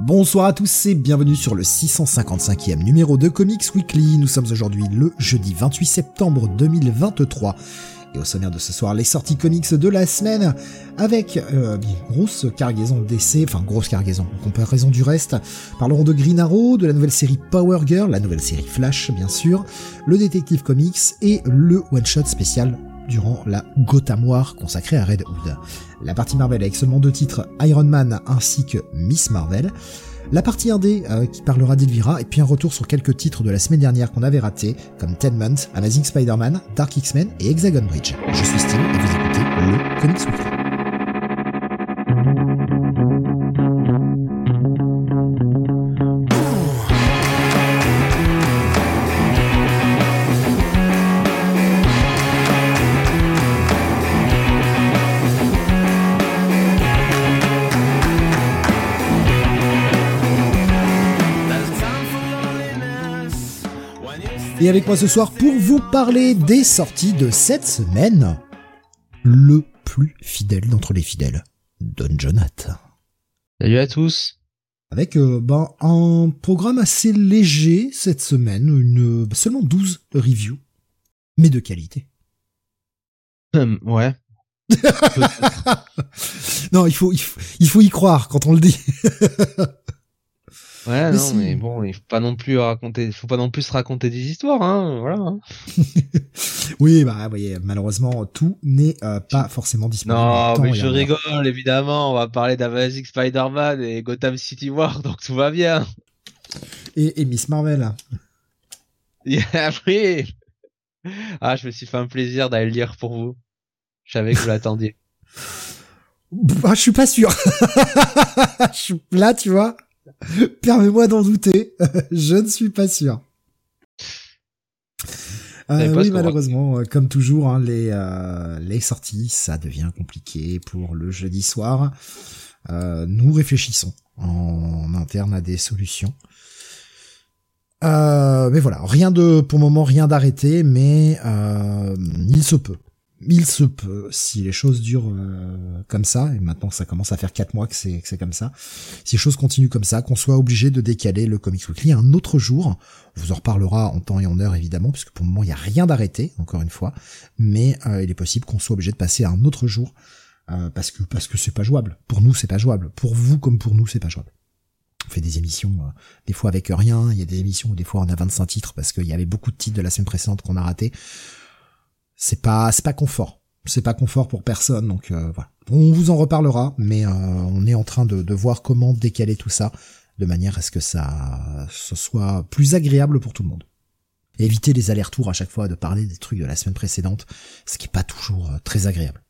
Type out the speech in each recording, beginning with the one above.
Bonsoir à tous et bienvenue sur le 655e numéro de Comics Weekly. Nous sommes aujourd'hui le jeudi 28 septembre 2023. Et au sommaire de ce soir, les sorties comics de la semaine, avec euh, grosse cargaison d'essais, enfin grosse cargaison en comparaison du reste. Parlerons de Green Arrow, de la nouvelle série Power Girl, la nouvelle série Flash bien sûr, le Detective Comics et le one-shot spécial durant la Gotham War consacrée à Red Hood. La partie Marvel avec seulement deux titres, Iron Man ainsi que Miss Marvel. La partie 1D euh, qui parlera d'Elvira et puis un retour sur quelques titres de la semaine dernière qu'on avait ratés comme Ten Months, Amazing Spider-Man, Dark X-Men et Hexagon Bridge. Je suis Steve et vous écoutez le Comics Weekly. Avec moi ce soir pour vous parler des sorties de cette semaine, le plus fidèle d'entre les fidèles, Don Jonathan. Salut à tous. Avec euh, ben, un programme assez léger cette semaine, une seulement 12 reviews, mais de qualité. Hum, ouais. non, il faut, il faut, il faut y croire quand on le dit. Ouais, non, mais bon, il faut pas non plus raconter, faut pas non plus se raconter des histoires, hein, voilà. Hein. oui, bah, vous voyez, malheureusement, tout n'est euh, pas forcément disponible. Non, mais je rigole, évidemment, on va parler d'Amazing Spider-Man et Gotham City War, donc tout va bien. Et, et Miss Marvel. Yeah, oui. Ah, je me suis fait un plaisir d'aller le lire pour vous. Je savais que vous l'attendiez. Bah, je suis pas sûr. je suis là, tu vois. Permets-moi d'en douter. je ne suis pas sûr. Euh, oui, malheureusement, euh, comme toujours, hein, les, euh, les sorties, ça devient compliqué pour le jeudi soir. Euh, nous réfléchissons en interne à des solutions. Euh, mais voilà, rien de, pour le moment, rien d'arrêté, mais il se peut il se peut, si les choses durent euh, comme ça, et maintenant ça commence à faire quatre mois que c'est comme ça, si les choses continuent comme ça, qu'on soit obligé de décaler le Comics Weekly un autre jour, on vous en reparlera en temps et en heure évidemment, puisque pour le moment il n'y a rien d'arrêté, encore une fois, mais euh, il est possible qu'on soit obligé de passer un autre jour, euh, parce que parce que c'est pas jouable. Pour nous c'est pas jouable, pour vous comme pour nous c'est pas jouable. On fait des émissions, des fois avec rien, il y a des émissions où des fois on a 25 titres parce qu'il y avait beaucoup de titres de la semaine précédente qu'on a raté c'est pas c'est pas confort. C'est pas confort pour personne, donc euh, voilà. On vous en reparlera, mais euh, on est en train de, de, voir comment décaler tout ça de manière à ce que ça ce soit plus agréable pour tout le monde. éviter les allers-retours à chaque fois de parler des trucs de la semaine précédente, ce qui est pas toujours euh, très agréable.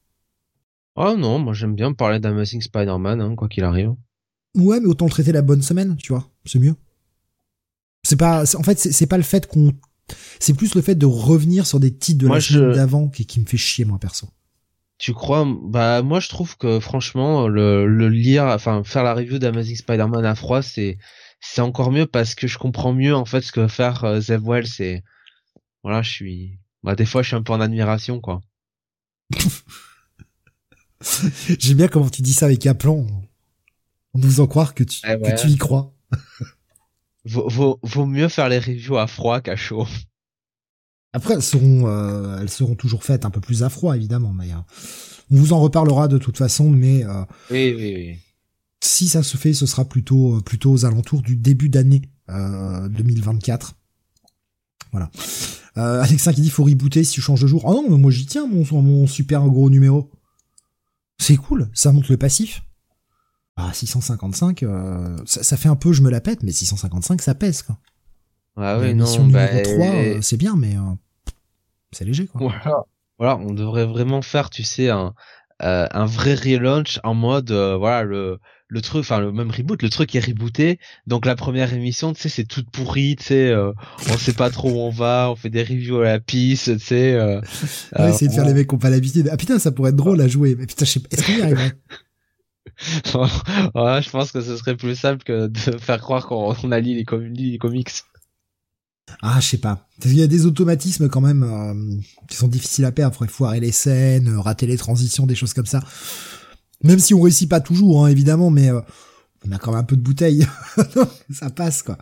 Oh non, moi j'aime bien parler d'Amazing Spider-Man, hein, quoi qu'il arrive. Ouais, mais autant traiter la bonne semaine, tu vois, c'est mieux. C'est pas, en fait, c'est pas le fait qu'on c'est plus le fait de revenir sur des titres de la semaine d'avant qui, qui me fait chier moi perso. Tu crois Bah moi je trouve que franchement le, le lire, enfin faire la review d'Amazing Spider-Man à froid c'est c'est encore mieux parce que je comprends mieux en fait ce que va faire euh, Zev Wells et voilà je suis bah des fois je suis un peu en admiration quoi. J'aime bien comment tu dis ça avec aplomb. On nous en croire que tu, eh que tu y crois. vaut, vaut, mieux faire les reviews à froid qu'à chaud. Après, elles seront, euh, elles seront toujours faites un peu plus à froid, évidemment. Mais euh, on vous en reparlera de toute façon. Mais euh, oui, oui, oui. si ça se fait, ce sera plutôt, plutôt aux alentours du début d'année 2024. Voilà. Euh, Alexin qui dit faut rebooter si tu changes de jour. Oh non, mais moi j'y tiens mon, mon super gros numéro. C'est cool, ça monte le passif. Ah, 655, euh, ça, ça, fait un peu, je me la pète, mais 655, ça pèse, quoi. Ah oui, non, bah, 3, euh, c'est bien, mais euh, c'est léger, quoi. Voilà. voilà, on devrait vraiment faire, tu sais, un, un vrai relaunch en mode, voilà, le, le truc, enfin le même reboot, le truc est rebooté. Donc la première émission, tu sais, c'est toute pourrie, tu sais, euh, on sait pas trop où on va, on fait des reviews à la piste, tu sais. Ouais, essayer de faire les mecs qui ont pas l'habitude. Ah putain, ça pourrait être drôle à jouer. Mais putain, je sais pas, est-ce qu'on y arriverait? Ouais, je pense que ce serait plus simple que de faire croire qu'on a lu les, comics. Ah, je sais pas. Il y a des automatismes quand même euh, qui sont difficiles à perdre. Il foirer les scènes, rater les transitions, des choses comme ça. Même si on réussit pas toujours, hein, évidemment, mais euh, on a quand même un peu de bouteille. ça passe, quoi.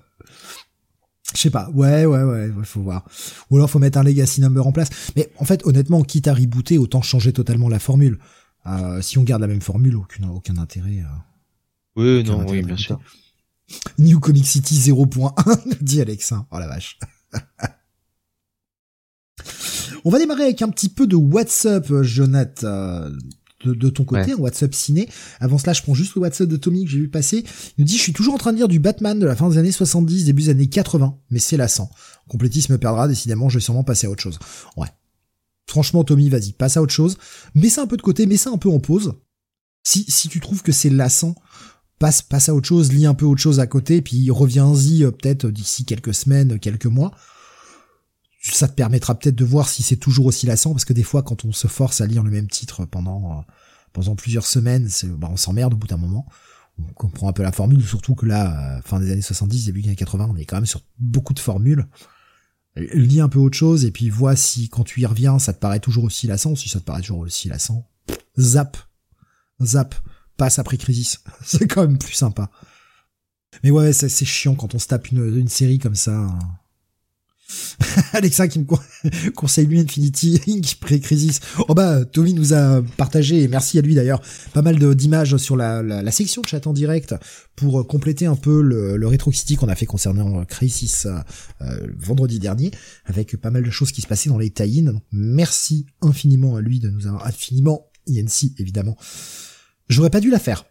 Je sais pas. Ouais, ouais, ouais, il faut voir. Ou alors faut mettre un legacy number en place. Mais en fait, honnêtement, quitte à rebooter, autant changer totalement la formule. Euh, si on garde la même formule, aucun, aucun intérêt. oui, non, oui, bien sûr. New Comic City 0.1, dit Alex. Hein. Oh la vache. On va démarrer avec un petit peu de WhatsApp, Jonathan de, ton côté, un WhatsApp ciné. Avant cela, je prends juste le WhatsApp de Tommy que j'ai vu passer. Il nous dit, je suis toujours en train de lire du Batman de la fin des années 70, début des années 80, mais c'est lassant. Complétisme me perdra, décidément, je vais sûrement passer à autre chose. Ouais. Franchement, Tommy, vas-y, passe à autre chose. Mets ça un peu de côté, mets ça un peu en pause. Si, si tu trouves que c'est lassant, passe, passe à autre chose, lis un peu autre chose à côté, puis reviens-y euh, peut-être d'ici quelques semaines, quelques mois ça te permettra peut-être de voir si c'est toujours aussi lassant, parce que des fois, quand on se force à lire le même titre pendant, euh, pendant plusieurs semaines, bah, on s'emmerde au bout d'un moment. On comprend un peu la formule, surtout que là, euh, fin des années 70, début des années 80, on est quand même sur beaucoup de formules. Lis un peu autre chose, et puis vois si quand tu y reviens, ça te paraît toujours aussi lassant, si ça te paraît toujours aussi lassant. Zap. Zap. Passe après Crisis. c'est quand même plus sympa. Mais ouais, c'est, chiant quand on se tape une, une série comme ça. Hein. Alexa qui me conseille lui Infinity Inc. pré-crisis. Oh bah, Tommy nous a partagé, et merci à lui d'ailleurs, pas mal d'images sur la, section chat en direct pour compléter un peu le, le Retro City qu'on a fait concernant Crisis euh, vendredi dernier, avec pas mal de choses qui se passaient dans les tie Merci infiniment à lui de nous avoir, infiniment, INC évidemment. J'aurais pas dû la faire.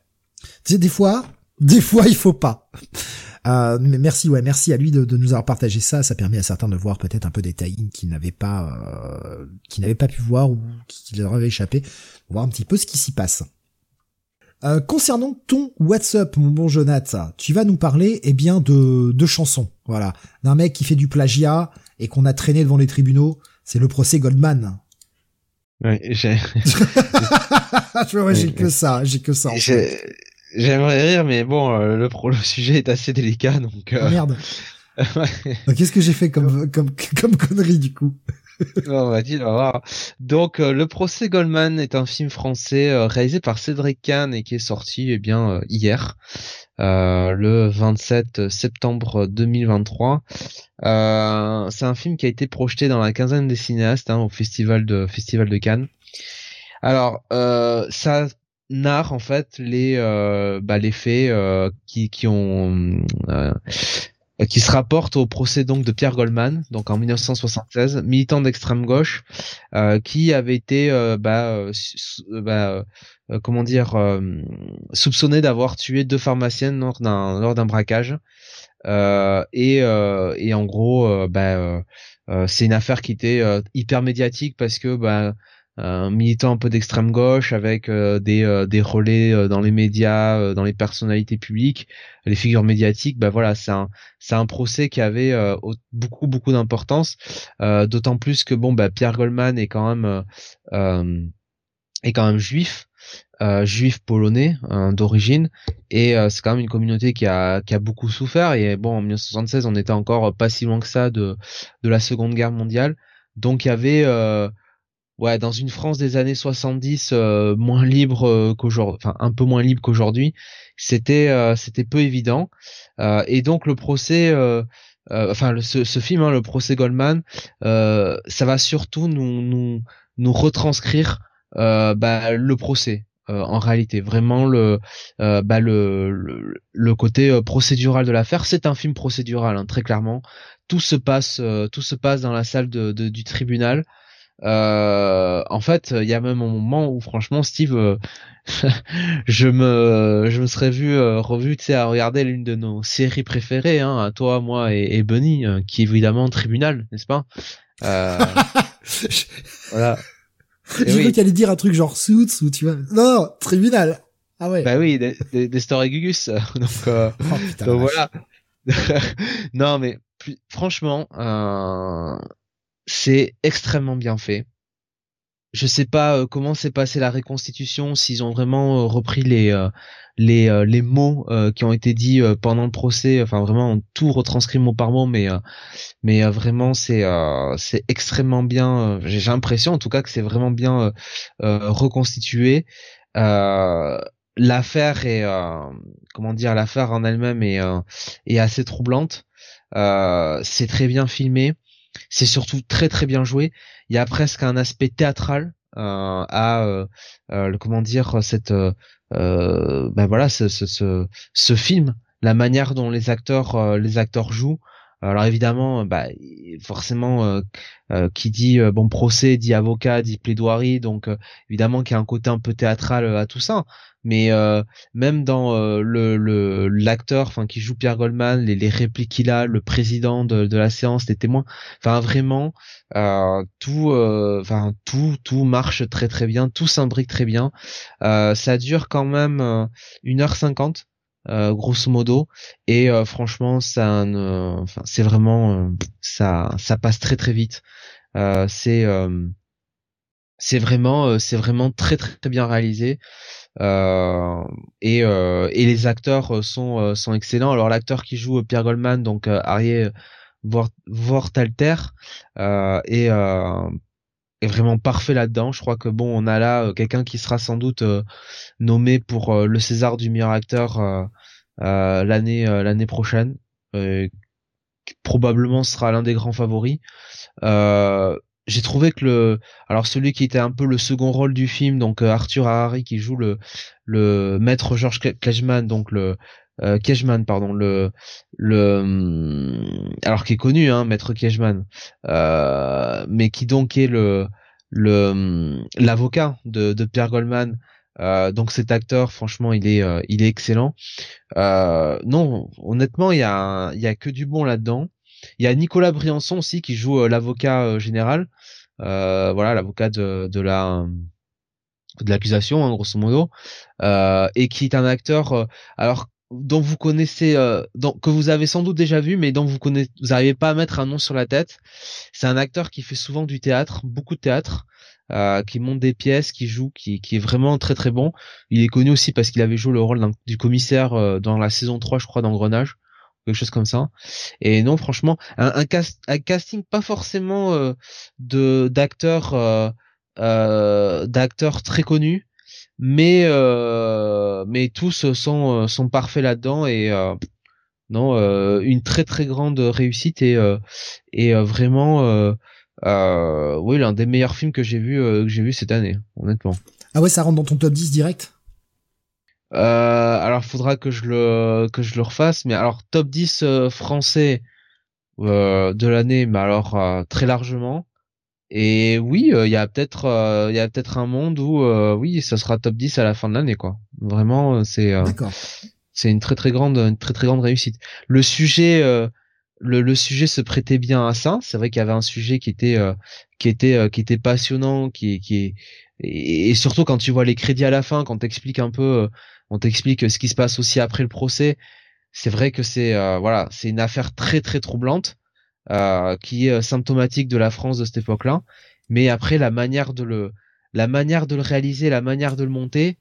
Des fois, des fois il faut pas. Euh, mais merci, ouais, merci à lui de, nous avoir partagé ça. Ça permet à certains de voir peut-être un peu des tie qui n'avaient pas, euh, qui n'avaient pas pu voir ou qui, leur avaient échappé, voir un petit peu ce qui s'y passe. Euh, concernant ton WhatsApp, mon bon Jonathan, tu vas nous parler, eh bien, de, de chansons. Voilà. D'un mec qui fait du plagiat et qu'on a traîné devant les tribunaux. C'est le procès Goldman. Ouais, j'ai. j'ai que ça, j'ai que ça. J'aimerais rire, mais bon, euh, le, le sujet est assez délicat, donc. Euh... Merde. Qu'est-ce que j'ai fait comme, comme, comme connerie du coup? On va dire, on va voir. Donc, euh, le procès Goldman est un film français euh, réalisé par Cédric Kahn et qui est sorti eh bien hier, le 27 septembre 2023. c'est un film qui a été projeté dans la quinzaine des cinéastes hein, au festival de festival de Cannes. Alors, ça narre en fait les euh, bah, les faits euh, qui qui ont euh, qui se rapportent au procès donc de Pierre Goldman, donc en 1976, militant d'extrême gauche, qui avait été bah, bah comment dire soupçonné d'avoir tué deux pharmaciennes lors d'un lors d'un braquage. et et en gros bah c'est une affaire qui était hyper médiatique parce que bah un militant un peu d'extrême gauche avec euh, des, euh, des relais euh, dans les médias, dans les personnalités publiques, les figures médiatiques, bah voilà, c'est un c'est un procès qui avait beaucoup beaucoup d'importance, d'autant plus que bon bah Pierre Goldman est quand même est quand même juif. juif polonais hein, d'origine. Et c'est quand même une communauté qui a qui a beaucoup souffert. Et bon en 1976 on était encore pas si loin que ça de de la Seconde Guerre mondiale. Donc il y avait ouais, dans une France des années 70 euh, moins libre euh, qu'aujourd'hui, enfin un peu moins libre qu'aujourd'hui, c'était euh, c'était peu évident. et donc le procès, enfin le, ce, ce, film, hein, le procès Goldman, ça va surtout nous nous nous retranscrire bah, le procès. en réalité, vraiment le, bah, le, le, le côté procédural de l'affaire, c'est un film procédural, hein, très clairement. Tout se passe, tout se passe dans la salle de, de du tribunal. Euh, en fait, il y a même un moment où franchement, Steve, euh, je me, je me serais vu euh, revu, tu sais, à regarder l'une de nos séries préférées, hein, à toi, moi et, et Bunny, qui est évidemment Tribunal, n'est-ce pas? Voilà. J'ai cru qu'il allait dire un truc genre Suits ou tu vois. Non, Tribunal. Ah ouais. Bah oui, des, des, des Story Gugus. donc, euh, Oh, putain, donc voilà. non, mais plus- franchement, euh, c'est extrêmement bien fait. Je sais pas euh, comment s'est passée la reconstitution, s'ils ont vraiment euh, repris les euh, les les mots qui ont été dits pendant le procès, enfin vraiment tout retranscrit mot par mot, mais mais vraiment c'est c'est extrêmement bien. J'ai l'impression en tout cas que c'est vraiment bien reconstitué. Euh, l'affaire est euh, comment dire l'affaire en elle-même est euh, est assez troublante. Euh, c'est très bien filmé, c'est surtout très très bien joué. Il y a presque un aspect théâtral euh, à euh, euh, comment dire cette euh, ben voilà ce, ce, ce, ce film, la manière dont les acteurs les acteurs jouent. Alors évidemment, bah, forcément, euh, euh, qui dit euh, bon procès dit avocat dit plaidoirie, donc euh, évidemment qu'il y a un côté un peu théâtral euh, à tout ça. Mais même dans le l'acteur, enfin qui joue Pierre Goldman, les, les répliques qu'il a, le président de, de la séance, les témoins, enfin vraiment tout, enfin tout tout marche très très bien, tout s'imbrique très bien. Ça dure quand même euh, 1h50 euh, grosso modo. Et euh, franchement ça ne- enfin c'est vraiment euh, ça ça passe très très vite. Euh, c'est euh, c'est vraiment euh, c'est vraiment très très bien réalisé. Euh, et euh, et les acteurs euh, sont euh, sont excellents. Alors l'acteur qui joue euh, Pierre Goldman donc euh, Arié Vort- Vortalter euh, est euh, est vraiment parfait là-dedans. Je crois que bon on a là euh, quelqu'un qui sera sans doute euh, nommé pour euh, le César du meilleur acteur l'année l'année prochaine qui probablement sera l'un des grands favoris. Euh, j'ai trouvé que le alors celui qui était un peu le second rôle du film donc Arthur Harari qui joue le le maître George Kejman donc le euh, pardon le le hum, alors qui est connu hein maître Kejman euh, mais qui donc est le le hum, l'avocat de, de Pierre Goldman euh, donc cet acteur franchement il est euh, il est excellent. Euh, non honnêtement il y a il y a que du bon là-dedans. Il y a Nicolas Briançon aussi qui joue euh, l'avocat général. Voilà l'avocat de, de la de l'accusation hein, grosso modo. Euh, et qui est un acteur alors dont vous connaissez euh, que vous avez sans doute déjà vu mais dont vous connaissez vous n'arrivez pas à mettre un nom sur la tête. C'est un acteur qui fait souvent du théâtre beaucoup de théâtre euh, qui monte des pièces qui joue qui, qui est vraiment très très bon. Il est connu aussi parce qu'il avait joué le rôle du commissaire euh, dans la saison 3 je crois d'Engrenage quelque chose comme ça. Et non franchement un, un, cast, un casting pas forcément euh, de d'acteurs euh, euh, d'acteurs très connus mais euh, mais tous sont euh, sont parfaits là-dedans et euh, non euh, une très très grande réussite et euh, et euh, vraiment euh, euh, oui l'un des meilleurs films que j'ai vu euh, que j'ai vu cette année honnêtement. Ah ouais, ça rentre dans ton top 10 direct? Euh, alors faudra que je le que je le refasse mais alors top 10 euh, français euh, de l'année mais alors euh, très largement et oui euh, il y a peut-être euh, il y a peut-être un monde où euh, oui ça sera top 10 à la fin de l'année quoi. Vraiment c'est euh, c'est une très très grande une très très grande réussite. Le sujet euh, le, le sujet se prêtait bien à ça. C'est vrai qu'il y avait un sujet qui était euh, qui était euh, qui était passionnant qui qui et, et surtout quand tu vois les crédits à la fin quand t'expliques un peu on t'explique ce qui se passe aussi après le procès c'est vrai que c'est euh, voilà c'est une affaire très très troublante euh, qui est euh, symptomatique de la France de cette époque-là mais après la manière de le la manière de le réaliser la manière de le monter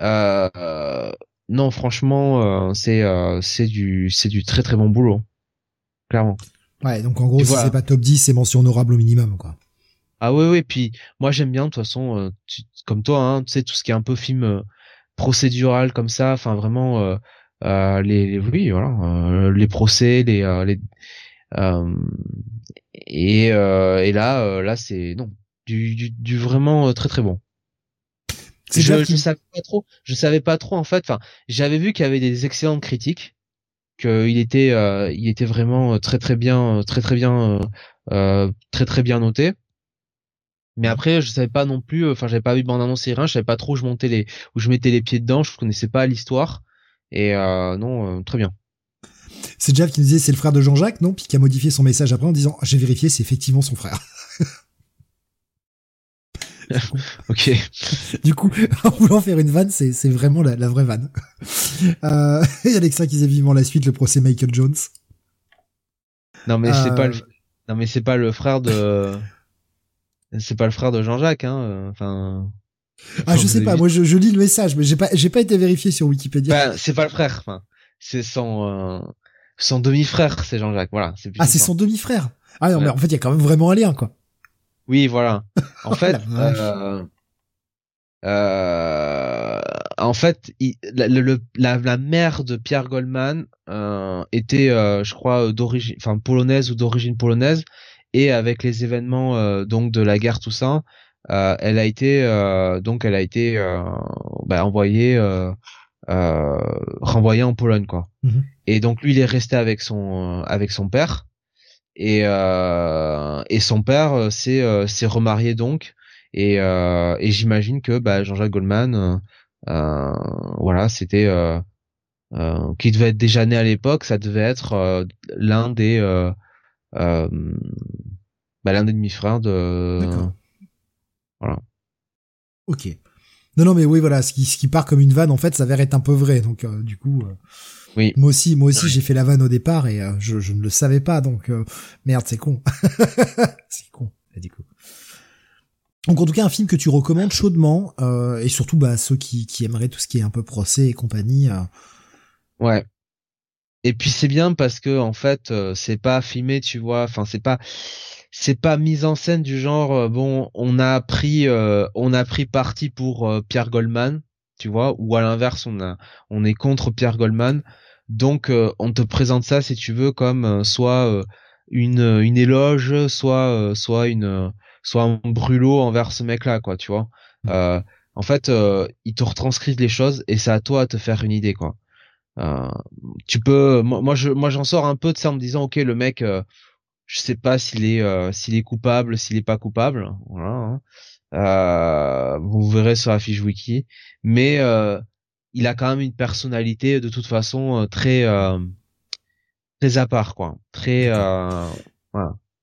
euh, non, franchement, c'est c'est du c'est du très très bon boulot, clairement. Ouais, donc en gros, Tu si vois. c'est pas top 10, c'est mention honorable au minimum, quoi. Ah oui oui, puis moi j'aime bien de toute façon, tu- comme toi, hein, tu sais tout ce qui est un peu film procédural comme ça, enfin vraiment euh, euh, les, les oui voilà euh, les procès, les les et euh, et là euh, là c'est non du, du du vraiment euh, très très bon. Je, je savais pas trop je savais pas trop en fait. Enfin j'avais vu qu'il y avait des excellentes critiques qu'il était euh, il était vraiment euh, très très bien euh, très très bien euh, euh, très très bien noté. Mais après je savais pas non plus euh, enfin j'avais pas vu bande annonce et rien je savais pas trop où je montais les où je mettais les pieds dedans je connaissais pas l'histoire. Et euh, non euh, très bien C'est Jeff qui nous disait c'est le frère de Jean-Jacques, non? Puis qui a modifié son message après en disant j'ai vérifié, c'est effectivement son frère. ok. Du coup, en voulant faire une vanne, c'est, c'est vraiment la, la vraie vanne. Euh, il y a Alexa qui disait vivement la suite, le procès Michael Jones. Non mais c'est Euh. pas le non mais c'est pas le frère de c'est pas le frère de Jean-Jacques hein euh, enfin Ah, je sais pas, moi je, je lis le message, mais j'ai pas, j'ai pas été vérifié sur Wikipédia. Enfin, c'est pas le frère enfin c'est son euh, son demi-frère c'est Jean-Jacques voilà c'est plus ah, c'est son demi-frère. Ah non, Ouais. mais en fait, il y a quand même vraiment un lien, quoi. Oui, voilà. En fait, la vache. euh, euh, en fait, il- la, le- le- la, la mère de Pierre Goldman euh, était, euh, je crois, d'origine, enfin polonaise ou d'origine polonaise, et avec les événements euh, donc de la guerre tout ça, euh, elle a été euh, donc elle a été euh, bah, envoyée, euh, renvoyée en Pologne quoi. Mhm. Et donc lui, il est resté avec son euh, avec son père. Et, euh, et son père euh, s'est euh, s'est remarié donc et, euh, et j'imagine que bah, Jean-Jacques Goldman voilà c'était euh, euh, qui devait être déjà né à l'époque ça devait être euh, l'un des euh, euh, bah, l'un des demi-frères de voilà Ok. Non, non, mais oui, voilà, ce qui, ce qui part comme une vanne, en fait, s'avère être un peu vrai. Donc, euh, du coup, euh, Oui. moi aussi, moi aussi, Oui. j'ai fait la vanne au départ et euh, je, je ne le savais pas. Donc, euh, merde, c'est con. c'est con, du coup. Donc, en tout cas, un film que tu recommandes chaudement euh, et surtout, bah, ceux qui, qui aimeraient tout ce qui est un peu procès et compagnie. euh, Ouais. Et puis c'est bien parce que en fait euh, c'est pas filmé, tu vois. Enfin c'est pas c'est pas mise en scène du genre euh, bon on a pris euh, on a pris parti pour euh, Pierre Goldman, tu vois, ou à l'inverse on a on est contre Pierre Goldman. Donc euh, on te présente ça si tu veux comme euh, soit euh, une une éloge, soit euh, soit une soit un brûlot envers ce mec-là quoi, tu vois. Euh, en fait, euh, ils te retranscrivent les choses et c'est à toi à te faire une idée quoi. Euh, tu peux, moi, moi, je, moi, j'en sors un peu de ça en me disant, ok, le mec, euh, je sais pas s'il est, euh, s'il est coupable, s'il est pas coupable, voilà. hein. Euh, vous verrez sur la fiche wiki, mais euh, il a quand même une personnalité de toute façon très, très à part, quoi. Très, euh,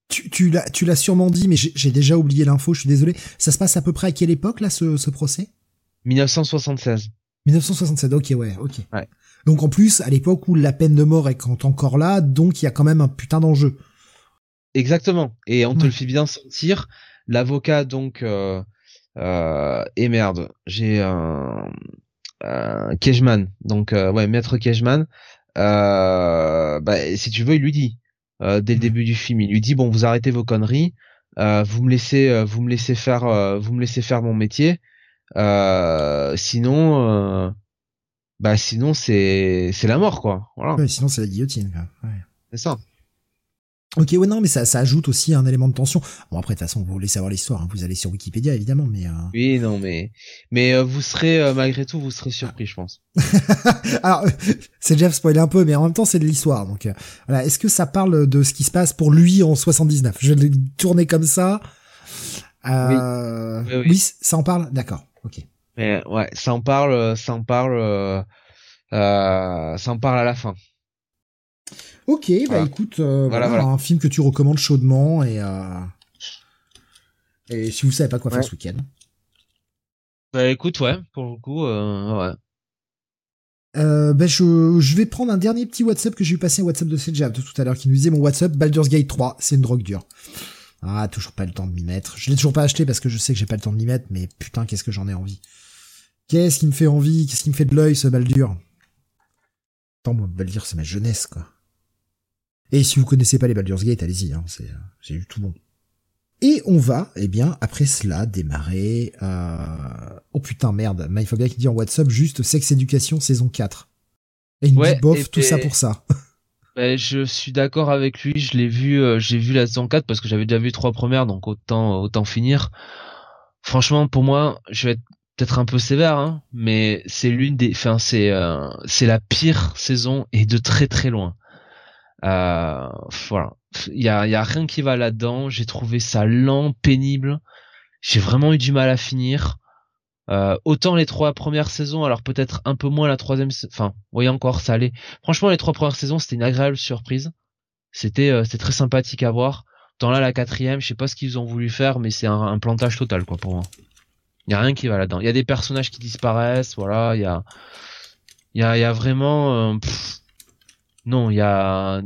Tu, tu l'as, tu l'as sûrement dit, mais j'ai déjà oublié l'info. Je suis désolé. Ça se passe à peu près à quelle époque là, ce, ce procès? 1976. 1967. Ok, ouais, ok. Ouais. Donc en plus, à l'époque où la peine de mort est encore là, donc il y a quand même un putain d'enjeu. Exactement. Et on te le fait bien sentir. L'avocat, donc, euh, euh, et merde, j'ai un euh, Kejman. Donc, euh, ouais, maître Kejman. Euh, bah, si tu veux, il lui dit euh, dès le début du film, il lui dit bon, vous arrêtez vos conneries. Euh, vous me laissez, euh, vous me laissez faire, euh, vous me laissez faire mon métier. Euh, sinon, euh, bah sinon c'est c'est la mort quoi. Voilà, Ouais, sinon c'est la guillotine. quoi. Ouais. c'est ça. Ok, ouais, non, mais ça, ça ajoute aussi un élément de tension. Bon, après, de toute façon, vous voulez savoir l'histoire, hein, vous allez sur Wikipédia, évidemment, mais... euh, Oui, non, mais mais euh, vous serez euh, malgré tout, vous serez surpris, je pense. Alors, c'est Jeff spoilé un peu, mais en même temps, c'est de l'histoire. Donc, euh, voilà. Est-ce que ça parle de ce qui se passe pour lui en 79 Je vais le tourner comme ça. Euh, Oui, oui, oui. oui. ça en parle? D'accord, ok. Mais ouais, ça en parle, euh, ça en parle, ça en parle à la fin. Ok, bah Voilà. écoute, euh, Voilà, voilà, voilà. un film que tu recommandes chaudement et... Euh... Et si vous savez pas quoi faire ce week-end. Bah écoute, ouais, pour le coup, euh, ouais. Euh, ben je, je vais prendre un dernier petit WhatsApp que j'ai eu passer un WhatsApp de Sejab tout à l'heure qui nous disait mon WhatsApp Baldur's Gate 3 c'est une drogue dure. Ah toujours pas le temps de m'y mettre. Je l'ai toujours pas acheté parce que je sais que j'ai pas le temps de m'y mettre mais putain qu'est-ce que j'en ai envie. Qu'est-ce qui me fait envie? Qu'est-ce qui me fait de l'œil ce Baldur? Attends moi Baldur c'est ma jeunesse quoi. Et si vous connaissez pas les Baldur's Gate allez-y hein, c'est c'est du tout bon. Et on va, eh bien, après cela, démarrer... Euh... Oh putain, merde, MyFobia qui dit en WhatsApp juste Sex Education saison 4. Et il me Ouais, dit bof, tout ça pour ça. Bah, je suis d'accord avec lui. Je l'ai vu, euh, j'ai vu la saison 4 parce que j'avais déjà vu trois premières, donc autant autant finir. Franchement, pour moi, je vais être peut-être un peu sévère, hein, mais c'est l'une des, enfin c'est euh, c'est la pire saison et de très très loin. Euh, voilà, il y a y a rien qui va là-dedans. J'ai trouvé ça lent, pénible. J'ai vraiment eu du mal à finir. Euh, autant les trois premières saisons, alors peut-être un peu moins la troisième, enfin, voyez encore, ça allait. Franchement, les trois premières saisons, c'était une agréable surprise. C'était, euh, c'était très sympathique à voir. Dans là, la quatrième, je sais pas ce qu'ils ont voulu faire, mais c'est un, un plantage total, quoi, pour moi. Il y a rien qui va là-dedans. Il y a des personnages qui disparaissent, voilà, il y a y a, y a vraiment euh, non, il y a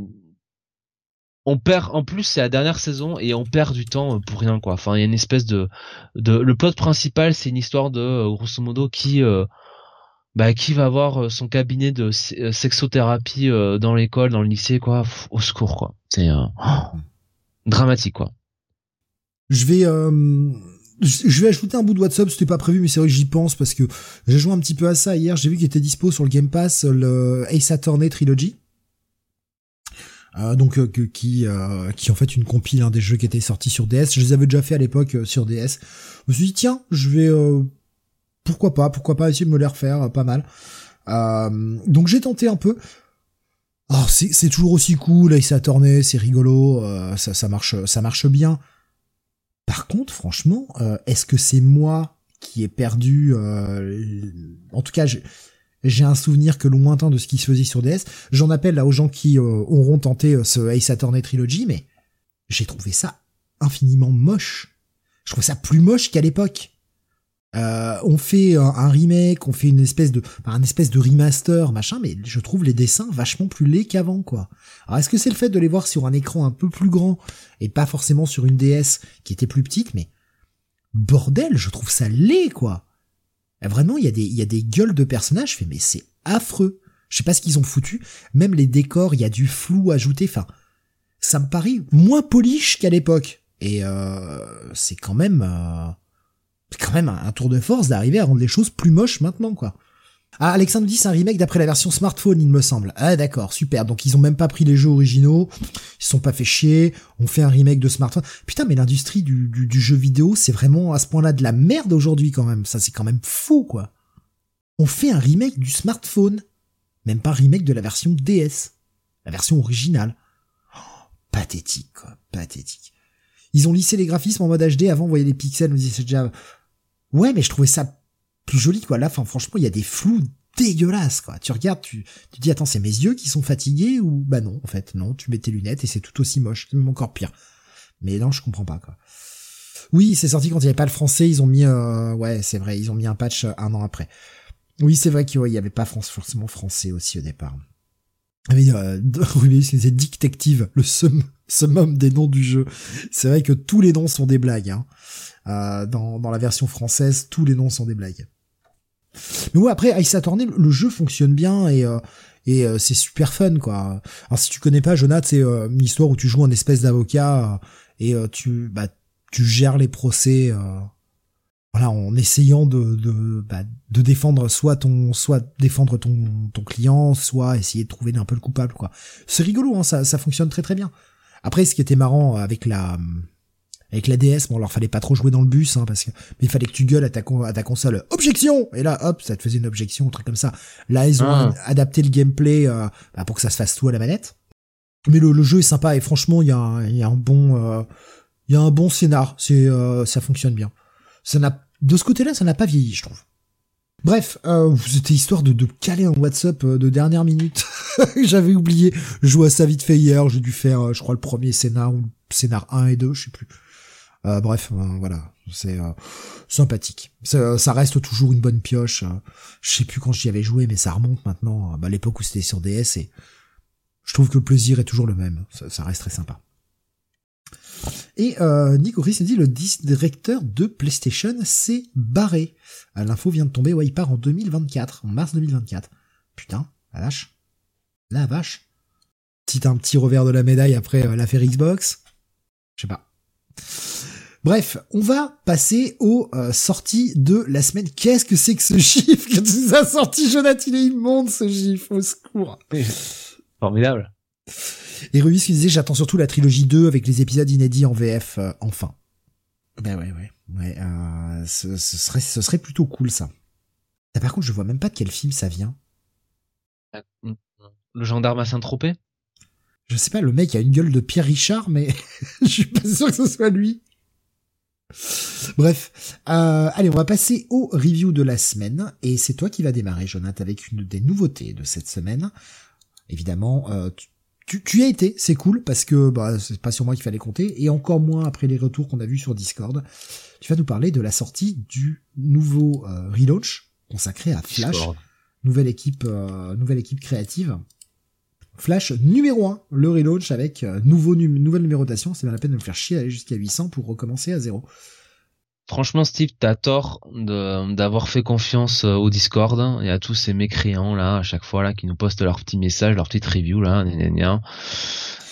on perd en plus c'est la dernière saison et on perd du temps euh, pour rien quoi. Enfin, il y a une espèce de le plot principal, c'est une histoire de euh, grosso modo qui bah, qui va avoir son cabinet de sexothérapie dans l'école, dans le lycée quoi, au secours quoi. C'est dramatique quoi. Je vais je vais ajouter un bout de WhatsApp, c'était pas prévu, mais c'est vrai que j'y pense parce que j'ai joué un petit peu à ça hier. J'ai vu qu'il était dispo sur le Game Pass le Ace Attorney Trilogy. Euh, donc euh, qui euh, qui en fait une compile des jeux qui étaient sortis sur DS. Je les avais déjà fait à l'époque sur DS. Je me suis dit tiens, je vais pourquoi pas, pourquoi pas essayer de me les refaire, pas mal. donc j'ai tenté un peu. Oh, c'est toujours aussi cool, Ace Attorney, c'est rigolo, ça ça marche ça marche bien. Par contre, franchement, est-ce que c'est moi qui ai perdu En tout cas, j'ai un souvenir que lointain de ce qui se faisait sur DS. J'en appelle là aux gens qui euh, auront tenté ce Ace Attorney Trilogy, mais j'ai trouvé ça infiniment moche. Je trouve ça plus moche qu'à l'époque. Euh, on fait un, remake, on fait une espèce de, un espèce de remaster, machin, mais je trouve les dessins vachement plus laids qu'avant, quoi. Alors est-ce que c'est le fait de les voir sur un écran un peu plus grand et pas forcément sur une DS qui était plus petite, mais bordel, je trouve ça laid, quoi. Vraiment, il y a des, il y a des gueules de personnages, je fais, mais c'est affreux. Je sais pas ce qu'ils ont foutu. Même les décors, il y a du flou ajouté. Enfin, ça me paraît moins polish qu'à l'époque. Et euh, c'est quand même. Euh, quand même un tour de force d'arriver à rendre les choses plus moches maintenant, quoi. Ah, Alexandre dit c'est un remake d'après la version smartphone, il me semble. Ah, d'accord, super. Donc ils ont même pas pris les jeux originaux, ils sont pas fait chier, on fait un remake de smartphone. Putain, mais l'industrie du, du, jeu vidéo, c'est vraiment à ce point-là de la merde aujourd'hui quand même. Ça, c'est quand même fou, quoi. On fait un remake du smartphone. Même pas un remake de la version DS. La version originale. Oh, pathétique, quoi. Pathétique. Ils ont lissé les graphismes en mode HD avant, vous voyez les pixels, on disait c'est déjà Ouais, mais je trouvais ça plus joli, quoi. Là, enfin, franchement, il y a des flous dégueulasses, quoi. Tu regardes, tu, tu dis, attends, c'est mes yeux qui sont fatigués ou, bah non, en fait, non, tu mets tes lunettes et c'est tout aussi moche. C'est même encore pire. Mais non, je comprends pas, quoi. Oui, c'est sorti quand il n'y avait pas le français, ils ont mis, euh, ouais, c'est vrai, ils ont mis un patch euh, un an après. Oui, c'est vrai qu'il y avait pas forcément français aussi au départ. Mais euh, c'est Detective, le summum des noms du jeu. C'est vrai que tous les noms sont des blagues. Hein. Euh, dans, dans la version française, tous les noms sont des blagues. Mais ouais, après, Ice Attorney, le jeu fonctionne bien et, euh, et euh, c'est super fun, quoi. Alors si tu connais pas, Jonathan, c'est une histoire où tu joues un espèce d'avocat et tu, bah, tu gères les procès, voilà, en essayant de, de, bah, de défendre soit ton, soit défendre ton, ton client, soit essayer de trouver un peu le coupable, quoi. C'est rigolo, hein, ça, ça fonctionne très très bien. Après, ce qui était marrant avec la, avec la DS, bon, alors fallait pas trop jouer dans le bus, hein, parce que, mais il fallait que tu gueules à ta, à ta console, objection! Et là, hop, ça te faisait une objection, un truc comme ça. Là, ils ont ah. adapté le gameplay, euh, bah, pour que ça se fasse tout à la manette. Mais le, le jeu est sympa, et franchement, il y a, y a un bon, euh, il y a un bon scénar, c'est, euh, ça fonctionne bien. Ça n'a, de ce côté-là, ça n'a pas vieilli, je trouve. Bref, euh, c'était histoire de, de caler un WhatsApp de dernière minute. J'avais oublié. Je joue à ça vite fait hier. J'ai dû faire, je crois, le premier scénar ou scénar 1 et 2, je sais plus. Euh, bref, euh, voilà, c'est euh, sympathique. Ça, reste toujours une bonne pioche. je sais plus quand j'y avais joué, mais ça remonte maintenant bah, à l'époque où c'était sur DS et je trouve que le plaisir est toujours le même. Ça, reste très sympa. Et euh, Nico Chris dit le directeur de PlayStation s'est barré. L'info vient de tomber, ouais, il part en 2024, en mars 2024. Putain, la vache. La vache. T'as un petit revers de la médaille après l'affaire Xbox, je sais pas. Bref, on va passer aux euh, sorties de la semaine. Qu'est-ce que c'est que ce chiffre que tu as sorti, Jonathan? Il est immonde ce gif, au secours. Formidable. Et Ruiz qui disait j'attends surtout la trilogie 2 avec les épisodes inédits en VF euh, enfin. Ben ouais ouais ouais euh, ce, serait ce serait plutôt cool ça. Ah, par contre je vois même pas de quel film ça vient. Le gendarme à Saint-Tropez? Je sais pas, le mec a une gueule de Pierre Richard mais je suis pas sûr que ce soit lui. Bref, euh, allez, on va passer au review de la semaine, et c'est toi qui vas démarrer, Jonathan, avec une des nouveautés de cette semaine. Évidemment, euh, tu, tu y as été, c'est cool parce que bah c'est pas sur moi qu'il fallait compter et encore moins après les retours qu'on a vus sur Discord. Tu vas nous parler de la sortie du nouveau euh, relaunch consacré à Flash, nouvelle équipe, euh, nouvelle équipe créative. Flash numéro 1, le relaunch avec euh, nouveau nouvelle numérotation. C'est bien la peine de me faire chier d'aller jusqu'à 800 pour recommencer à zéro. Franchement, Steve, t'as tort d'avoir fait confiance euh, au Discord hein, et à tous ces mécréants là, à chaque fois là, qui nous postent leurs petits messages, leurs petites reviews là, gna,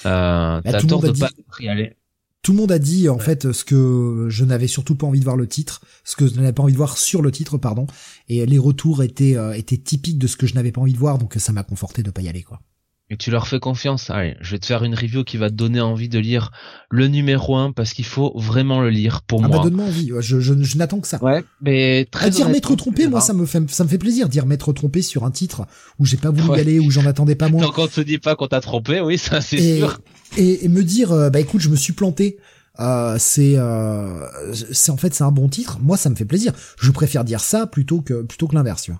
Euh, bah, t'as tort de pas y aller. Tout le monde a dit en fait ce que je n'avais surtout pas envie de voir le titre, ce que je n'avais pas envie de voir sur le titre, pardon. Et les retours étaient euh, étaient typiques de ce que je n'avais pas envie de voir, donc ça m'a conforté de pas y aller quoi. Et tu leur fais confiance. Allez, je vais te faire une review qui va te donner envie de lire le numéro 1 parce qu'il faut vraiment le lire pour ah moi. Bah donne-moi envie. Je, je, je n'attends que ça. Ouais, mais très. À dire m'être trompé, moi ça me fait ça me fait plaisir dire m'être trompé sur un titre où j'ai pas voulu y aller où j'en attendais pas moins. Donc on te dit pas qu'on t'a trompé, oui, ça c'est sûr. Et, et, me dire euh, bah écoute, je me suis planté. Euh, c'est euh, c'est en fait c'est un bon titre. Moi ça me fait plaisir. Je préfère dire ça plutôt que plutôt que l'inverse.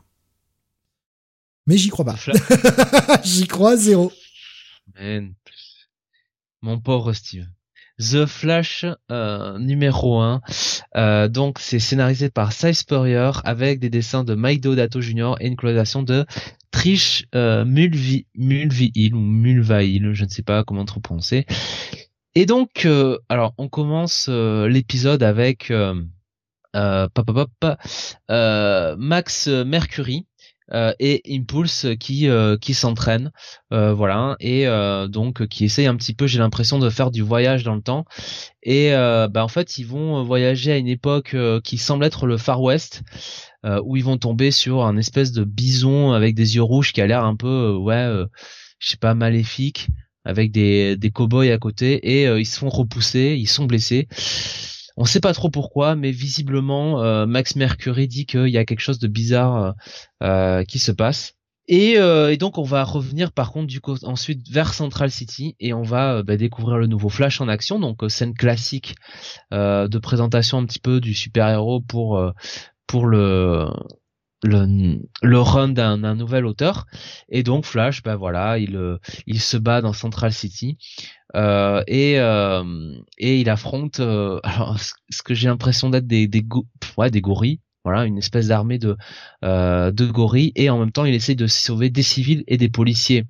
Mais j'y crois pas. j'y crois zéro. Mon pauvre Steve. The Flash euh, numéro 1. Euh, donc c'est scénarisé par Cy Spurrier avec des dessins de Mike Deodato Jr. et une colorisation de Trish euh, Mulvi, Mulvihill ou Mulvahill, je ne sais pas comment trop prononcer. Et donc, euh, alors on commence euh, l'épisode avec euh, Max Mercury euh, et Impulse qui euh, qui s'entraîne euh, voilà et donc qui essaye un petit peu j'ai l'impression de faire du voyage dans le temps. Et bah en fait ils vont voyager à une époque qui semble être le Far West où ils vont tomber sur un espèce de bison avec des yeux rouges qui a l'air un peu ouais je sais pas maléfique avec des des cowboys à côté et ils se font repousser ils sont blessés on sait pas trop pourquoi, mais visiblement euh, Max Mercury dit qu'il y a quelque chose de bizarre euh, euh, qui se passe. Et, donc on va revenir par contre du coup ensuite vers Central City et on va bah, découvrir le nouveau Flash en action, donc scène classique de présentation un petit peu du super héros pour pour le le, le run d'un nouvel auteur. Et donc Flash ben voilà il il se bat dans Central City. Euh, et euh, et il affronte euh, alors ce que j'ai l'impression d'être des des, ouais, des gorilles. Voilà une espèce d'armée de de gorilles. Et en même temps il essaye de sauver des civils et des policiers.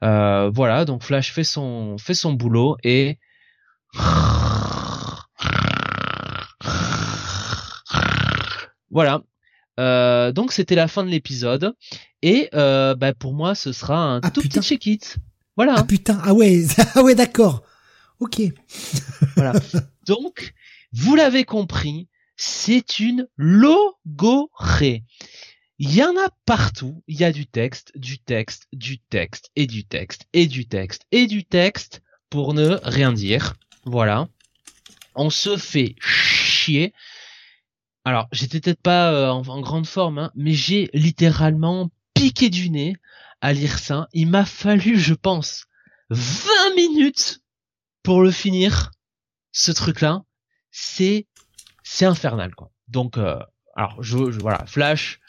Voilà donc Flash fait son fait son boulot et voilà euh, donc c'était la fin de l'épisode et euh, bah, pour moi ce sera un ah, tout petit check it. Voilà. Ah putain, ah ouais, ah ouais d'accord. Ok. voilà. Donc vous l'avez compris, c'est une logorée. Il y en a partout, il y a du texte, du texte, du texte et du texte et du texte et du texte pour ne rien dire. Voilà. On se fait chier alors j'étais peut-être pas euh, en, grande forme, hein, mais j'ai littéralement piqué du nez à lire ça. Il m'a fallu, je pense, 20 minutes pour le finir. Ce truc-là, c'est c'est infernal quoi. Donc euh, alors je, je, voilà, Flash,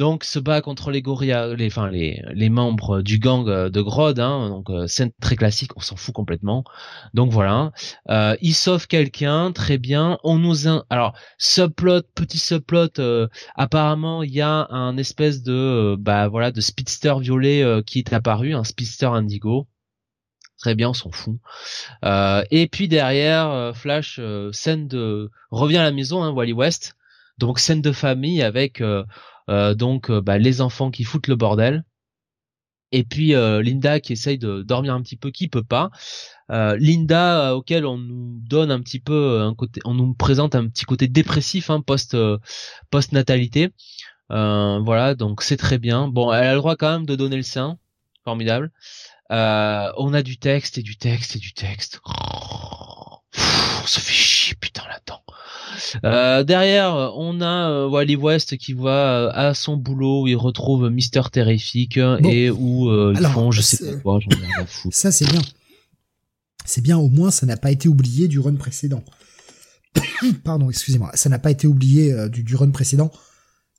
donc se bat contre les gorillas, les, enfin les, les membres du gang euh, de Grodd, hein, donc euh, scène très classique, on s'en fout complètement. Donc voilà, euh, il sauve quelqu'un, très bien. On nous alors subplot, petit subplot, euh, apparemment il y a un espèce de bah voilà de speedster violet qui est apparu, un speedster indigo. Très bien, on s'en fout. et puis derrière, Flash scène de revient à la maison, hein, Wally West. Donc scène de famille avec euh, donc euh, bah, les enfants qui foutent le bordel. Et puis euh, Linda qui essaye de dormir un petit peu, qui peut pas. Linda auquel on nous donne un petit peu un côté, on nous présente un petit côté dépressif hein, post post natalité. voilà, donc c'est très bien. Bon, elle a le droit quand même de donner le sein, formidable. on a du texte et du texte et du texte. on se fait chier putain là-dedans. Euh, derrière, on a euh, Wally West qui va euh, à son boulot où il retrouve Mister Terrific et où ils font je sais pas quoi, j'en ai rien à foutre. Ça c'est bien. C'est bien, au moins ça n'a pas été oublié du run précédent. Pardon, excusez-moi, ça n'a pas été oublié du, du run précédent.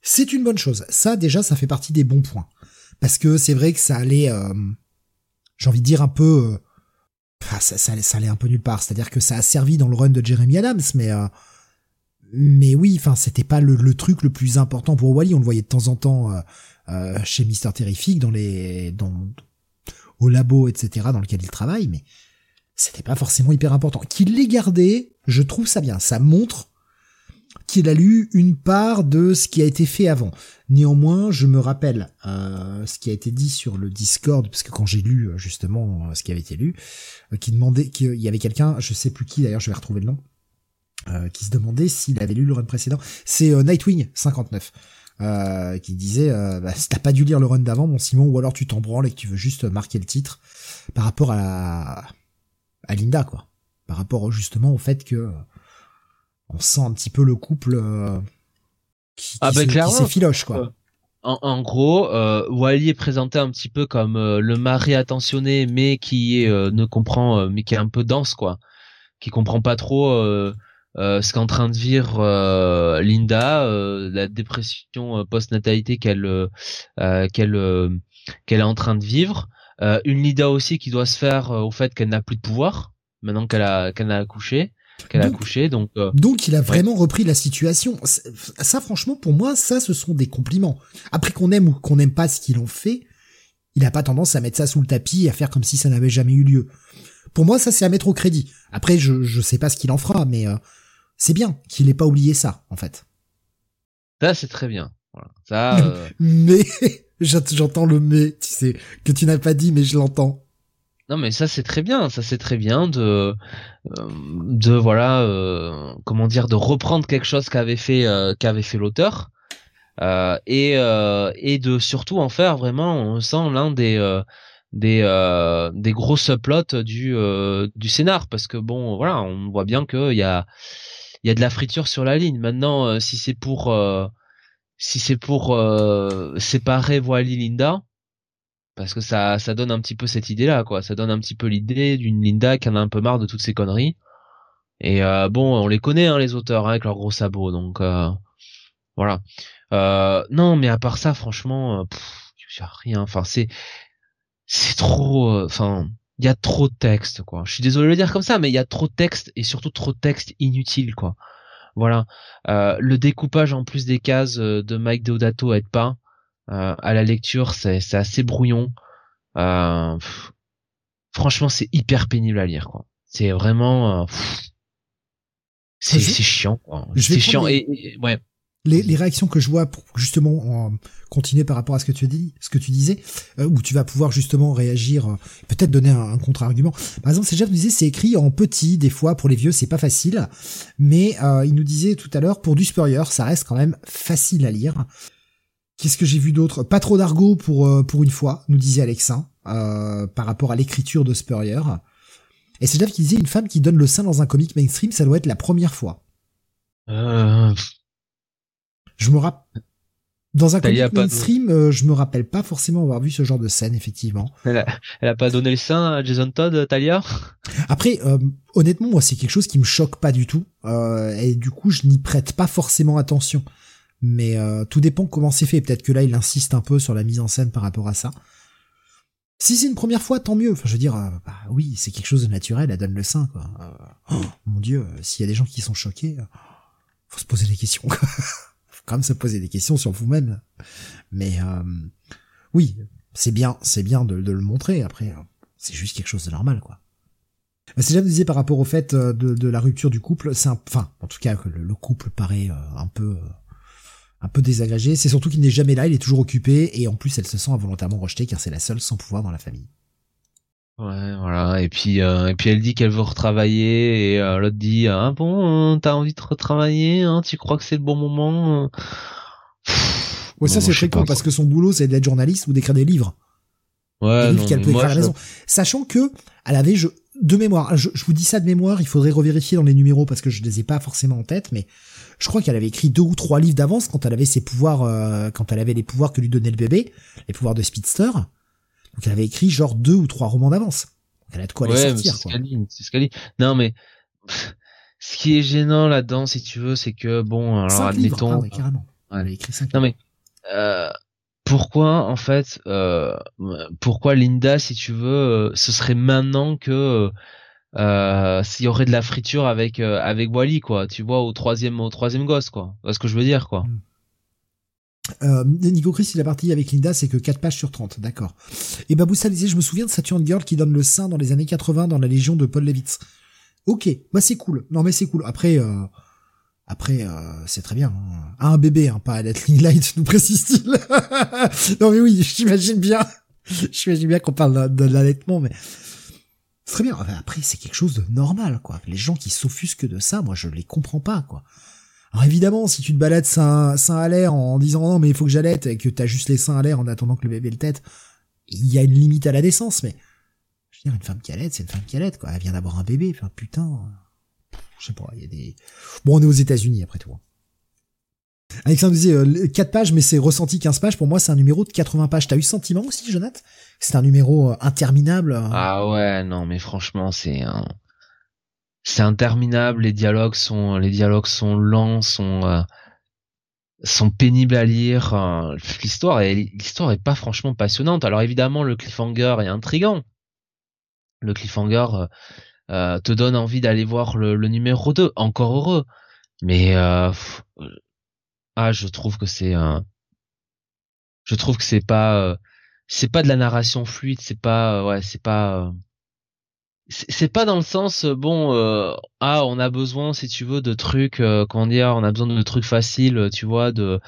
C'est une bonne chose. Ça déjà, ça fait partie des bons points. Parce que c'est vrai que ça allait j'ai envie de dire un peu, euh, ça, ça, ça allait un peu nulle part. C'est-à-dire que ça a servi dans le run de Jeremy Adams, mais euh, mais oui, enfin, c'était pas le, truc le plus important pour Wally. On le voyait de temps en temps euh, euh chez Mister Terrific, dans les, dans, au labo, etc., dans lequel il travaille, mais c'était pas forcément hyper important. Qu'il l'ait gardé, je trouve ça bien. Ça montre qu'il a lu une part de ce qui a été fait avant. Néanmoins, je me rappelle euh, ce qui a été dit sur le Discord, parce que quand j'ai lu euh, justement ce qui avait été lu, qui demandait qu'il y avait quelqu'un, je sais plus qui d'ailleurs, je vais retrouver le nom, qui se demandait s'il avait lu le run précédent. C'est Nightwing 59. qui disait bah, si t'as pas dû lire le run d'avant mon Simon ou alors tu t'en branles et que tu veux juste marquer le titre par rapport à à Linda quoi par rapport justement au fait que on sent un petit peu le couple euh, qui, ah bah, s'effiloche quoi. Euh, en, gros, euh, Wally est présenté un petit peu comme euh, le mari attentionné, mais qui ne comprend, mais qui est un peu dense quoi, qui comprend pas trop ce qu'est en train de vivre Linda, la dépression post-natalité qu'elle qu'elle qu'elle est en train de vivre. une Linda aussi qui doit se faire au fait qu'elle n'a plus de pouvoir maintenant qu'elle a qu'elle a accouché qu'elle a accouché. Donc, euh, donc il a vraiment repris la situation. Ça, franchement, pour moi, ça, ce sont des compliments. Après qu'on aime ou qu'on n'aime pas ce qu'ils ont fait, il a pas tendance à mettre ça sous le tapis et à faire comme si ça n'avait jamais eu lieu. Pour moi, ça, c'est à mettre au crédit. Après, je, je sais pas ce qu'il en fera, mais euh, c'est bien qu'il ait pas oublié ça, en fait. Ça, c'est très bien. Ça, euh, mais, j'entends le mais, tu sais, que tu n'as pas dit, mais je l'entends. Non mais ça c'est très bien, ça c'est très bien de euh, de voilà euh, comment dire de reprendre quelque chose qu'avait fait euh, qu'avait fait l'auteur et et de surtout en faire vraiment on sent l'un des des des gros subplots du du scénar parce que bon voilà on voit bien que il y a il y a de la friture sur la ligne. Maintenant si c'est pour si c'est pour séparer Wally Linda parce que ça ça donne un petit peu cette idée là quoi. Ça donne un petit peu l'idée d'une Linda qui en a un peu marre de toutes ces conneries. Et euh, bon on les connaît hein, les auteurs hein, avec leurs gros sabots donc euh, voilà. Euh, non mais à part ça franchement il y a rien. Enfin c'est c'est trop enfin il y a trop de texte quoi je suis désolé de le dire comme ça mais il y a trop de texte et surtout trop de texte inutile quoi voilà le découpage en plus des cases de Mike Deodato aide pas euh, à la lecture, c'est assez brouillon. Euh, franchement, c'est hyper pénible à lire. quoi. C'est vraiment, euh, c'est chiant. C'est chiant et, ouais. Les, réactions que je vois justement continuer par rapport à ce que tu dis, ce que tu disais, où tu vas pouvoir justement réagir, peut-être donner un, contre-argument. Par exemple, Jeff nous disait c'est écrit en petit des fois pour les vieux c'est pas facile, mais il nous disait tout à l'heure pour du Spurrier ça reste quand même facile à lire. Qu'est-ce que j'ai vu d'autre? Pas trop d'argot pour euh, pour une fois, nous disait Alexa, euh, par rapport à l'écriture de Spurrier. Et Jeff qui disait une femme qui donne le sein dans un comic mainstream, ça doit être la première fois. Euh... Je me rappelle. Dans un comic mainstream, je me rappelle pas forcément avoir vu ce genre de scène, effectivement. Elle a, elle a pas donné le sein à Jason Todd, Talia? Après, honnêtement, moi, c'est quelque chose qui me choque pas du tout. et du coup, je n'y prête pas forcément attention mais euh, tout dépend comment c'est fait. Peut-être que là, il insiste un peu sur la mise en scène par rapport à ça. Si c'est une première fois, tant mieux. Enfin, je veux dire, euh, bah oui, c'est quelque chose de naturel, elle donne le sein, quoi. Euh, oh, mon dieu, s'il y a des gens qui sont choqués, faut se poser des questions, quoi. Quand se poser des questions sur vous-même. Mais oui, c'est bien, c'est bien de, le montrer. Après, c'est juste quelque chose de normal, quoi. C'est déjà disais par rapport au fait de, la rupture du couple, c'est enfin, en tout cas, que le couple paraît un peu un peu. C'est surtout qu'il n'est jamais là, il est toujours occupé, et en plus elle se sent involontairement rejetée car c'est la seule sans pouvoir dans la famille. Ouais, voilà. Et puis, euh, et puis elle dit qu'elle veut retravailler, et euh, l'autre dit ah bon, t'as envie de retravailler, hein, tu crois que c'est le bon moment Ouais, ça c'est fréquent parce que son boulot c'est d'être journaliste ou d'écrire des livres. Ouais. Des livres qu'elle peut écrire à la maison. Sachant que elle avait je, de mémoire, je, je, vous dis ça de mémoire, il faudrait revérifier dans les numéros parce que je les ai pas forcément en tête, mais je crois qu'elle avait écrit deux ou trois livres d'avance quand elle avait ses pouvoirs, euh, quand elle avait les pouvoirs que lui donnait le bébé, les pouvoirs de Speedster. Donc elle avait écrit genre deux ou trois romans d'avance. Elle a de quoi les sortir. C'est ce qu'elle dit. Non mais ce qui est gênant là-dedans, si tu veux, c'est que bon, alors admettons. Ah carrément. Elle a écrit cinq non mais euh, pourquoi en fait, euh, pourquoi Linda, si tu veux, ce serait maintenant que s'il y aurait de la friture avec avec Wally quoi, tu vois, au troisième au troisième gosse quoi. C'est ce que je veux dire quoi. Mm. Euh, Nico Chris, la partie avec Linda, c'est que 4 pages sur 30, d'accord. Et Baboussa disait, je me souviens de Saturn Girl qui donne le sein dans les années 80 dans la Légion de Paul Levitz. Ok, bah c'est cool. Non mais c'est cool. Après, euh, après, euh, c'est très bien. Hein. un bébé, hein, pas à Light, nous précise-t-il. non mais oui, j'imagine bien. J'imagine bien qu'on parle de, l'allaitement, mais très bien. Après, c'est quelque chose de normal, quoi. Les gens qui s'offusquent de ça, moi, je les comprends pas, quoi. Alors évidemment, si tu te balades sein, à l'air en disant non mais il faut que j'allaite et que t'as juste les seins à l'air en attendant que le bébé le tête, il y a une limite à la décence, mais je veux dire une femme qui allait, c'est une femme qui allait, quoi. Elle vient d'avoir un bébé, enfin putain, je sais pas, il y a des. Bon, on est aux États-Unis après tout. Hein. Alexandre disait 4 euh, pages, mais c'est ressenti 15 pages. Pour moi, c'est un numéro de 80 pages. T'as eu sentiment aussi, Jonathan? C'est un numéro euh, interminable. Euh ah ouais, non, mais franchement, c'est un c'est interminable. Les dialogues sont, les dialogues sont lents, sont, euh, sont pénibles à lire. Euh, l'histoire est, l'histoire est pas franchement passionnante. Alors évidemment, le cliffhanger est intrigant. Le cliffhanger euh, te donne envie d'aller voir le, numéro 2. Encore heureux. Mais ah, je trouve que c'est je trouve que c'est pas c'est pas de la narration fluide. C'est pas ouais, c'est pas c'est pas dans le sens euh, bon euh, ah on a besoin si tu veux de trucs euh, comment dire on a besoin de trucs faciles tu vois de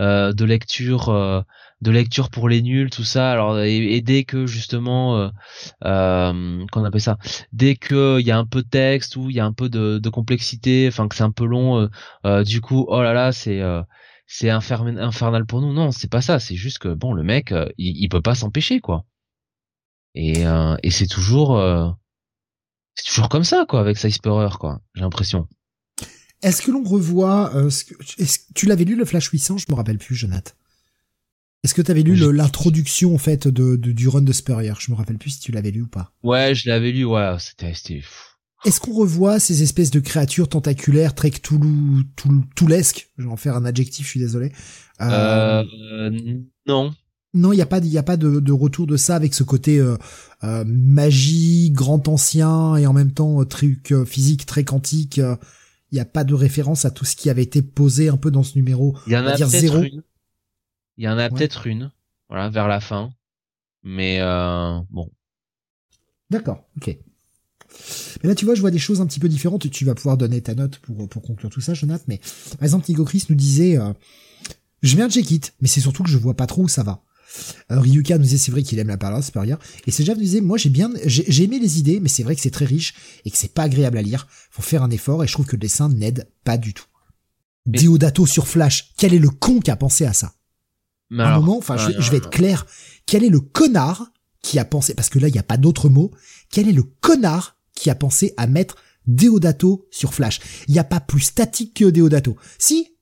euh, de lecture de lecture pour les nuls tout ça. Alors et, dès que justement euh, qu'on appelle ça dès que il y a un peu de texte ou il y a un peu de, de complexité enfin que c'est un peu long du coup oh là là c'est c'est infernal pour nous. Non c'est pas ça. C'est juste que bon le mec il, il peut pas s'empêcher quoi. Et et c'est toujours c'est toujours comme ça, quoi, avec Side quoi. J'ai l'impression. Est-ce que l'on revoit, euh, ce que, tu l'avais lu le Flash 800 Je me rappelle plus, Jonathan. Est-ce que tu avais lu l'introduction en fait de, du run de Spurrier? Je me rappelle plus si tu l'avais lu ou pas. Ouais, je l'avais lu. Ouais, c'était, c'était. Est-ce qu'on revoit ces espèces de créatures tentaculaires très Cthulhu, Toulesque? Je vais en faire un adjectif. Je suis désolé. Euh, euh non. Non, il n'y a pas, il a pas de, retour de ça avec ce côté euh, euh, magie, grand ancien et en même temps euh, truc physique très quantique. Il n'y a pas de référence à tout ce qui avait été posé un peu dans ce numéro. Il y en a peut-être une. Il y en a peut-être une, voilà, vers la fin. Mais bon. D'accord, ok. Mais là, tu vois, je vois des choses un petit peu différentes. Tu vas pouvoir donner ta note pour, pour conclure tout ça, Jonathan. Mais par exemple, Nico Chris nous disait, je un check it, mais c'est surtout que je vois pas trop où ça va. Alors Ryuka nous disait c'est vrai qu'il aime la parole supérieure et c'est nous disait moi j'ai bien j'ai aimé les idées mais c'est vrai que c'est très riche et que c'est pas agréable à lire. Faut faire un effort et je trouve que le dessin n'aide pas du tout. Diodato sur Flash, quel est le con qui a pensé à ça? À un moment, enfin je, vais être clair, quel est le connard qui a pensé parce que là il y a pas d'autre mot, quel est le connard qui a pensé à mettre Deodato sur Flash? Il n'y a pas plus statique que Deodato. Si,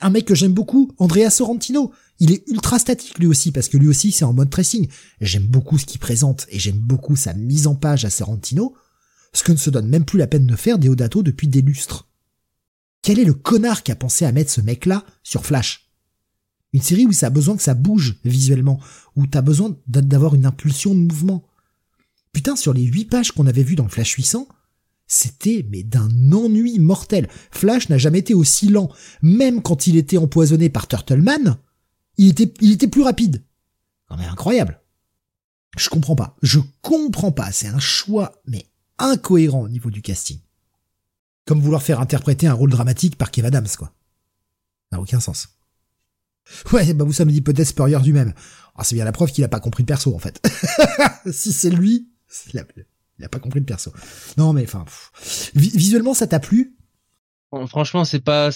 un mec que j'aime beaucoup, Andrea Sorrentino. Il est ultra statique lui aussi, parce que lui aussi c'est en mode tracing. J'aime beaucoup ce qu'il présente, et j'aime beaucoup sa mise en page à Sorrentino, ce que ne se donne même plus la peine de faire Deodato depuis des lustres. Quel est le connard qui a pensé à mettre ce mec-là sur Flash? Une série où ça a besoin que ça bouge visuellement, où t'as besoin d'avoir une impulsion de mouvement. Putain, sur les huit pages qu'on avait vues dans le Flash 800, c'était mais d'un ennui mortel. Flash n'a jamais été aussi lent. Même quand il était empoisonné par Turtleman, il était, il était plus rapide. Non mais incroyable. Je comprends pas. Je comprends pas. C'est un choix, mais incohérent au niveau du casting. Comme vouloir faire interpréter un rôle dramatique par Kev Adams, quoi. Ça n'a aucun sens. Ouais, bah vous ça me dit peut-être Spurrier du même. Ah, c'est bien la preuve qu'il a pas compris le perso, en fait. si c'est lui, c'est la... Il a pas compris le perso. Non, mais enfin, visuellement, ça t'a plu? Franchement, c'est pas,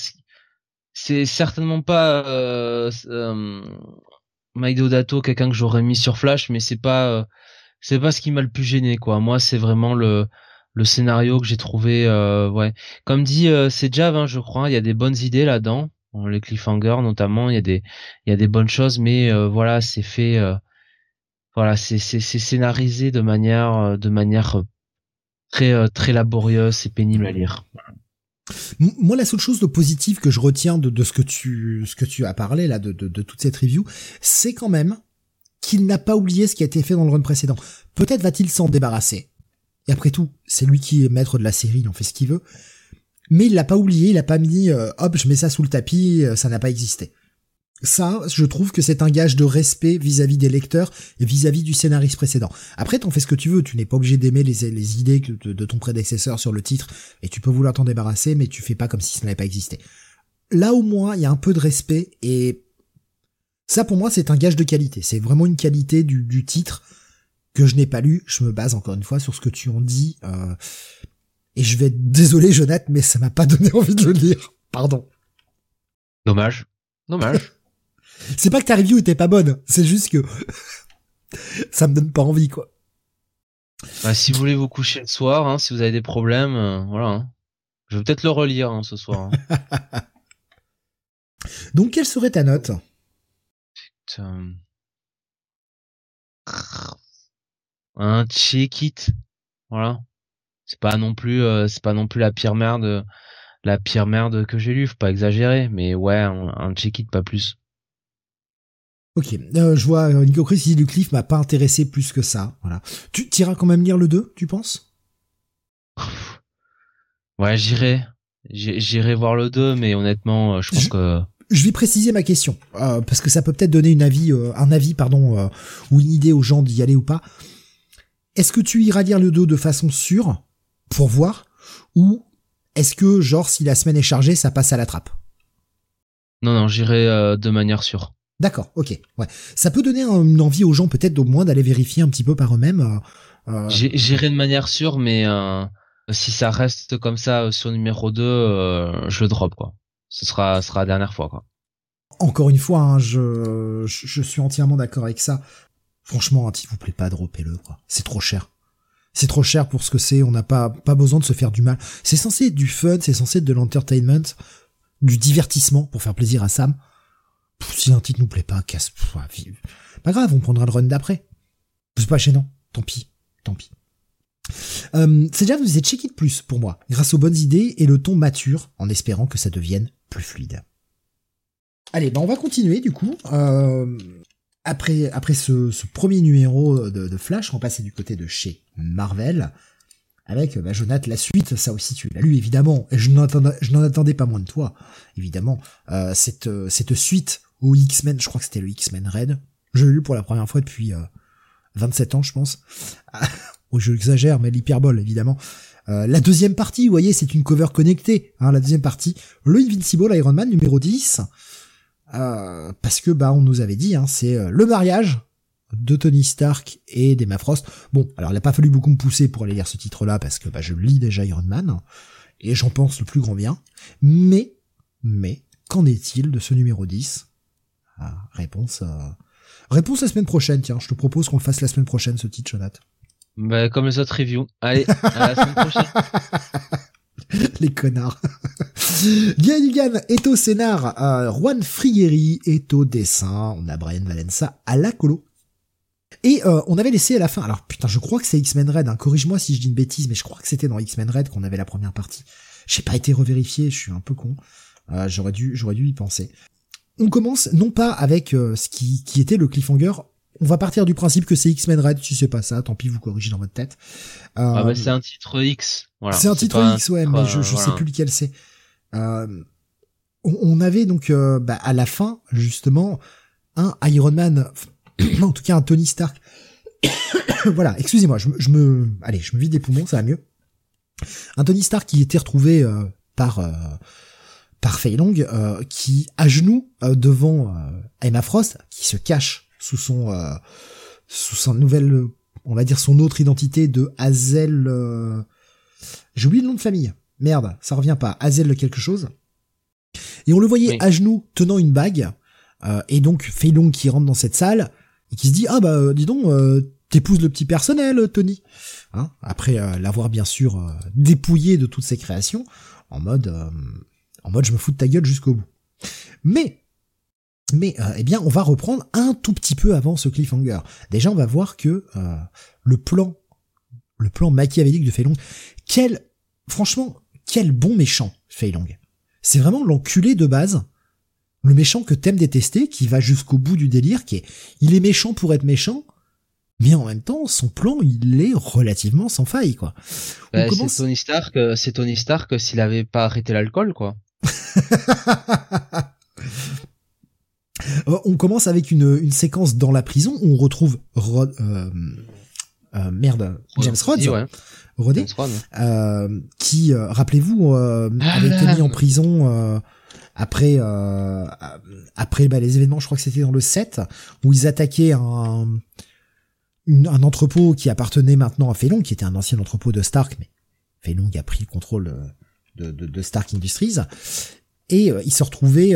c'est certainement pas euh, euh, Mike quelqu'un que j'aurais mis sur Flash, mais c'est pas, euh, c'est pas ce qui m'a le plus gêné, quoi. Moi, c'est vraiment le le scénario que j'ai trouvé, euh, ouais. Comme dit, euh, c'est Jav, hein, je crois. Il y a des bonnes idées là-dedans, les cliffhangers notamment. Il y a des, il y a des bonnes choses, mais voilà, c'est fait voilà, c'est scénarisé de manière euh, de manière euh, très euh, très laborieuse et pénible à lire. Moi, la seule chose de positive que je retiens de, de ce que tu ce que tu as parlé là, de, de, de toute cette review, c'est quand même qu'il n'a pas oublié ce qui a été fait dans le run précédent. Peut-être va-t-il s'en débarrasser. Et après tout, c'est lui qui est maître de la série, il en fait ce qu'il veut. Mais il l'a pas oublié, il a pas mis hop, je mets ça sous le tapis, ça n'a pas existé. Ça, je trouve que c'est un gage de respect vis-à-vis des lecteurs et vis-à-vis du scénariste précédent. Après, t'en fais ce que tu veux, tu n'es pas obligé d'aimer les, les idées de, de, ton prédécesseur sur le titre, et tu peux vouloir t'en débarrasser, mais tu fais pas comme si ça n'avait pas existé. Là, au moins, il y a un peu de respect, et ça, pour moi, c'est un gage de qualité. C'est vraiment une qualité du, du titre que je n'ai pas lu. Je me base encore une fois sur ce que tu en dis. Euh, et je vais être désolé, Jonathan, mais ça m'a pas donné envie de le lire. Pardon. Dommage. Dommage. c'est pas que ta review était pas bonne. C'est juste que ça me donne pas envie, quoi. Bah, si vous voulez vous coucher le soir, hein, si vous avez des problèmes, euh, voilà. Hein. Je vais peut-être le relire hein, ce soir. Donc, quelle serait ta note? Un check it voilà c'est pas non plus euh, c'est pas non plus la pire merde la pire merde que j'ai lu faut pas exagérer mais ouais un, check it pas plus ok euh, je vois euh, Nico Chris dit le cliff m'a pas intéressé plus que ça. Voilà. Tu iras quand même lire le 2 tu penses? Ouais j'irai. J'irai voir le 2 mais honnêtement je pense que je vais préciser ma question euh, parce que ça peut peut-être donner une avis, euh, un avis pardon, euh, ou une idée aux gens d'y aller ou pas. Est-ce que tu iras lire le 2 de façon sûre pour voir, ou est-ce que genre si la semaine est chargée, ça passe à la trappe? Non non, j'irai de manière sûre. D'accord, ok, ouais. Ça peut donner une envie aux gens peut-être au moins d'aller vérifier un petit peu par eux-mêmes. J'irai de manière sûre, mais si ça reste comme ça sur numéro 2, je drop quoi ce sera, sera la dernière fois, quoi. Encore une fois, hein, je, je, suis entièrement d'accord avec ça. Franchement, hein, s'il vous plaît pas, droppez-le, quoi. C'est trop cher. C'est trop cher pour ce que c'est, on n'a pas, pas besoin de se faire du mal. C'est censé être du fun, c'est censé être de l'entertainment, du divertissement pour faire plaisir à Sam. Si un titre nous plaît pas, casse, pas grave, on prendra le run d'après. C'est pas gênant. Tant pis. Tant pis. C'est déjà vous faisait check it plus pour moi, grâce aux bonnes idées et le ton mature, en espérant que ça devienne plus fluide. Allez, ben on va continuer du coup. Euh, après ce, premier numéro de, Flash, on passer du côté de chez Marvel. Avec bah, Jonathan, la suite, ça aussi tu l'as lu évidemment, je n'en attendais pas moins de toi, évidemment. Euh, cette suite au X-Men, je crois que c'était le X-Men Red, je l'ai lu pour la première fois depuis 27 ans, je pense. oh, je exagère, mais l'hyperbole, évidemment. Euh, la deuxième partie, vous voyez, c'est une cover connectée. Hein, la deuxième partie, le Invincible Iron Man numéro 10. Euh, parce que bah on nous avait dit, hein, c'est euh, le mariage de Tony Stark et d'Emma Frost. Bon, alors il n'a pas fallu beaucoup me pousser pour aller lire ce titre-là parce que bah, je lis déjà Iron Man et j'en pense le plus grand bien. Mais, mais, qu'en est-il de ce numéro 10 ah, Réponse, réponse la semaine prochaine. Tiens, je te propose qu'on le fasse la semaine prochaine ce titre, Jonathan. Bah, comme les autres reviews. Allez, à la semaine prochaine. les connards. Guy Hugan est au scénar, euh, Juan Frigueri est au dessin, on a Brian Valenza à la colo. Et euh, on avait laissé à la fin, alors putain je crois que c'est X-Men Red, hein, corrige-moi si je dis une bêtise, mais je crois que c'était dans X-Men Red qu'on avait la première partie. J'ai pas été revérifié, je suis un peu con. Euh, j'aurais dû, j'aurais dû y penser. On commence non pas avec euh, ce qui, qui était le cliffhanger on va partir du principe que c'est X-Men Red, si c'est pas ça, tant pis, vous corrigez dans votre tête. ah bah c'est un titre X. Voilà. C'est un titre X, ouais, mais je, je sais plus lequel c'est. Euh, on, avait donc euh, bah, à la fin justement un Iron Man, en tout cas un Tony Stark. voilà, excusez-moi, je, je, me, allez, je me vide des poumons, ça va mieux. Un Tony Stark qui était retrouvé euh, par par Fei Long, qui à genoux devant Emma Frost, qui se cache sous son euh, sous son nouvelle on va dire son autre identité de Hazel euh... j'ai oublié le nom de famille. Merde ça revient pas. Hazel quelque chose. Et on le voyait à genoux tenant une bague euh, et donc Feilong qui rentre dans cette salle et qui se dit ah bah euh, dis donc t'épouses le petit personnel Tony hein après l'avoir bien sûr dépouillé de toutes ses créations en mode en mode je me fous de ta gueule jusqu'au bout mais mais euh, eh bien, on va reprendre un tout petit peu avant ce cliffhanger. Déjà, on va voir que euh, le plan, le plan machiavélique de Felon, quel, franchement, quel bon méchant, Fei Long. C'est vraiment l'enculé de base, le méchant que t'aimes détester, qui va jusqu'au bout du délire, qui est, il est méchant pour être méchant, mais en même temps, son plan, il est relativement sans faille, quoi. Bah, C'est Tony Stark, euh, c'est Tony Stark s'il avait pas arrêté l'alcool, quoi. Euh, on commence avec une, une, séquence dans la prison où on retrouve Rod, euh, euh, merde, James Rhodes, ouais. Rodé, euh, qui, euh, rappelez-vous, ah avait été mis en prison après après bah, les événements, je crois que c'était dans le 7, où ils attaquaient un, un entrepôt qui appartenait maintenant à Felon, qui était un ancien entrepôt de Stark, mais Felon a pris le contrôle de, de, de Stark Industries, et il se retrouvait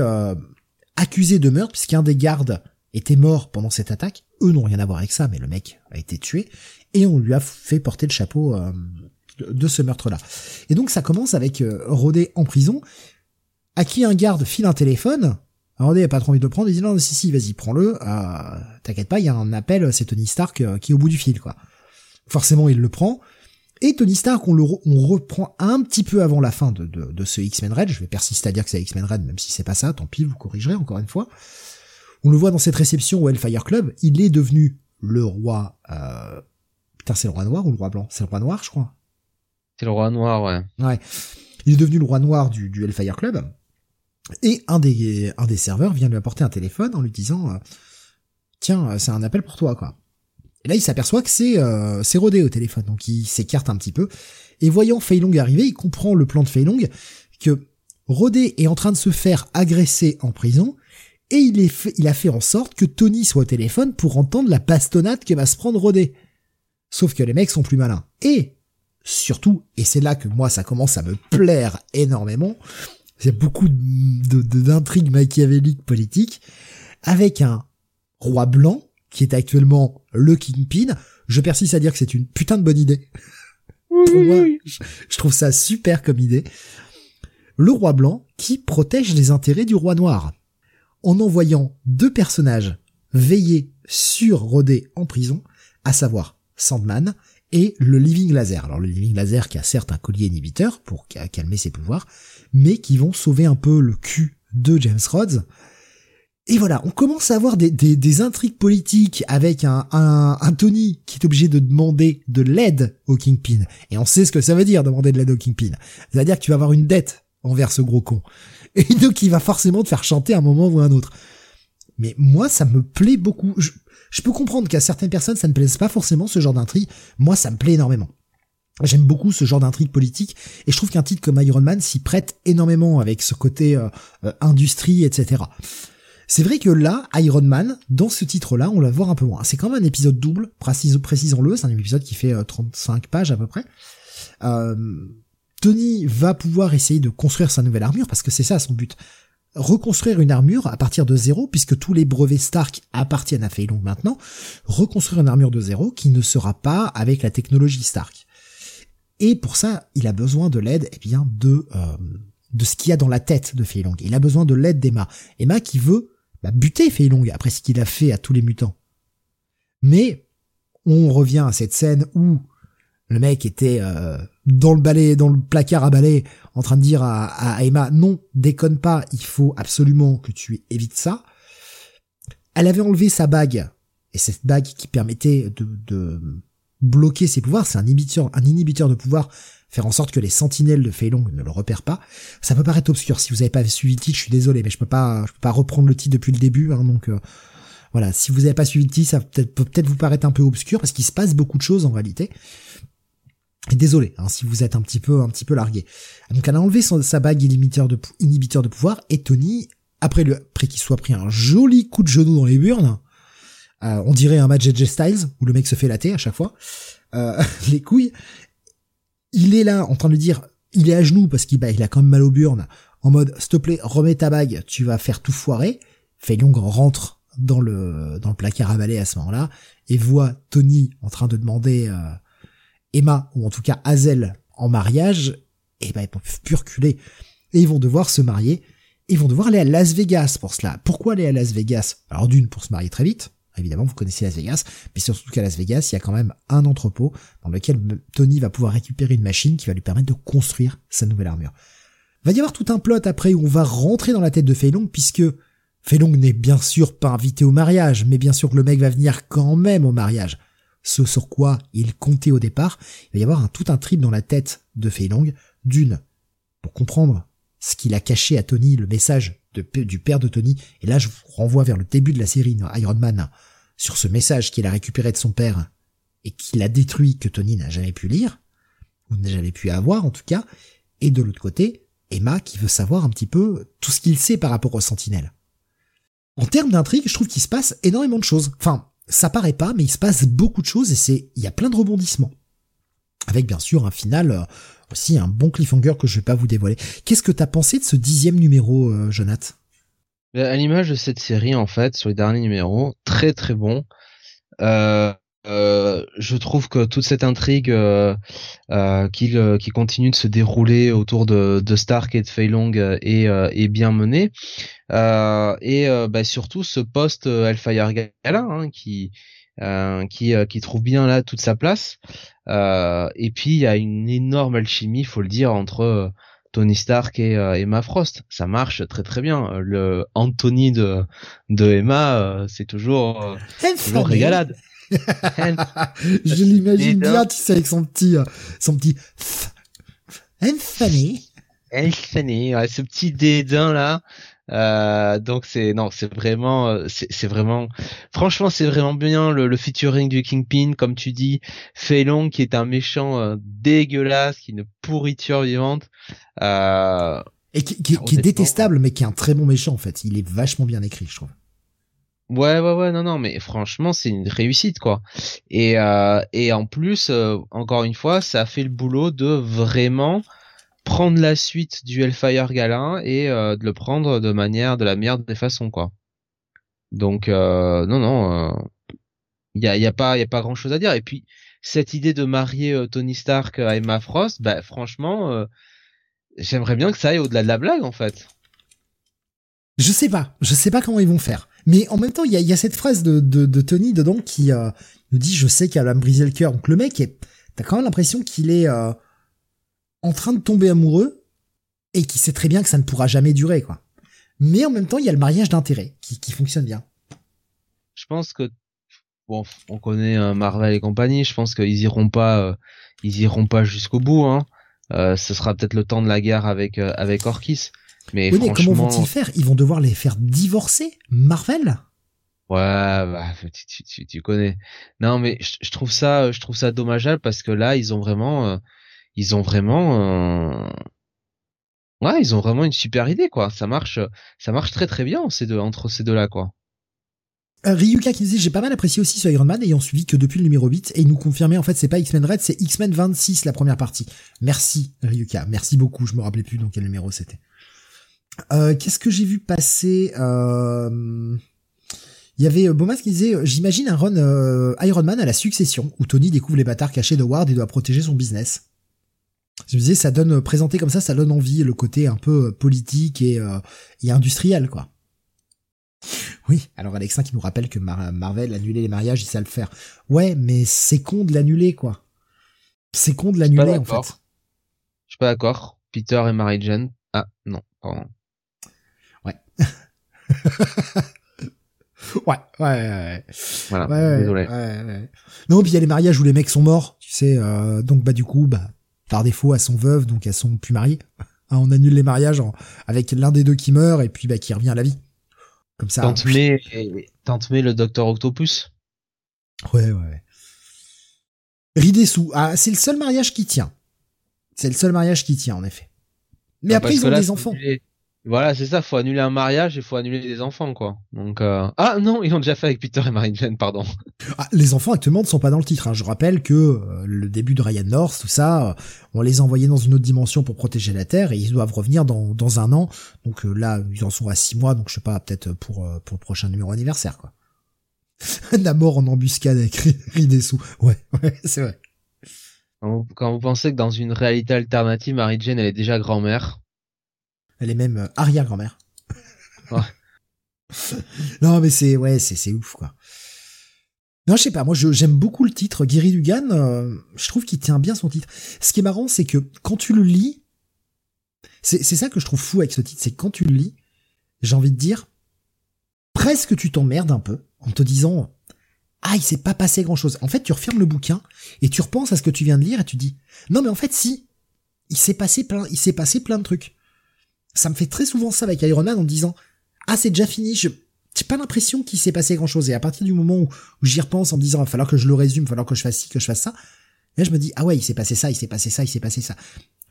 accusé de meurtre, puisqu'un des gardes était mort pendant cette attaque. Eux n'ont rien à voir avec ça, mais le mec a été tué et on lui a fait porter le chapeau euh, de, ce meurtre-là. Et donc ça commence avec euh, Rodé en prison, à qui un garde file un téléphone. Rodé a pas trop envie de le prendre, il dit non, si si, vas-y, prends-le. Euh, T'inquiète pas, il y a un appel, c'est Tony Stark euh, qui est au bout du fil, quoi. Forcément, il le prend. Et Tony Stark, on le on reprend un petit peu avant la fin de, de, de ce X-Men Red. Je vais persister à dire que c'est X-Men Red, même si c'est pas ça. Tant pis, vous corrigerez encore une fois. On le voit dans cette réception au Hellfire Club. Il est devenu le roi euh, Putain, c'est le roi noir ou le roi blanc? C'est le roi noir, je crois. C'est le roi noir, ouais. Ouais. Il est devenu le roi noir du, du Hellfire Club. Et un des, un des serveurs vient lui apporter un téléphone en lui disant euh, Tiens, euh, c'est un appel pour toi, quoi. Et là, il s'aperçoit que c'est euh, Rodé au téléphone, donc il s'écarte un petit peu. Et voyant Fei Long arriver, il comprend le plan de Fei Long, que Rodé est en train de se faire agresser en prison, et il a fait en sorte que Tony soit au téléphone pour entendre la bastonnade que va se prendre Rodé. Sauf que les mecs sont plus malins. Et, surtout, et c'est là que moi ça commence à me plaire énormément, c'est beaucoup d'intrigues machiavéliques politiques, avec un roi blanc, qui est actuellement le Kingpin, je persiste à dire que c'est une putain de bonne idée. je trouve ça super comme idée. Le roi blanc qui protège les intérêts du roi noir. En envoyant deux personnages veiller sur Rodé en prison, à savoir Sandman et le Living Laser. Alors le Living Laser qui a certes un collier inhibiteur pour calmer ses pouvoirs, mais qui vont sauver un peu le cul de James Rhodes. Et voilà, on commence à avoir des, des, intrigues politiques avec un, un, un, Tony qui est obligé de demander de l'aide au Kingpin. Et on sait ce que ça veut dire demander de l'aide au Kingpin. C'est-à-dire que tu vas avoir une dette envers ce gros con. Et donc il va forcément te faire chanter un moment ou un autre. Mais moi, ça me plaît beaucoup. Je peux comprendre qu'à certaines personnes, ça ne plaise pas forcément ce genre d'intrigue. Moi, ça me plaît énormément. J'aime beaucoup ce genre d'intrigue politique et je trouve qu'un titre comme Iron Man s'y prête énormément avec ce côté euh, euh, industrie, etc. C'est vrai que là, Iron Man, dans ce titre-là, on la voit un peu moins. C'est quand même un épisode double, précisons-le, c'est un épisode qui fait 35 euh, pages à peu près. Tony va pouvoir essayer de construire sa nouvelle armure parce que c'est ça son but reconstruire une armure à partir de zéro, puisque tous les brevets Stark appartiennent à Feilong maintenant, reconstruire une armure de zéro qui ne sera pas avec la technologie Stark. Et pour ça, il a besoin de l'aide, eh bien, de euh, de ce qu'il y a dans la tête de Feilong. Il a besoin de l'aide d'Emma. Emma qui veut bah, buter Feilong après ce qu'il a fait à tous les mutants. Mais on revient à cette scène où le mec était euh, dans le balai, dans le placard à balai, en train de dire à, Emma non, déconne pas, il faut absolument que tu évites ça. Elle avait enlevé sa bague et cette bague qui permettait de, bloquer ses pouvoirs, c'est un inhibiteur, un inhibiteur de pouvoir, faire en sorte que les sentinelles de Feilong ne le repèrent pas. Ça peut paraître obscur. Si vous n'avez pas suivi le titre, je suis désolé, mais je peux pas, je peux pas reprendre le titre depuis le début, hein, donc. Euh, voilà, si vous n'avez pas suivi le titre, ça peut peut-être vous paraître un peu obscur parce qu'il se passe beaucoup de choses en réalité. Désolé hein, si vous êtes un petit peu un petit peu largué. Donc elle a enlevé sa bague inhibiteur de, pouvoir et Tony, après, le, qu'il soit pris un joli coup de genou dans les burnes, euh, on dirait un match AJ Styles où le mec se fait latter à chaque fois, euh, les couilles, il est là en train de dire, il est à genoux parce qu'il bah, a quand même mal aux burnes, en mode s'il te plaît remets ta bague, tu vas faire tout foirer. Feilyong rentre dans le placard à balai à ce moment-là et voit Tony en train de demander euh, Emma, ou en tout cas Hazel, en mariage, et ben, ils peuvent plus reculer. Et ils vont devoir se marier. ils vont devoir aller à Las Vegas pour cela. Pourquoi aller à Las Vegas? Alors d'une, pour se marier très vite. Évidemment, vous connaissez Las Vegas, mais surtout qu'à Las Vegas, il y a quand même un entrepôt dans lequel Tony va pouvoir récupérer une machine qui va lui permettre de construire sa nouvelle armure. Va y avoir tout un plot après où on va rentrer dans la tête de Fei Long puisque Fei Long n'est bien sûr pas invité au mariage, mais bien sûr que le mec va venir quand même au mariage. Ce sur quoi il comptait au départ, il va y avoir un, tout un trip dans la tête de Fei Long, d'une, pour comprendre ce qu'il a caché à Tony, le message du père de Tony, et là je vous renvoie vers le début de la série Iron Man, sur ce message qu'il a récupéré de son père, et qu'il a détruit, que Tony n'a jamais pu lire, ou n'a jamais pu avoir en tout cas, et de l'autre côté, Emma qui veut savoir un petit peu tout ce qu'il sait par rapport aux sentinelles. En termes d'intrigue, je trouve qu'il se passe énormément de choses. Enfin, ça paraît pas, mais il se passe beaucoup de choses et c'est, il y a plein de rebondissements. Avec bien sûr un final, euh, aussi un bon cliffhanger que je vais pas vous dévoiler. Qu'est-ce que t'as pensé de ce dixième numéro, euh, À l'image de cette série, en fait, sur les derniers numéros, très très bon. Euh, euh, je trouve que toute cette intrigue euh, euh, qui, qui continue de se dérouler autour de, Stark et de Fei Long est, est bien menée. et bah, surtout ce poste Hellfire Gala hein, qui, qui, qui trouve bien là toute sa place. et puis il y a une énorme alchimie, faut le dire, entre Tony Stark et Emma Frost. Ça marche très très bien. Le Anthony de, de Emma, c'est toujours, toujours régalade. je l'imagine bien, tu sais, avec son petit, euh, son petit Anthony. Anthony, ouais, ce petit dédain là. Euh, donc c'est non, c'est vraiment, euh, c'est vraiment, franchement c'est vraiment bien le, le, featuring du Kingpin, comme tu dis, Feilong qui est un méchant euh, dégueulasse, qui est une pourriture vivante. Euh, et qui, qui, qui est détestable, mais qui est un très bon méchant en fait. Il est vachement bien écrit, je trouve. Ouais, ouais, ouais, non, non, mais franchement, c'est une réussite, quoi. Et, euh, et en plus, euh, encore une fois, ça a fait le boulot de vraiment prendre la suite du Hellfire Galin et euh, de le prendre de manière, de la meilleure des façons, quoi. Donc, non, non, il y a, y a pas, y a pas grand chose à dire. Et puis, cette idée de marier Tony Stark à Emma Frost, bah, franchement, j'aimerais bien que ça aille au-delà de la blague, en fait. Je sais pas, je sais pas comment ils vont faire. Mais en même temps, il y a, cette phrase de, de, Tony dedans qui euh, nous dit je sais qu'elle va me briser le cœur. Donc le mec, t'as quand même l'impression qu'il est euh, en train de tomber amoureux et qui sait très bien que ça ne pourra jamais durer, quoi. Mais en même temps, il y a le mariage d'intérêt qui, qui fonctionne bien. Je pense que bon, on connaît euh, Marvel et compagnie. Je pense qu'ils iront pas, ils iront pas jusqu'au bout. Hein. ce sera peut-être le temps de la guerre avec avec Orkis. Mais, oui, mais comment vont-ils faire? Ils vont devoir les faire divorcer Marvel? Ouais, bah, tu, tu, tu, connais. Non, mais je, trouve ça, je trouve ça dommageable parce que là, ils ont vraiment, euh, ils ont vraiment, ouais, ils ont vraiment une super idée, quoi. Ça marche, ça marche très très bien ces deux, entre ces deux-là, quoi. Euh, Ryuka qui disait j'ai pas mal apprécié aussi ce Iron Man ayant suivi que depuis le numéro 8 et il nous confirmait en fait c'est pas X-Men Red c'est X-Men 26 la première partie. Merci Ryuka, merci beaucoup, je me rappelais plus dans quel numéro c'était. Euh, qu'est-ce que j'ai vu passer euh... Il y avait Bomas qui disait J'imagine un run Iron Man à la succession, où Tony découvre les bâtards cachés de Ward et doit protéger son business. Je me disais, ça donne, présenté comme ça, ça donne envie, le côté un peu politique et, et industriel, quoi. Oui, alors Alexin qui nous rappelle que Marvel annulait les mariages, il sait le faire. Ouais, mais c'est con de l'annuler, quoi. C'est con de l'annuler, en fait. Je suis pas d'accord. Peter et Mary Jane. Ah, non, pardon. ouais, ouais, ouais. Voilà, ouais, désolé. Ouais, non, puis il y a les mariages où les mecs sont morts, tu sais, euh, donc bah du coup, bah par défaut, elles sont veuves, donc elles sont plus mariées. Hein, on annule les mariages avec l'un des deux qui meurt et puis bah qui revient à la vie. Comme ça. Tante May, Tante May le docteur Octopus. Ouais, ouais. Ridessu, ah, c'est le seul mariage qui tient. C'est le seul mariage qui tient, en effet. Mais ah, après, ils ont des enfants. Voilà, c'est ça, faut annuler un mariage et faut annuler des enfants, quoi. Donc, euh... ah non, ils l'ont déjà fait avec Peter et Mary Jane, pardon. Ah, les enfants actuellement ne sont pas dans le titre. Hein. Je rappelle que euh, le début de Ryan North, tout ça, euh, on les a envoyés dans une autre dimension pour protéger la Terre et ils doivent revenir dans, dans un an. Donc euh, là, ils en sont à six mois, donc je sais pas, peut-être pour pour le prochain numéro anniversaire, quoi. mort en embuscade avec Ridessu. Ouais, ouais, c'est vrai. Quand vous pensez que dans une réalité alternative, Mary Jane, elle est déjà grand-mère elle est même euh, arrière-grand-mère. non, mais c'est ouais, c'est c'est ouf quoi. Non, je sais pas. Moi, j'aime beaucoup le titre. Gary Dugan, euh, je trouve qu'il tient bien son titre. Ce qui est marrant, c'est que quand tu le lis, c'est ça que je trouve fou avec ce titre, c'est quand tu le lis, j'ai envie de dire, presque tu t'emmerdes un peu en te disant, ah, il s'est pas passé grand chose. En fait, tu refermes le bouquin et tu repenses à ce que tu viens de lire et tu dis, non, mais en fait, si, il s'est passé plein, il s'est passé plein de trucs. Ça me fait très souvent ça avec Iron Man en disant, ah, c'est déjà fini, je, j'ai pas l'impression qu'il s'est passé grand chose. Et à partir du moment où, j'y repense en me disant, il va falloir que je le résume, il va falloir que je fasse ci, que je fasse ça, là, je me dis, ah ouais, il s'est passé ça, il s'est passé ça, il s'est passé ça.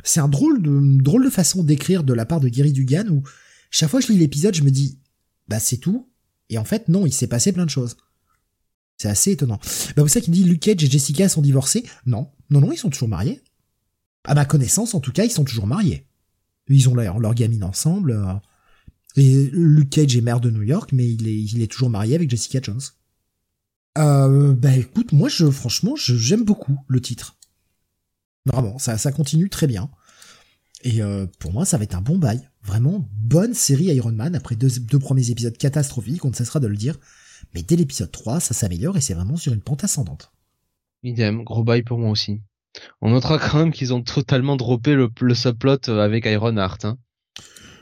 C'est un drôle de, drôle de façon d'écrire de la part de Gary Dugan où chaque fois que je lis l'épisode, je me dis, bah, c'est tout. Et en fait, non, il s'est passé plein de choses. C'est assez étonnant. Bah, vous savez qu'il dit Luke et Jessica sont divorcés. Non. Non, non, ils sont toujours mariés. À ma connaissance, en tout cas, ils sont toujours mariés. Ils ont leur, leur gamine ensemble. Euh. Et Luke Cage est maire de New York, mais il est, il est toujours marié avec Jessica Jones. Euh, bah écoute, moi je franchement j'aime beaucoup le titre. Vraiment, ça, ça continue très bien. Et euh, pour moi, ça va être un bon bail. Vraiment, bonne série Iron Man après deux, deux premiers épisodes catastrophiques, on ne cessera de le dire. Mais dès l'épisode 3, ça s'améliore et c'est vraiment sur une pente ascendante. Idem, gros bail pour moi aussi. On notera quand même qu'ils ont totalement droppé le, le subplot avec Iron Heart. Hein.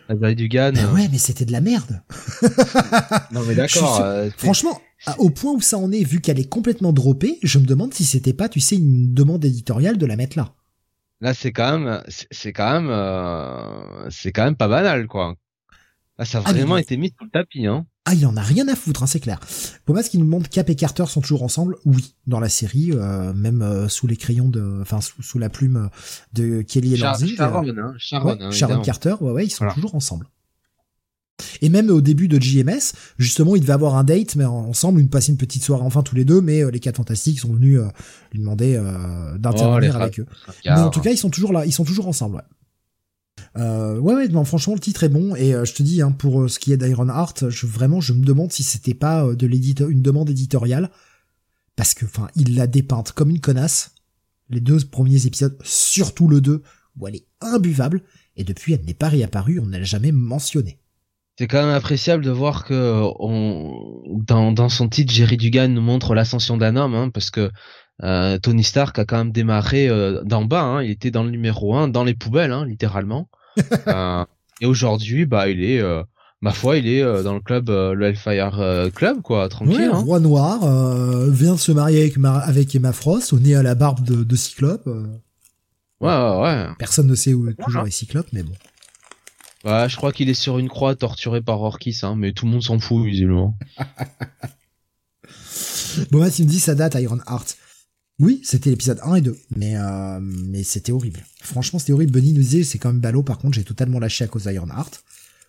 La du Gan. Ben ouais, mais c'était de la merde. non mais d'accord. Euh, franchement, au point où ça en est, vu qu'elle est complètement droppée, je me demande si c'était pas, tu sais, une demande éditoriale de la mettre là. Là, c'est quand même, c'est quand même, euh, c'est quand même pas banal, quoi. Là, ça a ah, vraiment été mis sur le tapis, hein. Ah, il en a rien à foutre, hein, c'est clair. Pour moi, ce qui nous montre Cap et Carter sont toujours ensemble, oui, dans la série, euh, même euh, sous les crayons de, enfin sous, la plume de Kelly et Char Sharon, hein, Sharon, hein, Sharon Carter, ouais, ouais, ils sont toujours ensemble. Et même au début de JMS, justement, ils devaient avoir un date, mais ensemble, une passer une petite soirée enfin tous les deux, mais euh, les quatre fantastiques sont venus lui demander d'intervenir oh, avec eux. Mais en tout cas, ils sont toujours là, ils sont toujours ensemble. Ouais. Euh, ouais, ouais, franchement, le titre est bon. Et euh, je te dis, hein, pour euh, ce qui est d'Iron Heart, vraiment, je me demande si c'était pas de l'éditeur, une demande éditoriale. Parce que, il l'a dépeinte comme une connasse. Les deux premiers épisodes, surtout le 2, où elle est imbuvable. Et depuis, elle n'est pas réapparue, on ne l'a jamais mentionné. C'est quand même appréciable de voir que dans, son titre, Jerry Dugan nous montre l'ascension d'un homme, hein, parce que Tony Stark a quand même démarré d'en bas. Hein, il était dans le numéro 1, dans les poubelles, littéralement. Euh, et aujourd'hui, bah, il est, euh, ma foi, il est euh, dans le club, le Hellfire Club, quoi, tranquille. hein. Roi Noir vient de se marier avec, avec Emma Frost, au nez à la barbe de, de Cyclope. Ouais, ouais, ouais. Personne ne sait où toujours est Cyclope, mais bon. Ouais, je crois qu'il est sur une croix torturé par Orkis, hein, mais tout le monde s'en fout, visiblement. bon, là, tu me dis, ça date Iron Heart. Oui, c'était l'épisode 1 et 2, mais euh, mais c'était horrible. Franchement, c'était horrible. Bunny nous disait, c'est quand même ballot. Par contre, j'ai totalement lâché à cause d'Iron Heart.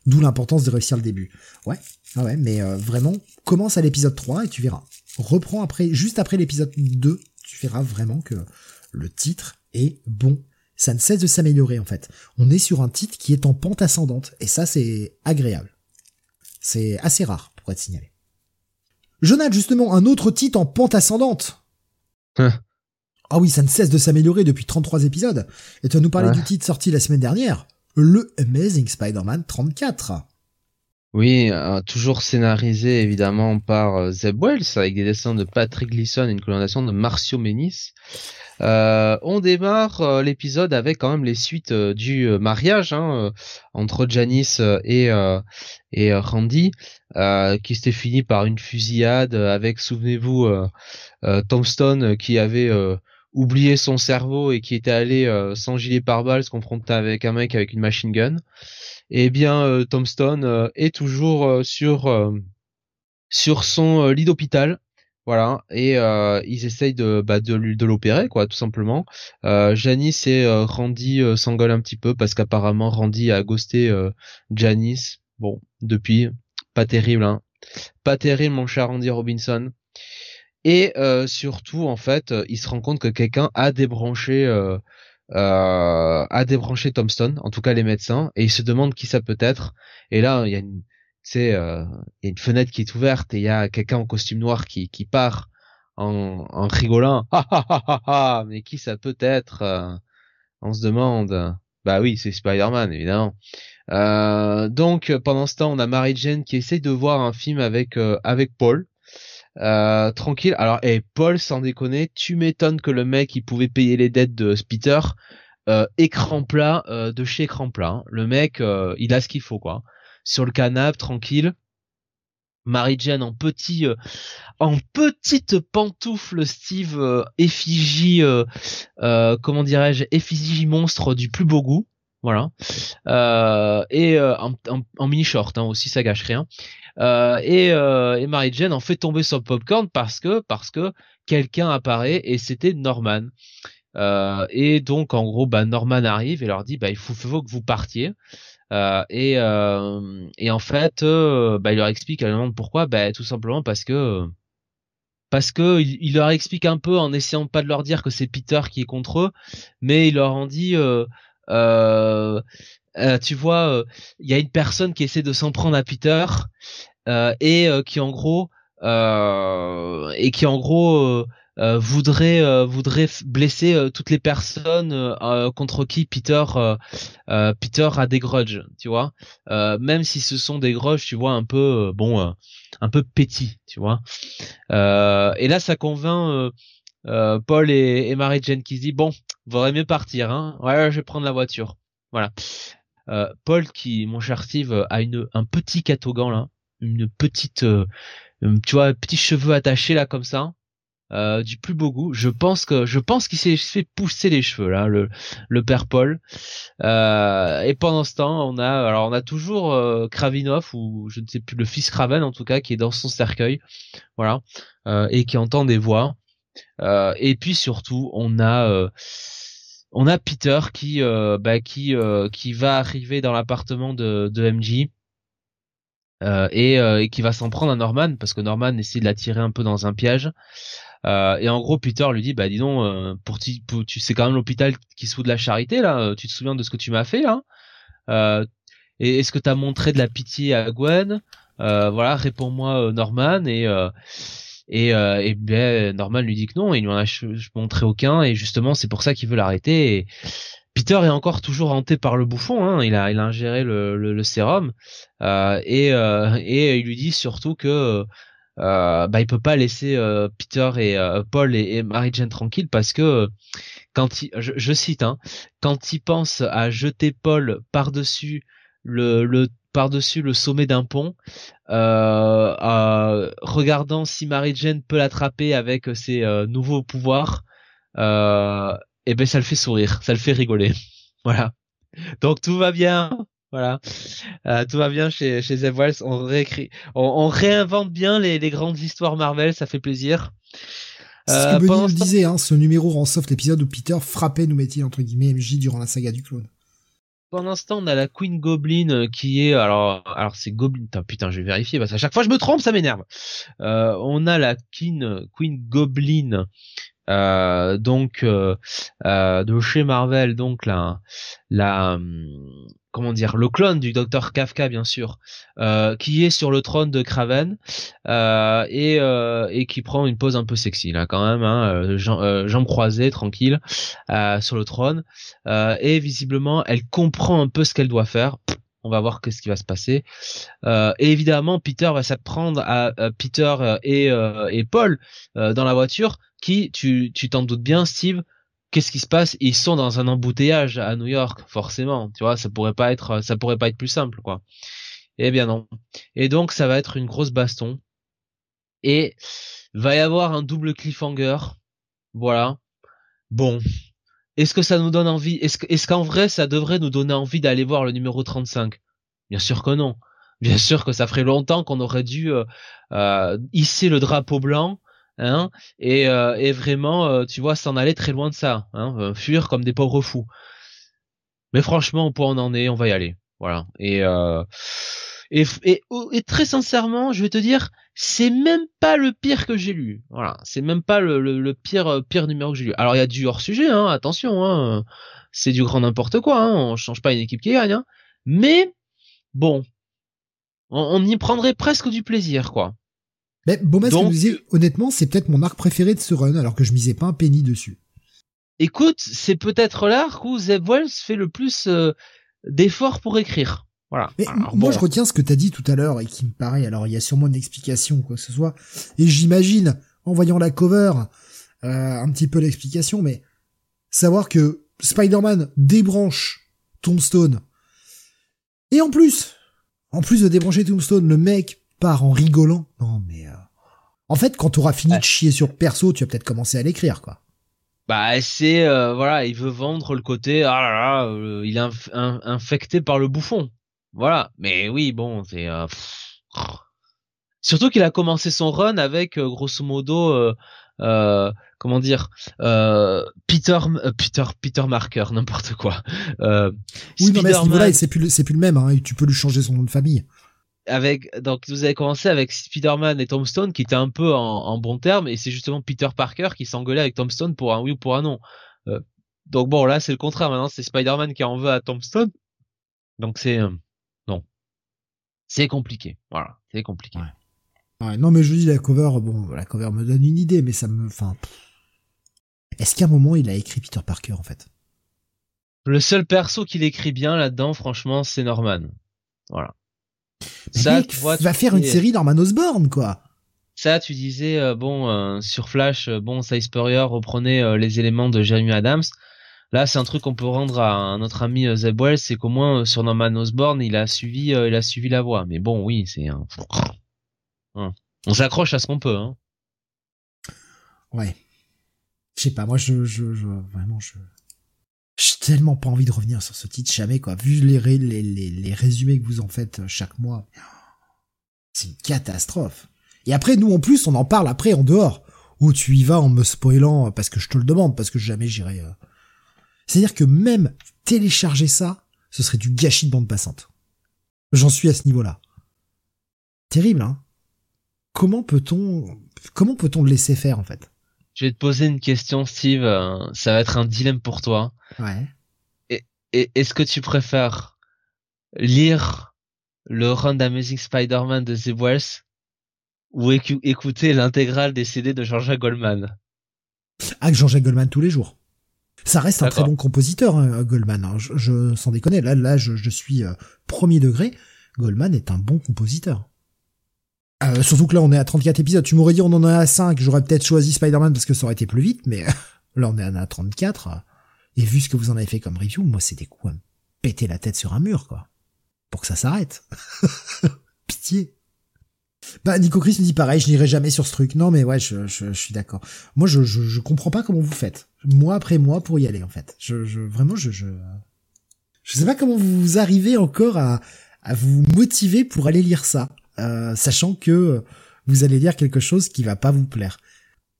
D'où l'importance de réussir le début. Ouais, ah ouais, mais euh, vraiment, commence à l'épisode 3 et tu verras. Reprends après, juste après l'épisode 2, tu verras vraiment que le titre est bon. Ça ne cesse de s'améliorer en fait. On est sur un titre qui est en pente ascendante et ça c'est agréable. C'est assez rare pour être signalé. Jonathan, justement, un autre titre en pente ascendante. Hein. Ah oui, ça ne cesse de s'améliorer depuis 33 épisodes. Et tu vas nous parler du titre sorti la semaine dernière, le Amazing Spider-Man 34. Oui, euh, toujours scénarisé évidemment par euh, Zeb Wells avec des dessins de Patrick Gleason et une colonisation de Marcio Menis. Euh, on démarre l'épisode avec quand même les suites du mariage hein, entre Janice et et Randy, qui s'était fini par une fusillade avec, souvenez-vous, Tombstone qui avait oublié son cerveau et qui était allé sans gilet pare-balles se confronter avec un mec avec une machine gun. Eh bien, Tombstone est toujours sur sur son lit d'hôpital voilà, et euh, ils essayent de, bah, de, de l'opérer, quoi, tout simplement. Euh, Janice et euh, Randy euh, s'engueulent un petit peu parce qu'apparemment Randy a ghosté euh, Janice. Bon, depuis, pas terrible, hein. Pas terrible, mon cher Randy Robinson. Et surtout, en fait, il se rend compte que quelqu'un a débranché, a débranché Tombstone, en tout cas les médecins, et il se demande qui ça peut être. Et là, il y a une euh, il y a une fenêtre qui est ouverte et il y a quelqu'un en costume noir qui, qui part en, en rigolant. mais qui ça peut être euh, On se demande. Bah oui, c'est Spider-Man, évidemment. Euh, donc pendant ce temps, on a Mary Jane qui essaye de voir un film avec avec Paul. Euh, tranquille. Alors, et Paul, sans déconner, tu m'étonnes que le mec, il pouvait payer les dettes de Peter. Euh, écran plat euh, de chez écran plat. Hein. Le mec, euh, il a ce qu'il faut quoi. Sur le canapé, tranquille. Mary Jane en petit, en petite pantoufle Steve effigie, comment dirais-je, effigie monstre du plus beau goût. Voilà. et en, mini short hein, aussi, ça gâche rien. et, et Mary Jane en fait tomber le popcorn parce que parce que quelqu'un apparaît et c'était Norman. Euh, et donc en gros, bah, Norman arrive et leur dit, bah, il faut, que vous partiez. Euh, et, euh, et en fait, euh, bah, il leur explique, elle demande pourquoi, bah, tout simplement parce que parce que il, leur explique un peu en essayant pas de leur dire que c'est Peter qui est contre eux, mais il leur en dit, euh, euh, tu vois, il y a une personne qui essaie de s'en prendre à Peter et qui en gros et qui en gros euh, voudrait euh, voudrait blesser euh, toutes les personnes contre qui Peter Peter a des grudges, tu vois. même si ce sont des grudges, tu vois, un peu bon, un peu petits, tu vois. et là, ça convainc Paul et, et Mary Jane qui se dit bon, vaudrait mieux partir, hein. Ouais, je vais prendre la voiture. Voilà. Paul qui, mon cher Steve, a une un petit catogan là, une petite, tu vois, petits cheveux attachés là comme ça. Euh, du plus beau goût. Je pense que je pense qu'il s'est fait pousser les cheveux là, le le père Paul. Euh, et pendant ce temps, on a alors on a toujours euh, Kravinov ou je ne sais plus le fils Kraven en tout cas qui est dans son cercueil, voilà, et qui entend des voix. Et puis surtout, on a on a Peter qui bah, qui qui va arriver dans l'appartement de de MJ. et, et, qui va s'en prendre à Norman parce que Norman essaie de l'attirer un peu dans un piège. Euh, et en gros, Peter lui dit, bah dis donc, euh, pour, tu, tu c'est quand même l'hôpital qui se fout de la charité là. Euh, tu te souviens de ce que tu m'as fait là Et est-ce que tu as montré de la pitié à Gwen? Voilà, réponds-moi, Norman. Et et, et ben, Norman lui dit que non, il lui en a montré aucun. Et justement, c'est pour ça qu'il veut l'arrêter. Et Peter est encore toujours hanté par le bouffon. Hein, il a il a ingéré le, le, sérum. et et il lui dit surtout que euh, bah il peut pas laisser euh, Peter et euh, Paul et, Mary Jane tranquilles parce que quand il, je, cite hein, quand il pense à jeter Paul par dessus le, le par dessus le sommet d'un pont, regardant si Mary Jane peut l'attraper avec ses nouveaux pouvoirs, et eh ben ça le fait sourire, ça le fait rigoler, voilà. Donc tout va bien, voilà, euh, tout va bien chez chez Zev Wells. On réécrit, on, réinvente bien les, les, grandes histoires Marvel, ça fait plaisir. C'est ce que euh, Benny le disait, hein, ce numéro rend soft l'épisode où Peter frappait, nous met-il entre guillemets, MJ durant la saga du clone. Ce temps, on a la Queen Goblin euh, qui est alors alors c'est Goblin. Putain, je vais vérifier parce chaque fois je me trompe, ça m'énerve. Euh, on a la Queen Queen Goblin euh, donc euh, euh, de chez Marvel donc la la hum, comment dire le clone du docteur Kafka bien sûr euh, qui est sur le trône de Kraven euh, et, euh, et qui prend une pose un peu sexy là quand même hein, jambes croisées tranquille sur le trône et visiblement elle comprend un peu ce qu'elle doit faire on va voir qu'est-ce qui va se passer. et évidemment, Peter va s'apprendre à, Peter et, et Paul dans la voiture, qui, tu t'en doutes bien, Steve, qu'est-ce qui se passe? Ils sont dans un embouteillage à New York, forcément. Tu vois, ça pourrait pas être, ça pourrait pas être plus simple, quoi. Eh bien non. Et donc ça va être une grosse baston. Et va y avoir un double cliffhanger. Voilà. Bon. Est-ce que ça nous donne envie? Est-ce qu'en vrai ça devrait nous donner envie d'aller voir le numéro 35 Bien sûr que non. Bien sûr que ça ferait longtemps qu'on aurait dû euh, euh, hisser le drapeau blanc hein, et, euh, et vraiment, euh, tu vois, s'en aller très loin de ça, hein, euh, fuir comme des pauvres fous. Mais franchement, au point on en est, on va y aller, voilà. Et et, et, et, très sincèrement, je vais te dire, c'est même pas le pire que j'ai lu. Voilà, c'est même pas le, le, pire pire numéro que j'ai lu. Alors il y a du hors sujet, hein, attention, hein, c'est du grand n'importe quoi. Hein, on change pas une équipe qui gagne, hein, mais bon, on, on y prendrait presque du plaisir, quoi. Mais Bomas Donc, disait, honnêtement, c'est peut-être mon arc préféré de ce run, alors que je misais pas un penny dessus. Écoute, c'est peut-être l'arc où Zeb Wells fait le plus euh, d'efforts pour écrire. Voilà. Mais moi, je retiens ce que t'as dit tout à l'heure et qui me paraît, alors il y a sûrement une explication, quoi que ce soit. Et j'imagine, en voyant la cover, euh, un petit peu l'explication, mais savoir que Spider-Man débranche Tombstone. Et en plus, en plus de débrancher Tombstone, le mec part en rigolant. Non, mais... Euh, en fait, quand t'auras fini de chier sur perso, tu vas peut-être commencer à l'écrire, quoi. Bah c'est euh, voilà, il veut vendre le côté ah là là, euh, il est infecté par le bouffon. Voilà, mais oui, bon, c'est euh, surtout qu'il a commencé son run avec grosso modo comment dire Peter Peter Peter Marker n'importe quoi. oui, non, mais à c'est plus c'est plus le même. Hein, tu peux lui changer son nom de famille avec donc vous avez commencé avec Spider-Man et Tombstone qui étaient un peu en, en bon terme et c'est justement Peter Parker qui s'engueulait avec Tombstone pour un oui ou pour un non. Euh, donc bon là c'est le contraire maintenant c'est Spider-Man qui en veut à Tombstone. Donc c'est euh, non. C'est compliqué. Voilà, c'est compliqué. Ouais. non mais je dis la cover bon la cover me donne une idée mais ça me enfin Est-ce qu'à un moment il a écrit Peter Parker en fait? Le seul perso qu'il écrit bien là-dedans franchement c'est Norman. Voilà. Ça, tu vois, va faire une série Norman Osborn, quoi. Ça, tu disais, euh, bon, euh, sur Flash, euh, bon, Cy Spurrier reprenait les éléments de Jeremy Adams. Là, c'est un truc qu'on peut rendre à notre ami Zeb Wells, c'est qu'au moins sur Norman Osborn, il a suivi, il a suivi la voie. Mais bon, oui, c'est un... Hein. On s'accroche à ce qu'on peut, hein. Ouais. Je sais pas, moi, je, je, je, vraiment, je, j'ai tellement pas envie de revenir sur ce titre, jamais quoi. Vu les, les, résumés que vous en faites euh, chaque mois, c'est une catastrophe. Et après, nous en plus, on en parle après en dehors, où tu y vas en me spoilant parce que je te le demande, parce que jamais j'irai. Euh. C'est-à-dire que même télécharger ça, ce serait du gâchis de bande passante. J'en suis à ce niveau-là. Terrible, hein Comment peut-on, comment peut-on le laisser faire en fait? Je vais te poser une question, Steve. Euh, ça va être un dilemme pour toi. Ouais. Et, est-ce que tu préfères lire le run d'Amazing Spider-Man de The Wells ou écouter l'intégrale des CD de Jean-Jacques Goldman? Ah, Jean-Jacques Goldman tous les jours. Ça reste un très bon compositeur, hein, Goldman. Hein. Je, je, sans déconner, là, là, je, suis euh, premier degré. Goldman est un bon compositeur. Euh, surtout que là, on est à 34 épisodes. Tu m'aurais dit on en est à 5, j'aurais peut-être choisi Spider-Man parce que ça aurait été plus vite, mais là, on est à 34. Et vu ce que vous en avez fait comme review, moi, c'était quoi péter la tête sur un mur, quoi. Pour que ça s'arrête. Pitié. Bah, Nico Chris me dit pareil, je n'irai jamais sur ce truc. Non, mais ouais, je, suis d'accord. Moi, je, je, je, comprends pas comment vous faites. Mois après mois pour y aller, en fait. Je, je, vraiment, je, je, je sais pas comment vous arrivez encore à, à vous motiver pour aller lire ça, euh, sachant que vous allez lire quelque chose qui va pas vous plaire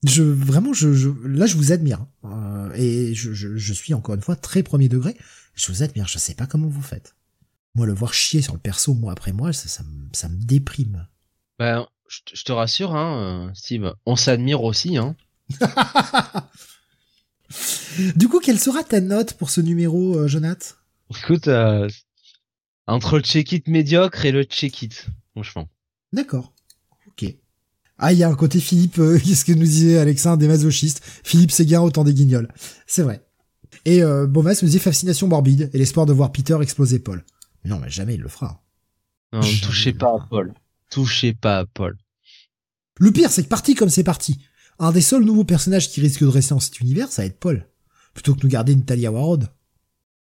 je vraiment je, je là je vous admire euh, et je, je, je, suis encore une fois très premier degré. Je vous admire je sais pas comment vous faites. Moi le voir chier sur le perso mois après mois ça ça, me, ça me déprime. Ben je, te rassure hein euh, Steve on s'admire aussi hein. Du coup quelle sera ta note pour ce numéro euh, Jonath? Écoute euh, entre le check-it médiocre et le check-it franchement. D'accord ah, il y a un côté Philippe, euh, qu'est-ce que nous disait Alexandre, des masochistes. Philippe Séguin, autant des guignols. C'est vrai. Et euh, Bomas nous disait fascination morbide et l'espoir de voir Peter exploser Paul. Mais non, mais jamais il le fera. Non, touchez pas à Paul. Touchez pas à Paul. Le pire, c'est que parti comme c'est parti. Un des seuls nouveaux personnages qui risque de rester dans cet univers, ça va être Paul. Plutôt que nous garder une Talia Warod.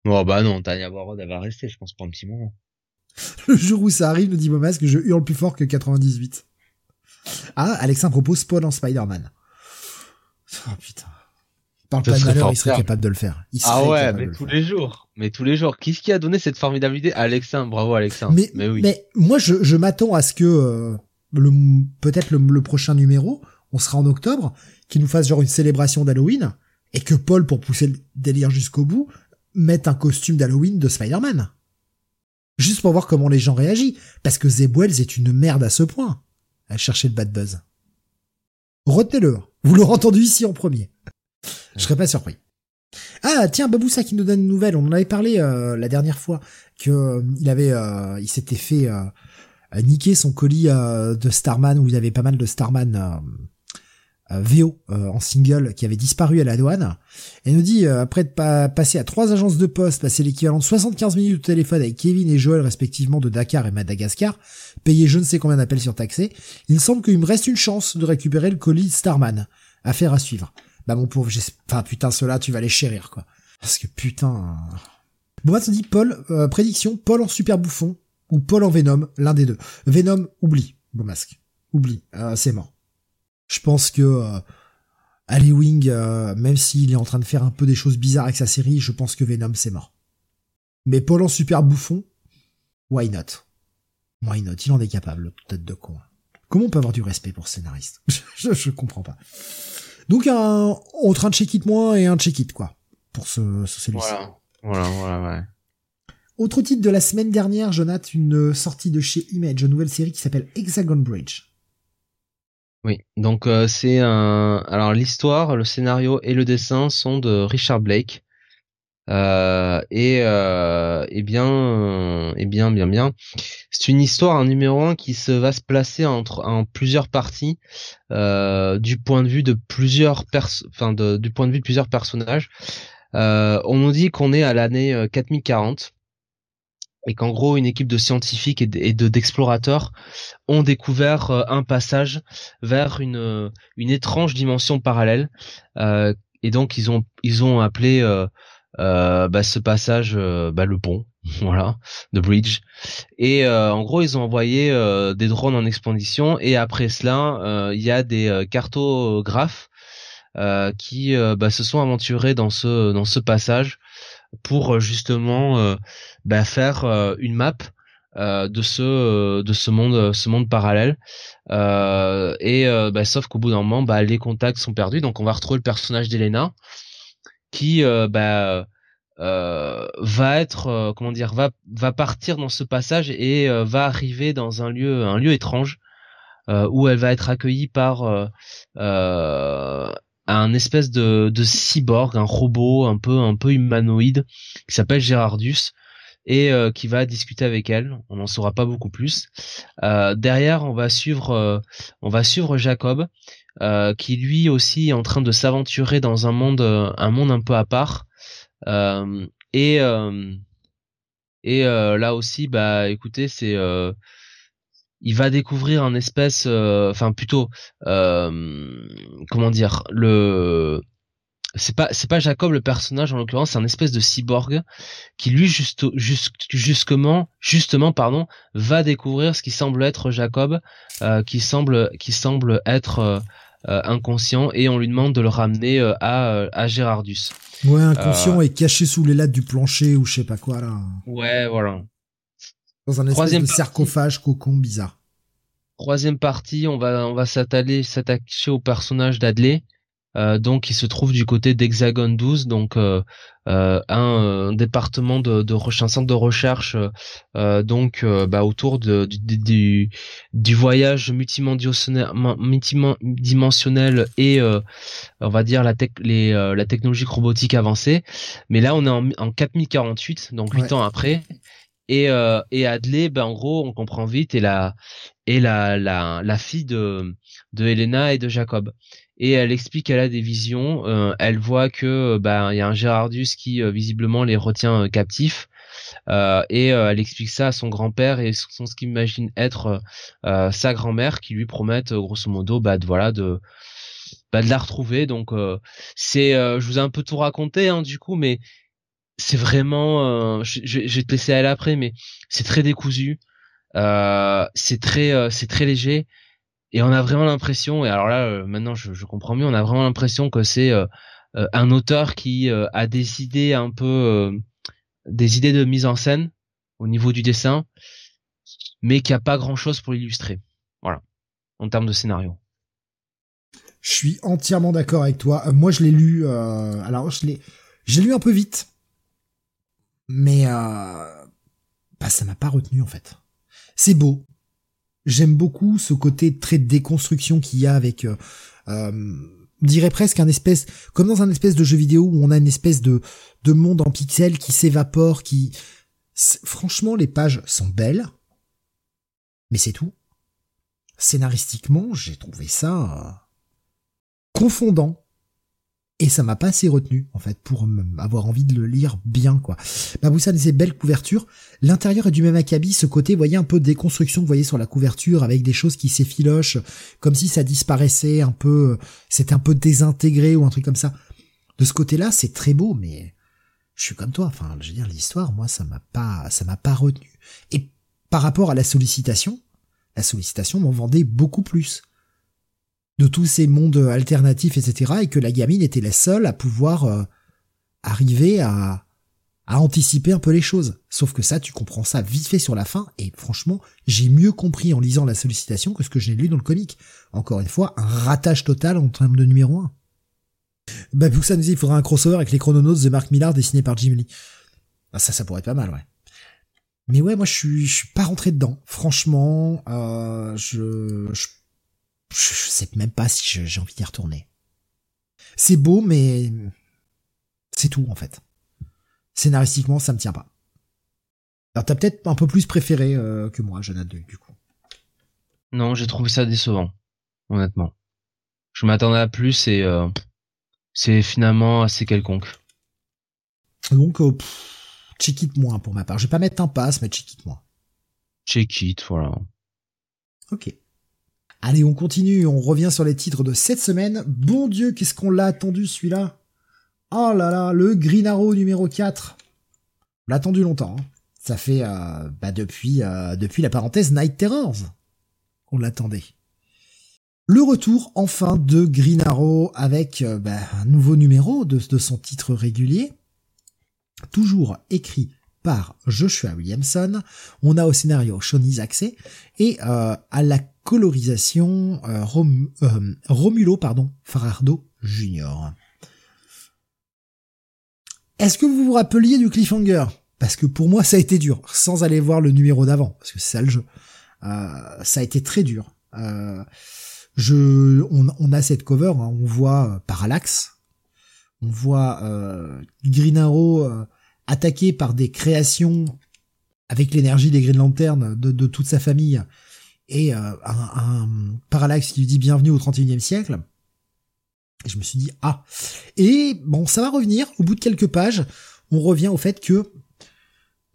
Oh bah non, Talia Warod, elle va rester, je pense, pour un petit moment. Le jour où ça arrive, nous dit Bomas que je hurle plus fort que 98. Ah, Alexin propose Paul en Spider-Man. Oh putain. Parle pas de malheur, il serait capable de le faire. ah ouais, mais tous les jours. Mais tous les jours. Qu'est-ce qui a donné cette formidabilité Alexin, bravo Alexin. Mais, mais oui. Mais moi, je, je m'attends à ce que euh, le peut-être le, prochain numéro, on sera en octobre, qu'il nous fasse genre une célébration d'Halloween et que Paul, pour pousser le délire jusqu'au bout, mette un costume d'Halloween de Spider-Man. Juste pour voir comment les gens réagissent. Parce que Zeb Wells est une merde à ce point à chercher le bad buzz. Retenez-le. Vous l'aurez entendu ici en premier. Je serais pas surpris. Ah tiens, Baboussa qui nous donne une nouvelle. On en avait parlé euh, la dernière fois que euh, il avait, euh, il s'était fait niquer son colis de Starman où il y avait pas mal de Starman euh, VO euh, en single qui avait disparu à la douane. Et nous dit, euh, après être passé à trois agences de poste, passer l'équivalent de 75 minutes de téléphone avec Kevin et Joël respectivement de Dakar et Madagascar, payé je ne sais combien d'appels surtaxés, il semble qu'il me reste une chance de récupérer le colis Starman. Affaire à suivre. Bah mon pauvre, enfin putain, cela tu vas les chérir quoi. Parce que putain... Bon, on dit Paul, prédiction, Paul en super bouffon, ou Paul en Venom, l'un des deux. Venom, oublie, bon masque. Oublie, c'est mort. Je pense que euh, Ali Wing, euh, même s'il est en train de faire un peu des choses bizarres avec sa série, je pense que Venom c'est mort. Mais Paul en super bouffon, why not? Why not? Il en est capable, tête de con. Comment on peut avoir du respect pour ce scénariste? Je, je, comprends pas. Donc un entre un check-it moins et un check-it quoi pour ce, ce celui-ci. Voilà, voilà, voilà, ouais. Autre titre de la semaine dernière, Jonathan, une sortie de chez Image, une nouvelle série qui s'appelle Hexagon Bridge. Oui, donc euh, c'est un. Alors l'histoire, le scénario et le dessin sont de Richard Blake. Euh, et, euh, et bien, et bien, bien, bien. C'est une histoire, un numéro un qui se va se placer entre en plusieurs parties euh, du point de vue de plusieurs pers enfin du point de vue de plusieurs personnages. on nous dit qu'on est à l'année 4040 et qu'en gros une équipe de scientifiques et de d'explorateurs ont découvert euh, un passage vers une euh, une étrange dimension parallèle. Euh, et donc ils ont ils ont appelé euh, bah, ce passage bah, le pont voilà the bridge. Et en gros ils ont envoyé des drones en expédition et après cela il y a des cartographes qui bah, se sont aventurés dans ce dans ce passage pour justement bah, faire une map euh, de ce de ce monde ce monde parallèle. Euh, et euh, bah, sauf qu'au bout d'un moment bah, les contacts sont perdus. Donc on va retrouver le personnage d'Elena qui bah, va être comment dire va va partir dans ce passage et va arriver dans un lieu un lieu étrange où elle va être accueillie par un espèce de, de cyborg, un robot un peu un peu humanoïde qui s'appelle Gérardus et euh, qui va discuter avec elle. On n'en saura pas beaucoup plus. Euh, derrière, on va suivre, euh, on va suivre Jacob, qui lui aussi est en train de s'aventurer dans un monde, un monde un peu à part. et et là aussi, bah, écoutez, c'est il va découvrir un espèce, enfin plutôt, comment dire, le c'est pas c'est pas Jacob le personnage en l'occurrence, c'est un espèce de cyborg qui lui juste, justement justement pardon va découvrir ce qui semble être Jacob, euh, qui semble qui semble être euh, euh, inconscient et on lui demande de le ramener à à Gérardus. Ouais, inconscient et caché sous les lattes du plancher ou je sais pas quoi là. Ouais, voilà. Dans un espèce de sarcophage cocon bizarre. Troisième partie, on va on va s'attacher au personnage d'Adley euh, donc il se trouve du côté d'Hexagone 12, donc euh, euh, un, département de, de un centre de recherche donc bah, autour de, du, du, voyage multidimensionnel et on va dire la, les, la technologie robotique avancée. Mais là on est en, en 4048, donc 8 ans après. Et, et Adley, ben en gros, on comprend vite, et la et la la, la fille de de Helena et de Jacob et elle explique qu'elle a des visions. Euh, elle voit que bah il y a un Gérardus qui euh, visiblement les retient euh, captifs. et elle explique ça à son grand-père et son ce qu'il imagine être sa grand-mère qui lui promettent grosso modo bah de, voilà de bah, de la retrouver. Donc c'est je vous ai un peu tout raconté hein, du coup, mais c'est vraiment je, je, vais te laisser aller après, mais c'est très décousu. c'est très c'est très léger et on a vraiment l'impression, et alors là euh, maintenant je, je, comprends mieux, on a vraiment l'impression que c'est euh, euh, un auteur qui a des idées un peu, des idées de mise en scène au niveau du dessin, mais qui a pas grand chose pour l'illustrer. Voilà, en termes de scénario. Je suis entièrement d'accord avec toi. moi je l'ai lu, alors je l'ai, j'ai lu un peu vite, mais bah ça m'a pas retenu en fait. C'est beau, J'aime beaucoup ce côté très déconstruction qu'il y a avec, euh, euh, dirais presque un espèce, comme dans un espèce de jeu vidéo où on a une espèce de, de monde en pixels qui s'évapore, qui, franchement, les pages sont belles, mais c'est tout. Scénaristiquement, j'ai trouvé ça, confondant et ça m'a pas assez retenu en fait pour avoir envie de le lire bien quoi. Baboussane ces belles couvertures, l'intérieur est du même acabit, ce côté vous voyez un peu de déconstruction vous voyez sur la couverture avec des choses qui s'effilochent comme si ça disparaissait un peu c'était un peu désintégré ou un truc comme ça. De ce côté-là, c'est très beau mais je suis comme toi, enfin je veux dire l'histoire moi ça m'a pas ça m'a pas retenu. Et par rapport à la sollicitation, la sollicitation m'en vendait beaucoup plus de tous ces mondes alternatifs, etc., et que la gamine était la seule à pouvoir euh, arriver à, à anticiper un peu les choses. Sauf que ça, tu comprends ça vite fait sur la fin, et franchement, j'ai mieux compris en lisant la sollicitation que ce que j'ai lu dans le comic. Encore une fois, un ratage total en termes de numéro 1. Bah, pour ça nous dit, il faudra un crossover avec les Chrononauts de Mark Millar dessiné par Jim Lee. Ah, ça, ça pourrait être pas mal, ouais. Mais ouais, moi, je suis, je suis pas rentré dedans. Franchement, euh, je, je je, sais même pas si j'ai envie d'y retourner. C'est beau, mais c'est tout en fait. Scénaristiquement, ça me tient pas. Alors t'as peut-être un peu plus préféré euh, que moi, Jonathan, du coup. Non, j'ai trouvé ça décevant, honnêtement. Je m'attendais à plus et euh, c'est finalement assez quelconque. Donc, euh, check it moins pour ma part. Je vais pas mettre un pass, mais check it moins. Check it, voilà. Ok. Allez, on continue, on revient sur les titres de cette semaine. Bon Dieu, qu'est-ce qu'on l'a attendu celui-là? Oh là là, le Green Arrow numéro 4. On l'a attendu longtemps. Hein. Ça fait euh, bah depuis, euh, depuis la parenthèse Night Terrors qu'on l'attendait. Le retour enfin de Green Arrow avec euh, bah, un nouveau numéro de son titre régulier. Toujours écrit par Joshua Williamson. On a au scénario Sean Isaacse et euh, à la colorisation euh, euh, Romulo pardon Farardo Jr. Est-ce que vous vous rappeliez du cliffhanger? Parce que pour moi ça a été dur, sans aller voir le numéro d'avant, parce que c'est ça le jeu. ça a été très dur. on, a cette cover, hein. on voit Parallax, on voit Green Arrow attaqué par des créations avec l'énergie des Green Lantern de, de toute sa famille et euh, un, parallaxe qui lui dit bienvenue au 31e siècle. Et je me suis dit ah. Et bon ça va revenir. Au bout de quelques pages on revient au fait que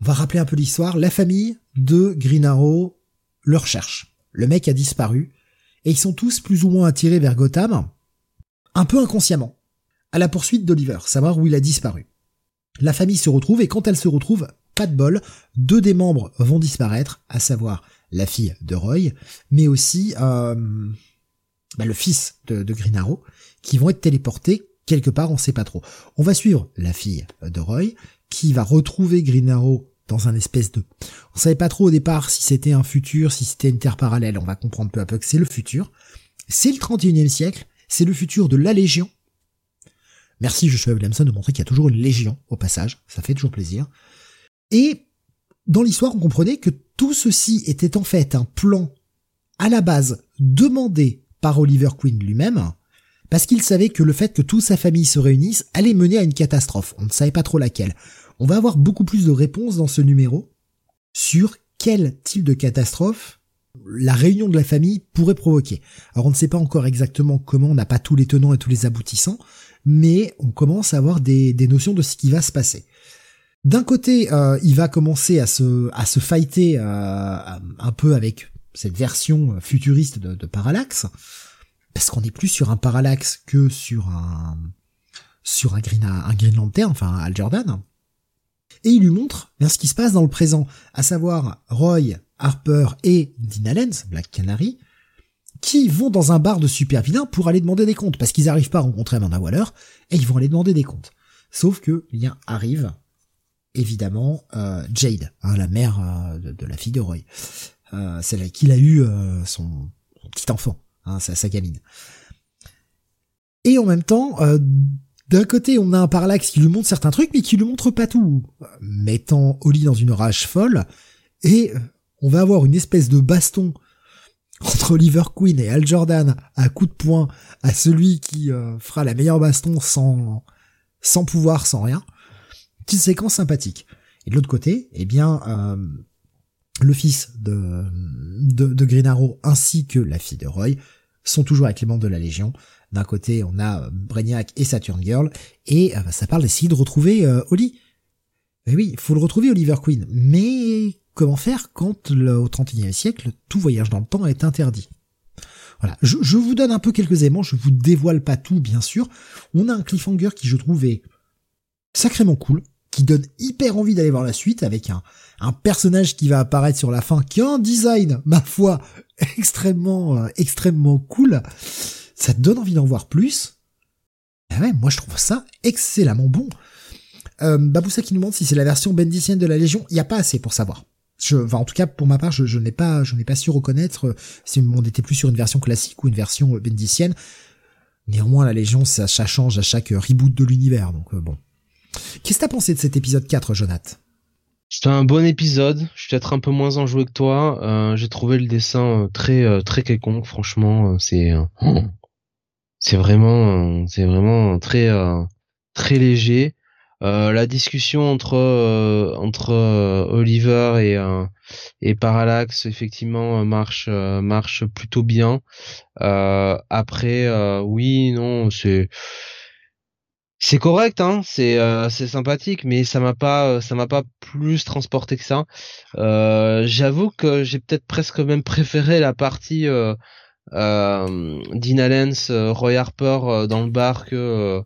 on va rappeler un peu l'histoire la famille de Green Arrow le recherche. Le mec a disparu et ils sont tous plus ou moins attirés vers Gotham un peu inconsciemment à la poursuite d'Oliver savoir où il a disparu la famille se retrouve et quand elle se retrouve, pas de bol, deux des membres vont disparaître, à savoir la fille de Roy, mais aussi euh, bah, le fils de, de qui vont être téléportés quelque part, on sait pas trop. On va suivre la fille de Roy, qui va retrouver Green dans un espèce de... On savait pas trop au départ si c'était un futur, si c'était une terre parallèle, on va comprendre peu à peu que c'est le futur. C'est le 31e siècle, c'est le futur de la Légion, Merci Joshua Williamson de montrer qu'il y a toujours une légion au passage, ça fait toujours plaisir. Et dans l'histoire, on comprenait que tout ceci était en fait un plan à la base demandé par Oliver Queen lui-même, parce qu'il savait que le fait que toute sa famille se réunisse allait mener à une catastrophe. On ne savait pas trop laquelle. On va avoir beaucoup plus de réponses dans ce numéro sur quel type de catastrophe la réunion de la famille pourrait provoquer. Alors on ne sait pas encore exactement comment, on n'a pas tous les tenants et tous les aboutissants, mais on commence à avoir des, notions de ce qui va se passer. D'un côté, euh, il va commencer à se, à fighter euh, un peu avec cette version futuriste de, Parallax, parce qu'on est plus sur un Parallax que sur un sur un Green, un Green Lantern, enfin Al Jordan. Et il lui montre bien ce qui se passe dans le présent, à savoir Roy, Harper et Dean Allens, Black Canary, qui vont dans un bar de super vilains pour aller demander des comptes, parce qu'ils n'arrivent pas à rencontrer Amanda Waller, et ils vont aller demander des comptes. Sauf que lien arrive, évidemment, euh, Jade, hein, la mère euh, de, la fille de Roy, euh, celle qu'il a eu euh, son, petit enfant, hein, sa, sa gamine. Et en même temps, d'un côté, on a un parallaxe qui lui montre certains trucs, mais qui lui montre pas tout, mettant Oli dans une rage folle, et on va avoir une espèce de baston entre Oliver Queen et Al Jordan à coup de poing à celui qui euh, fera la meilleure baston sans sans pouvoir, sans rien. Petite séquence sympathique. Et de l'autre côté, eh bien, euh, le fils de, de, de Green Arrow ainsi que la fille de Roy sont toujours avec les membres de la Légion, D'un côté, on a Brainiac et Saturn Girl, et bah, ça parle d'essayer de retrouver Oli. Et oui, il faut le retrouver Oliver Queen. Mais comment faire quand au 31e siècle, tout voyage dans le temps est interdit? Voilà, je, vous donne un peu quelques éléments, je vous dévoile pas tout, bien sûr. On a un cliffhanger qui, je trouve, est sacrément cool, qui donne hyper envie d'aller voir la suite, avec un, un personnage qui va apparaître sur la fin, qui a un design, ma foi, extrêmement, euh, extrêmement cool. Ça donne envie d'en voir plus? Et ouais, moi je trouve ça excellemment bon. Euh, Baboussa qui nous demande si c'est la version bendicienne de la Légion, il n'y a pas assez pour savoir. En tout cas, pour ma part, je, n'ai pas, su reconnaître euh, si on était plus sur une version classique ou une version euh, bendicienne. Néanmoins, la Légion, ça, change à chaque reboot de l'univers, donc bon. Qu'est-ce que t'as pensé de cet épisode 4, Jonath C'était un bon épisode. Je suis peut-être un peu moins enjoué que toi. Euh, j'ai trouvé le dessin très très quelconque. Franchement, c'est c'est vraiment c'est vraiment très très léger. Euh, la discussion entre euh, entre euh, Oliver et et Parallax effectivement marche marche plutôt bien. après oui non c'est c'est correct hein c'est c'est sympathique mais ça m'a pas ça m'a pas plus transporté que ça j'avoue que j'ai peut-être presque même préféré la partie euh, euh, Roy Harper dans le bar que euh,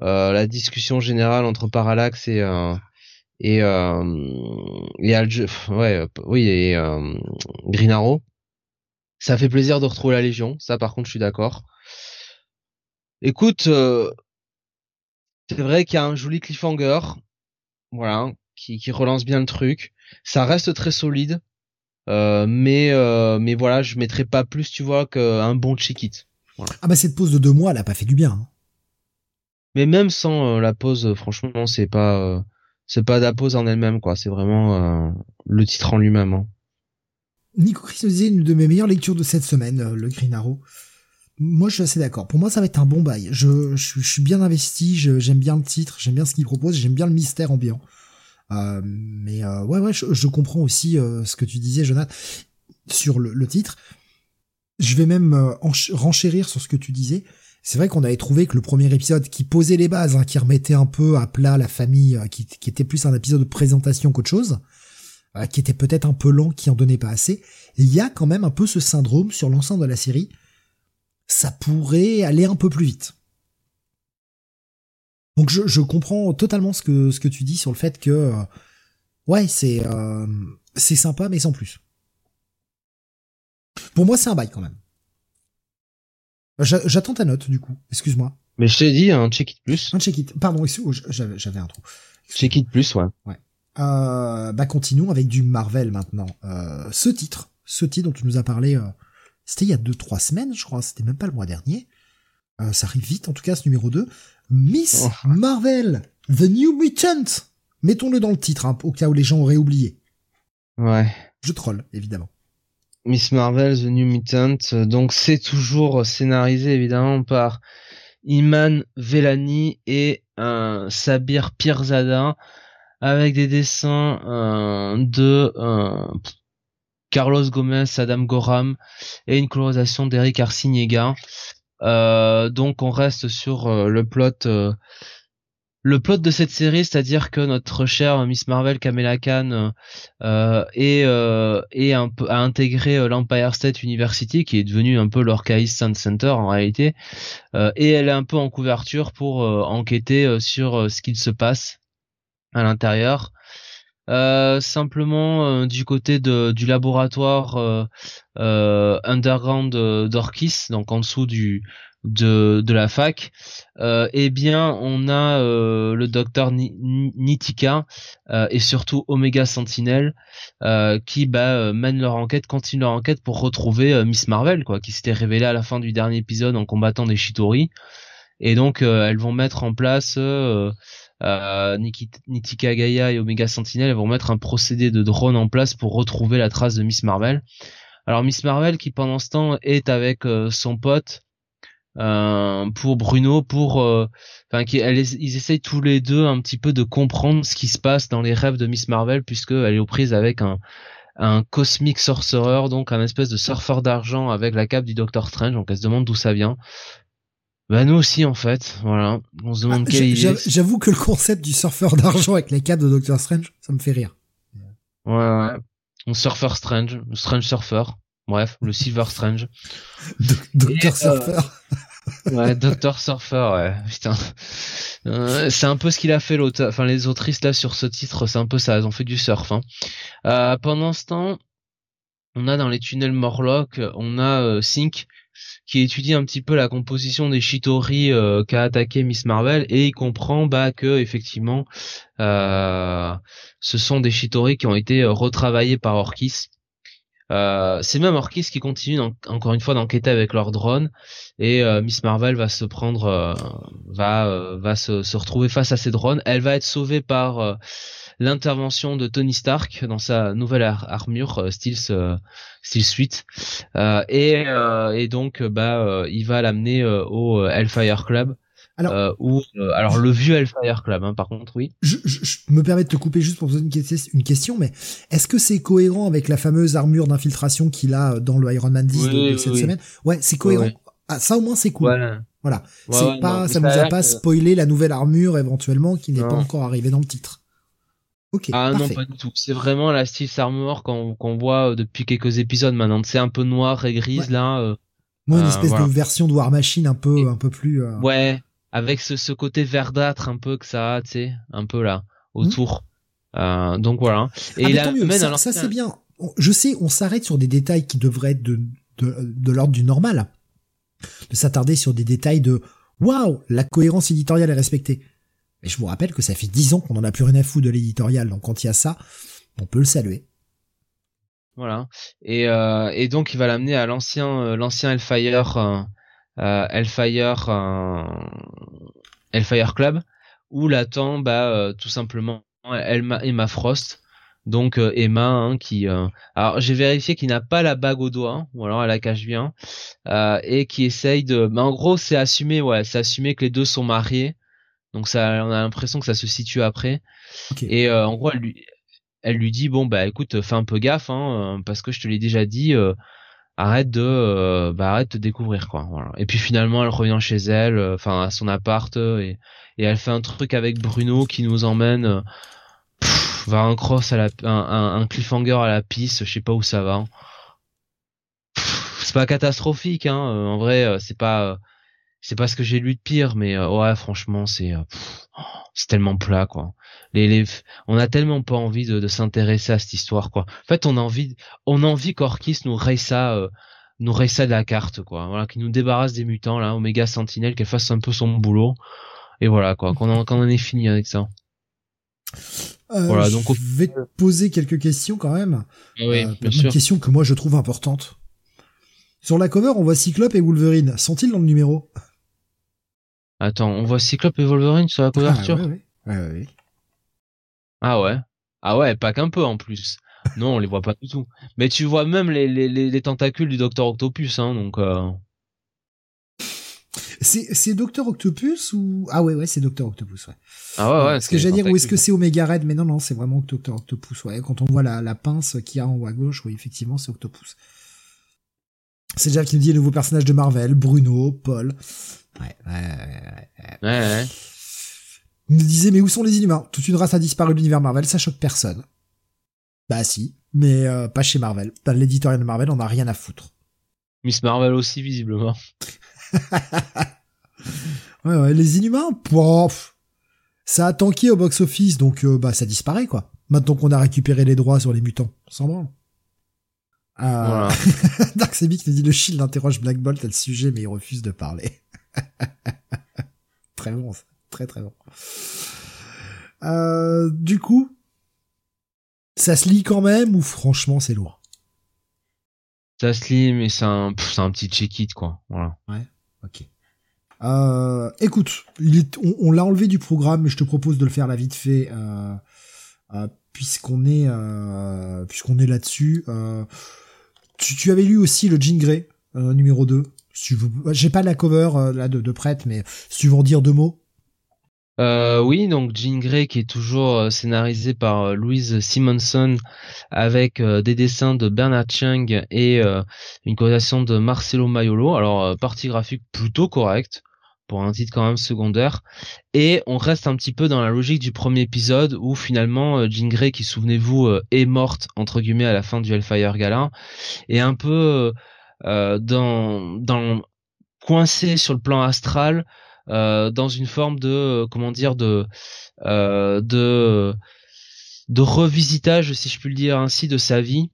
la discussion générale entre Parallax et euh, et euh, et ouais oui et Green Arrow. Ça fait plaisir de retrouver la Légion ça par contre je suis d'accord. Écoute c'est vrai qu'il y a un joli cliffhanger voilà qui, qui relance bien le truc. Ça reste très solide euh, mais mais voilà je mettrai pas plus tu vois qu'un bon check it. Ah bah cette pause de deux mois elle a pas fait du bien hein. Mais même sans euh, la pause, euh, franchement, c'est pas euh, c'est pas la pause en elle-même quoi. C'est vraiment le titre en lui-même. Hein. Nico Chris nous disait une de mes meilleures lectures de cette semaine, le Green Arrow. Moi, je suis assez d'accord. Pour moi, ça va être un bon bail. Je, je, suis bien investi. J'aime bien le titre. J'aime bien ce qu'il propose. J'aime bien le mystère ambiant. Mais ouais, ouais, je, comprends aussi ce que tu disais, Jonathan, sur le, le titre. Je vais même renchérir sur ce que tu disais c'est vrai qu'on avait trouvé que le premier épisode qui posait les bases, hein, qui remettait un peu à plat la famille, euh, qui, était plus un épisode de présentation qu'autre chose, euh, qui était peut-être un peu long, qui en donnait pas assez, il y a quand même un peu ce syndrome sur l'ensemble de la série. Ça pourrait aller un peu plus vite. Donc je, comprends totalement ce que ce que tu dis sur le fait que euh, ouais c'est c'est sympa mais sans plus. Pour moi c'est un bail quand même. J'attends ta note, du coup. Excuse-moi. Mais je t'ai dit un check it plus. Un check it. Pardon, j'avais un trou. Check it plus, ouais. Ouais. Euh, bah continuons avec du Marvel maintenant. Euh, ce titre, ce titre dont tu nous as parlé, euh, c'était il y a deux trois semaines, je crois. C'était même pas le mois dernier. Euh, ça arrive vite, en tout cas, ce numéro 2. Miss oh. Marvel, The New Mutant. Mettons-le dans le titre, hein, au cas où les gens auraient oublié. Ouais. Je troll, évidemment. Miss Marvel, The New Mutant. Donc c'est toujours scénarisé évidemment par Iman Velani et un Sabir Pirzada avec des dessins euh, de euh, Carlos Gomez, Adam Goram et une colorisation d'Eric Arciniega. Euh, donc on reste sur le plot le plot de cette série, c'est-à-dire que notre chère Miss Marvel Kamala Khan euh, euh est, euh, un peu, a intégré euh, l'Empire State University, qui est devenu un peu l'Orcaïs Sun Center en réalité, et elle est un peu en couverture pour enquêter sur ce qu'il se passe à l'intérieur. simplement du côté de, du laboratoire underground d'Orkis, donc en dessous du de, de la fac, euh, eh bien on a euh, le docteur Nitika euh, et surtout Omega Sentinel qui bah, mènent leur enquête, continuent leur enquête pour retrouver Miss Marvel, quoi, qui s'était révélée à la fin du dernier épisode en combattant des Shitori. Et donc elles vont mettre en place Nitika Gaia et Omega Sentinel, elles vont mettre un procédé de drone en place pour retrouver la trace de Miss Marvel. Alors Miss Marvel qui pendant ce temps est avec son pote euh, pour Bruno, pour, euh, enfin, ils essayent tous les deux un petit peu de comprendre ce qui se passe dans les rêves de Miss Marvel, puisque elle est aux prises avec un, un cosmic sorcerer, donc un espèce de surfeur d'argent avec la cape du Docteur Strange. Donc elle se demande d'où ça vient. Bah nous aussi en fait, voilà. On se demande Ah, quel est. J'avoue que le concept du surfeur d'argent avec les capes de Doctor Strange, ça me fait rire. Ouais, ouais. On Surfer Strange, le Strange Surfer. Bref, le Silver Strange. Do- Docteur euh, Surfer. Ouais, Doctor Surfer, ouais. Putain. Euh, c'est un peu ce qu'il a fait l'auteur, enfin les autrices là sur ce titre, c'est un peu ça, elles ont fait du surf. Hein. Euh, pendant ce temps, on a dans les tunnels Morlock, on a euh, Sync qui étudie un petit peu la composition des Shitori qu'a attaqué Miss Marvel et il comprend bah que effectivement ce sont des Shitori qui ont été retravaillés par Orkis. Euh, c'est même Orkis qui continue encore une fois d'enquêter avec leur drone. Et euh, Miss Marvel va se prendre euh, va va se, se retrouver face à ces drones. Elle va être sauvée par l'intervention de Tony Stark dans sa nouvelle ar- armure euh, Steel Suite. Et et donc bah il va l'amener au Hellfire Club Alors- euh, où euh, alors le vieux Hellfire Club hein, par contre oui Je, je- je me permets de te couper juste pour poser une, que- une question, mais est-ce que c'est cohérent avec la fameuse armure d'infiltration qu'il a dans le Iron Man 10 de, Oui, cette oui. semaine? Ouais, c'est cohérent. Ouais. Ah, ça au moins c'est cool. voilà Voilà. C'est ouais, pas, non, ça nous a pas que- spoilé la nouvelle armure éventuellement qui n'est pas encore arrivée dans le titre. Ok, Ah parfait. non, pas du tout. C'est vraiment la Steel Armor qu'on voit euh, depuis quelques épisodes maintenant. C'est un peu noir et grise Ouais. là. euh, Moi, une euh, espèce voilà. de version de War Machine un peu, Et- un peu plus. euh, Ouais, avec ce, ce côté verdâtre un peu que ça a, tu sais, un peu là autour. Euh, donc voilà. Et ah, mieux. Ça, alors ça, c'est bien. Je sais, on s'arrête sur des détails qui devraient être de, de, de l'ordre du normal. De s'attarder sur des détails de waouh, la cohérence éditoriale est respectée. Mais je vous rappelle que ça fait dix ans qu'on en a plus rien à foutre de l'éditorial, donc quand il y a ça, on peut le saluer. Voilà. Et, euh, et donc il va l'amener à l'ancien euh, l'ancien Hellfire euh, Hellfire euh, Hellfire Club où l'attend bah euh, tout simplement Emma, Emma Frost. Donc euh, Emma hein, qui euh, alors j'ai vérifié qu'il n'a pas la bague au doigt ou alors elle la cache bien euh, et qui essaye de mais en gros c'est assumé ouais c'est assumé que les deux sont mariés donc ça on a l'impression que ça se situe après et euh, en gros elle lui elle lui dit bon bah écoute fais un peu gaffe hein, euh, parce que je te l'ai déjà dit euh, arrête de euh, bah arrête de découvrir quoi et puis finalement elle revient chez elle euh, enfin à son appart euh, et et elle fait un truc avec Bruno qui nous emmène vers un cross à la un, un, cliffhanger à la piste je sais pas où ça va. C'est pas catastrophique hein en vrai c'est pas c'est pas ce que j'ai lu de pire mais ouais franchement c'est c'est tellement plat quoi les, les on a tellement pas envie de, de s'intéresser à cette histoire quoi en fait on a envie on a envie qu'Orkis nous raye ça euh, nous raye ça de la carte quoi voilà qu'il nous débarrasse des mutants là Omega Sentinelle qu'elle fasse un peu son boulot et voilà quoi qu'on en, qu'on en ait fini avec ça Euh, Voilà, donc, je vais te poser quelques questions quand même. oui Euh, bien une sûr question que moi je trouve importante. Sur la cover, on voit Cyclope et Wolverine. Sont-ils dans le numéro? Attends on voit Cyclope et Wolverine sur la couverture Ah, ouais, ouais. Ouais, ouais. Ah ouais? Ah ouais, pas qu'un peu en plus. Non, on les voit pas du tout. Mais tu vois même les, les, les, les tentacules du Docteur Octopus, hein, donc euh... C'est, c'est Docteur Octopus ou? Ah ouais ouais c'est Docteur Octopus ouais. Ah ouais, ouais. Parce que j'allais dire où est-ce que c'est Omega Red mais non non c'est vraiment Docteur Octopus ouais. Quand on voit la, la pince qu'il y a en haut à gauche oui effectivement c'est Octopus. C'est déjà qui nous dit le nouveau personnage de Marvel Bruno Paul. Ouais ouais ouais. ouais. Ouais, ouais. Il nous disait mais où sont les Inhumains? Toute une race a disparu de l'univers Marvel ça choque personne. Bah si mais euh, pas chez Marvel. Dans l'éditorial de Marvel on a rien à foutre. Miss Marvel aussi visiblement. Ouais, ouais, les Inhumains, pof, ça a tanké au box-office, donc euh, bah ça disparaît quoi. Maintenant qu'on a récupéré les droits sur les mutants, on s'en branle. Euh, Voilà. Dark Sebik nous dit le Shield interroge Black Bolt à le sujet, mais il refuse de parler. très bon, ça. Très très bon. Euh, du coup, ça se lit quand même ou franchement c'est lourd? Ça se lit, mais c'est un, pff, un petit check-it quoi. Voilà. Ok. Euh, écoute, il est, on, on l'a enlevé du programme, mais je te propose de le faire là vite fait, euh, puisqu'on est, puisqu'on est là-dessus. Tu, tu avais lu aussi le Jean Grey numéro 2. Si tu veux- J'ai pas la cover là de, de prête, mais si tu veux en dire deux mots. Euh, oui, donc Jean Grey qui est toujours euh, scénarisé par euh, Louise Simonson avec euh, des dessins de Bernard Chang et une coloration de Marcelo Maiolo. Alors partie graphique plutôt correcte, pour un titre quand même secondaire. Et on reste un petit peu dans la logique du premier épisode où finalement Jean Grey, qui souvenez-vous est morte entre guillemets à la fin du Hellfire Gala, est un peu dans dans coincé sur le plan astral, dans une forme de comment dire de de de revisitage, si je puis le dire ainsi, de sa vie.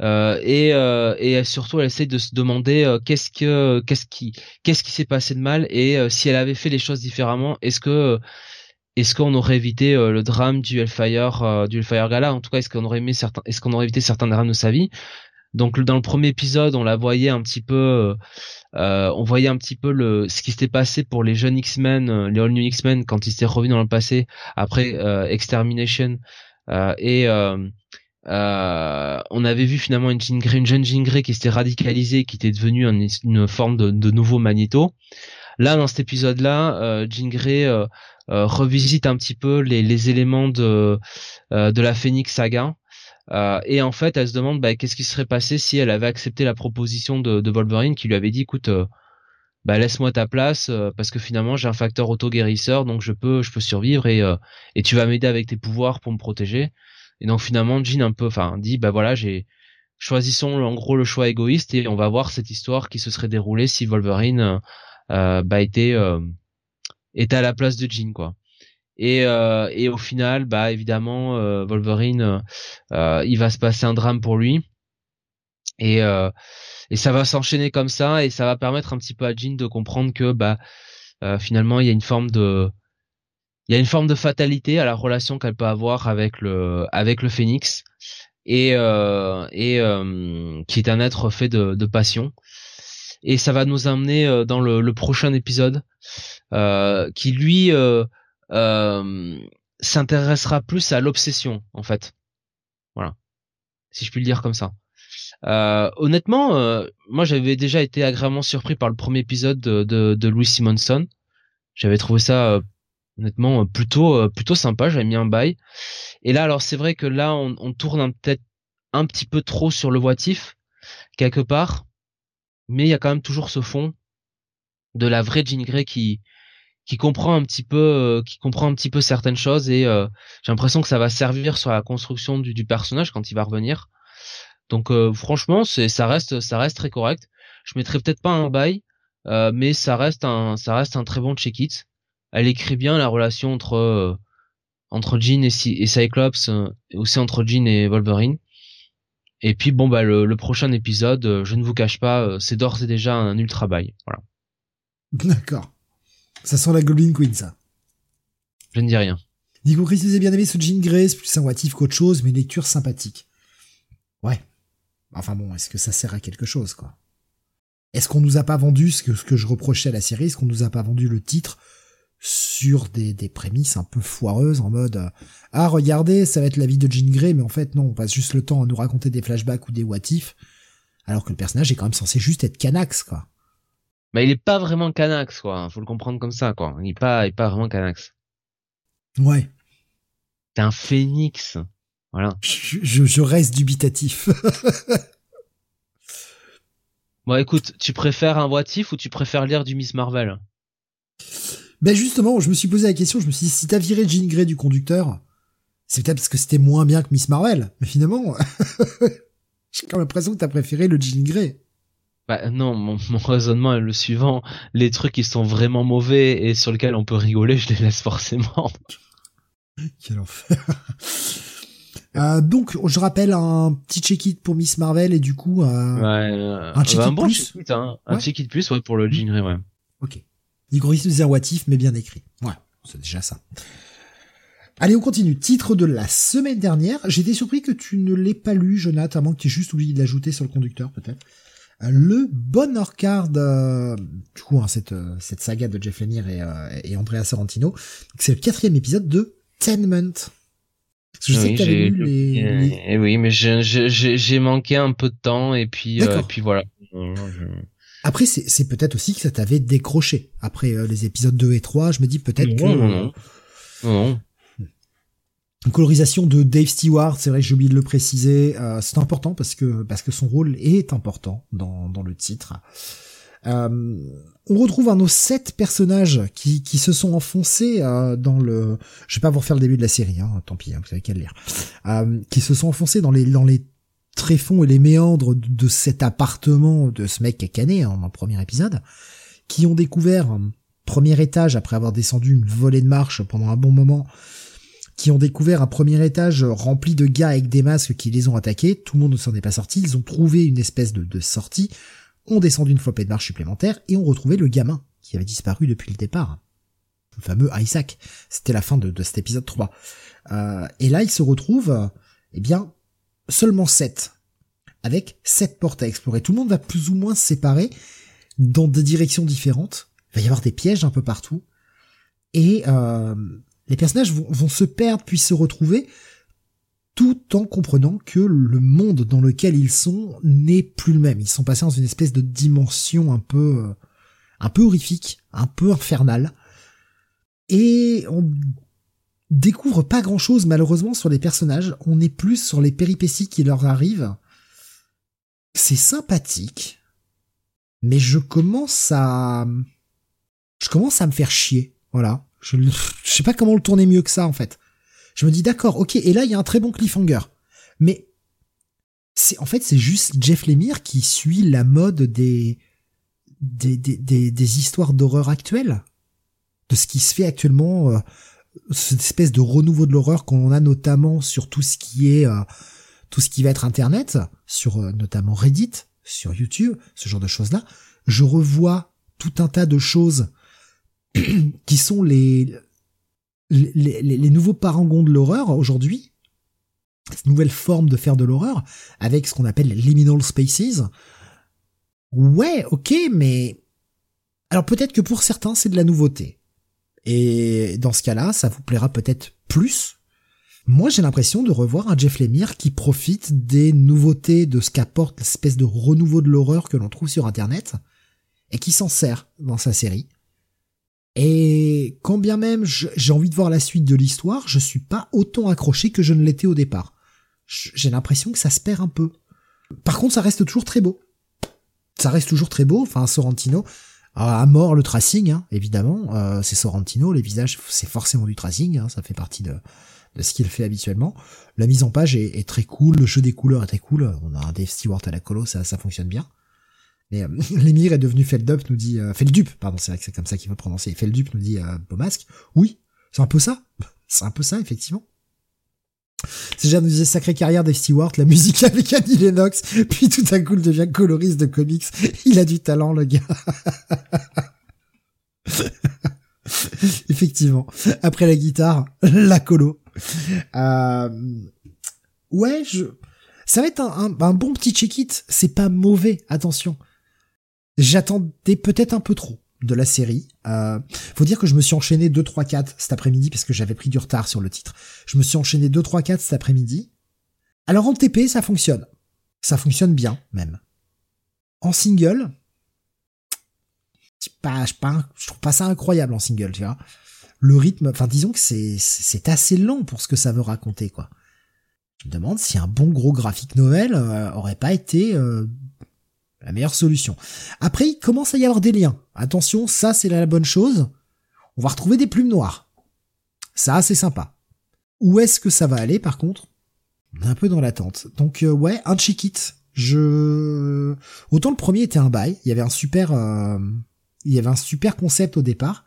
Euh, et, euh, et surtout elle essaie de se demander euh, qu'est-ce que qu'est-ce qui qu'est-ce qui s'est passé de mal et si elle avait fait les choses différemment est-ce que est-ce qu'on aurait évité le drame du Hellfire du Hellfire Gala? En tout cas est-ce qu'on aurait aimé certains est-ce qu'on aurait évité certains drames de sa vie? Donc dans le premier épisode on la voyait un petit peu on voyait un petit peu le ce qui s'était passé pour les jeunes X-Men les All New X-Men quand ils étaient revenus dans le passé après Extermination et euh, on avait vu finalement une, Jean Grey, une jeune Jean qui s'était radicalisée, qui était devenue une forme de, nouveau Magneto. Là, dans cet épisode-là, euh, euh, euh, revisite un petit peu les, éléments de de la Phoenix Saga. Et en fait, elle se demande bah, qu'est-ce qui serait passé si elle avait accepté la proposition de, Wolverine qui lui avait dit écoute bah laisse-moi ta place parce que finalement j'ai un facteur auto guérisseur donc je peux je peux survivre et et tu vas m'aider avec tes pouvoirs pour me protéger et donc finalement, Jean un peu, enfin, dit bah voilà, j'ai choisissons en gros le choix égoïste et on va voir cette histoire qui se serait déroulée si Wolverine euh, bah était euh, était à la place de Jean quoi. Et, euh, et au final, bah évidemment, euh, Wolverine, euh, il va se passer un drame pour lui. Et, euh, et ça va s'enchaîner comme ça et ça va permettre un petit peu à Jean de comprendre que bah finalement il y a une forme de il y a une forme de fatalité à la relation qu'elle peut avoir avec le avec le phénix et euh, et euh, qui est un être fait de, de, passion et ça va nous amener euh, dans le, le prochain épisode euh, qui lui euh, s'intéressera plus à l'obsession en fait. Voilà. Si je puis le dire comme ça. Honnêtement moi j'avais déjà été agréablement surpris par le premier épisode de, de, de Louis Simonson. J'avais trouvé ça honnêtement euh, plutôt euh, plutôt sympa. J'avais mis un bail. Et là alors c'est vrai que là on, on tourne peut-être un petit peu trop sur le voitif quelque part. Mais il y a quand même toujours ce fond de la vraie Jean Grey qui qui comprend un petit peu euh, qui comprend un petit peu certaines choses et j'ai l'impression que ça va servir sur la construction du, du personnage quand il va revenir donc franchement c'est ça reste ça reste très correct je mettrai peut-être pas un bail mais ça reste un ça reste un très bon check it elle écrit bien la relation entre euh, entre Jean et, Cyclops, euh, et aussi entre Jean et Wolverine. Et puis bon bah le, prochain épisode, euh, je ne vous cache pas, c'est d'ores et déjà un ultra bail. Voilà. D'accord. Ça sent la Goblin Queen ça. Je ne dis rien. Nico Chris vous avez bien aimé ce Jean Grey, c'est plus un watif qu'autre chose, mais lecture sympathique. Ouais. Enfin bon, est-ce que ça sert à quelque chose quoi? Est-ce qu'on nous a pas vendu ce que, ce que je reprochais à la série, est-ce qu'on nous a pas vendu le titre sur des, des prémices un peu foireuses en mode euh, ah regardez ça va être la vie de Jean Grey mais en fait non on passe juste le temps à nous raconter des flashbacks ou des what if alors que le personnage est quand même censé juste être Canax quoi. Mais il est pas vraiment Canax quoi, faut le comprendre comme ça quoi. Il est pas il est pas vraiment Canax. Ouais. T'es un phénix. Voilà. Je, je, je reste dubitatif. bon écoute, tu préfères un what if ou tu préfères lire du Miss Marvel? Ben justement, je me suis posé la question, je me suis dit, si t'as viré Jean Grey du conducteur, c'est peut-être parce que c'était moins bien que Miss Marvel. Mais finalement, j'ai quand même l'impression que t'as préféré le Jean Grey. Bah non, mon, raisonnement est le suivant. Les trucs qui sont vraiment mauvais et sur lesquels on peut rigoler, je les laisse forcément. Quel enfer. Euh, donc, je rappelle un petit check-it pour Miss Marvel et du coup, euh, ouais, un check-it plus. Hein. Un check-it plus, ouais, pour le Jean Grey, ouais. Ok. Digroïs mais bien écrit. Ouais, c'est déjà ça. Allez, on continue. Titre de la semaine dernière. J'étais surpris que tu ne l'aies pas lu, Jonathan, à moins que tu aies juste oublié de l'ajouter sur le conducteur, peut-être. Euh, le bon Card, euh, du coup, hein, cette, euh, cette saga de Jeff Lemire et, et Andrea Sorrentino. C'est le quatrième épisode de Tenement. Je sais que lu les, eh oui, mais j'ai manqué un peu de temps et puis, et puis voilà. Après, c'est peut-être aussi que ça t'avait décroché. Après euh, les épisodes 2 et 3, je me dis peut-être que... Non, non. Une colorisation de Dave Stewart, c'est vrai, j'ai oublié de le préciser, euh, c'est important parce que parce que son rôle est important dans, dans le titre. Euh, on retrouve un de nos sept personnages qui, qui se sont enfoncés euh, dans le... Je vais pas vous refaire le début de la série, hein, tant pis, hein, vous savez qu'à le lire. Euh, qui se sont enfoncés dans les, dans les tréfonds et les méandres de, cet appartement de ce mec est cané hein, dans le premier épisode, qui ont découvert un premier étage après avoir descendu une volée de marche pendant un bon moment, qui ont découvert un premier étage rempli de gars avec des masques qui les ont attaqués, tout le monde ne s'en est pas sorti, ils ont trouvé une espèce de, sortie, ont descendu une flopée de marche supplémentaire et ont retrouvé le gamin qui avait disparu depuis le départ. Le fameux Isaac. C'était la fin de, de, cet épisode 3. Euh, et là, ils se retrouvent, eh bien, seulement 7. Avec 7 portes à explorer. Tout le monde va plus ou moins se séparer dans des directions différentes. Il va y avoir des pièges un peu partout. Et euh, les personnages vont, se perdre puis se retrouver tout en comprenant que le monde dans lequel ils sont n'est plus le même. Ils sont passés dans une espèce de dimension un peu, euh, un peu horrifique, un peu infernale. Et on découvre pas grand chose malheureusement sur les personnages. On est plus sur les péripéties qui leur arrivent. C'est sympathique. Mais je commence à, je commence à me faire chier. Voilà. Je, je sais pas comment le tourner mieux que ça, en fait. Je me dis d'accord, ok, et là il y a un très bon cliffhanger. Mais c'est en fait c'est juste Jeff Lemire qui suit la mode des des, des, des, histoires d'horreur actuelles, de ce qui se fait actuellement, euh, cette espèce de renouveau de l'horreur qu'on a notamment sur tout ce qui est euh, tout ce qui va être Internet, sur euh, notamment Reddit, sur YouTube, ce genre de choses là. Je revois tout un tas de choses qui sont les les, nouveaux parangons de l'horreur aujourd'hui, cette nouvelle forme de faire de l'horreur, avec ce qu'on appelle liminal spaces, ouais, ok, mais... Alors peut-être que pour certains, c'est de la nouveauté. Et dans ce cas-là, ça vous plaira peut-être plus. Moi, j'ai l'impression de revoir un Jeff Lemire qui profite des nouveautés de ce qu'apporte l'espèce de renouveau de l'horreur que l'on trouve sur Internet, et qui s'en sert dans sa série. Et quand bien même j'ai envie de voir la suite de l'histoire, je suis pas autant accroché que je ne l'étais au départ. J'ai l'impression que ça se perd un peu. Par contre, ça reste toujours très beau. Ça reste toujours très beau. Enfin, Sorrentino, à mort le tracing, hein, évidemment. Euh, c'est Sorrentino, les visages, c'est forcément du tracing. Hein, ça fait partie de, de ce qu'il fait habituellement. La mise en page est, très cool, le jeu des couleurs est très cool. On a un Dave Stewart à la colo, ça fonctionne bien. Mais euh, l'émir est devenu Feldup, nous dit euh, Feldup, pardon, c'est vrai que c'est comme ça qu'il veut prononcer. Feldup nous dit euh, Beaumasque. Oui, c'est un peu ça. C'est un peu ça, effectivement. C'est déjà nous disait sacrée carrière Dave Stewart, la musique avec Annie Lennox, puis tout à coup il devient coloriste de comics. Il a du talent, le gars. Effectivement. Après la guitare, la colo. Euh... Ouais, je... Ça va être un, un bon petit check-it. C'est pas mauvais, attention. J'attendais peut-être un peu trop de la série. Euh, faut dire que je me suis enchaîné 2, 3, 4 cet après-midi parce que j'avais pris du retard sur le titre. Je me suis enchaîné 2, 3, 4 cet après-midi. Alors en TP, ça fonctionne. Ça fonctionne bien, même. En single, je, pas, trouve pas ça incroyable en single, tu vois. Le rythme, enfin disons que c'est, c'est assez lent pour ce que ça veut raconter, quoi. Je me demande si un bon gros graphique novel euh, aurait pas été euh, la meilleure solution. Après, il commence à y avoir des liens. Attention, ça c'est la bonne chose. On va retrouver des plumes noires. Ça, c'est sympa. Où est-ce que ça va aller, par contre? On est un peu dans l'attente. Donc, euh, ouais, un check Je... Autant le premier était un bail. Il y avait un super... Euh, il y avait un super concept au départ.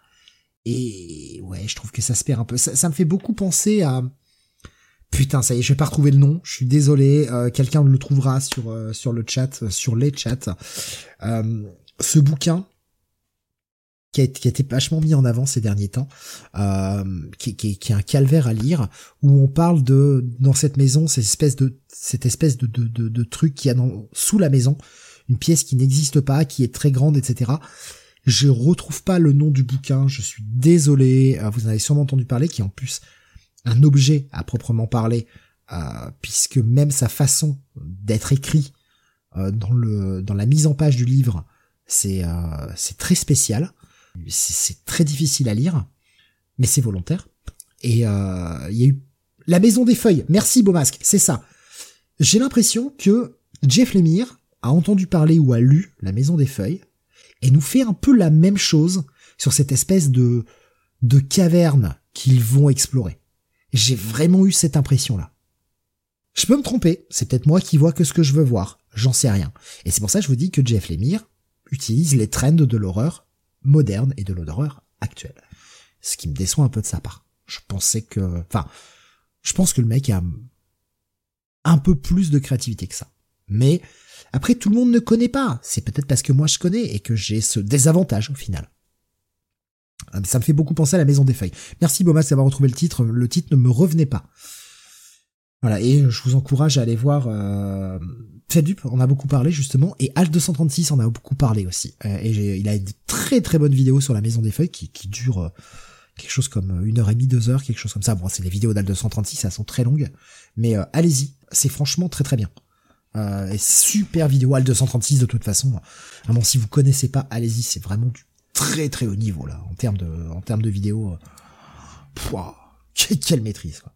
Et ouais, je trouve que ça se perd un peu. ça me fait beaucoup penser à Putain, ça y est, je vais pas retrouver le nom. Je suis désolé. Euh, quelqu'un le trouvera sur euh, sur le chat, euh, sur les chats. ce bouquin qui a, qui été vachement mis en avant ces derniers temps, qui, qui, qui, est un calvaire à lire, où on parle de dans cette maison, cette espèce de cette espèce de de, de, de truc qui a dans, sous la maison, une pièce qui n'existe pas, qui est très grande, etc. Je retrouve pas le nom du bouquin. Je suis désolé. vous en avez sûrement entendu parler, qui en plus un objet à proprement parler, euh, puisque même sa façon d'être écrit euh, dans le dans la mise en page du livre, c'est euh, très spécial, c'est très difficile à lire, mais c'est volontaire. Et il y a eu la Maison des Feuilles. Merci Beaumasque, c'est ça. J'ai l'impression que Jeff Lemire a entendu parler ou a lu La Maison des Feuilles et nous fait un peu la même chose sur cette espèce de de caverne qu'ils vont explorer. J'ai vraiment eu cette impression-là. Je peux me tromper, c'est peut-être moi qui vois que ce que je veux voir, j'en sais rien. Et c'est pour ça que je vous dis que Jeff Lemire utilise les trends de l'horreur moderne et de l'horreur actuelle. Ce qui me déçoit un peu de sa part. Je pensais que, enfin, je pense que le mec a un peu plus de créativité que ça. Mais après, tout le monde ne connaît pas. C'est peut-être parce que moi je connais et que j'ai ce désavantage au final. Ah, ça me fait beaucoup penser à la Maison des Feuilles. Merci Bomas d'avoir retrouvé le titre. Le titre ne me revenait pas. Voilà, et je vous encourage à aller voir euh, Fedup, on a beaucoup parlé justement, et H236 on a beaucoup parlé aussi. Euh, et il a une très très bonne vidéo sur la Maison des Feuilles qui, qui dure euh, quelque chose comme une heure et demie, deux heures, quelque chose comme ça. Bon, c'est les vidéos d'Al236, elles sont très longues, mais euh, allez-y, c'est franchement très très bien. Euh, et super vidéo Al236 de toute façon. Vraiment, si vous connaissez pas, allez-y, c'est vraiment du très très haut niveau là en termes de en termes de vidéo. Pouah, quelle maîtrise quoi.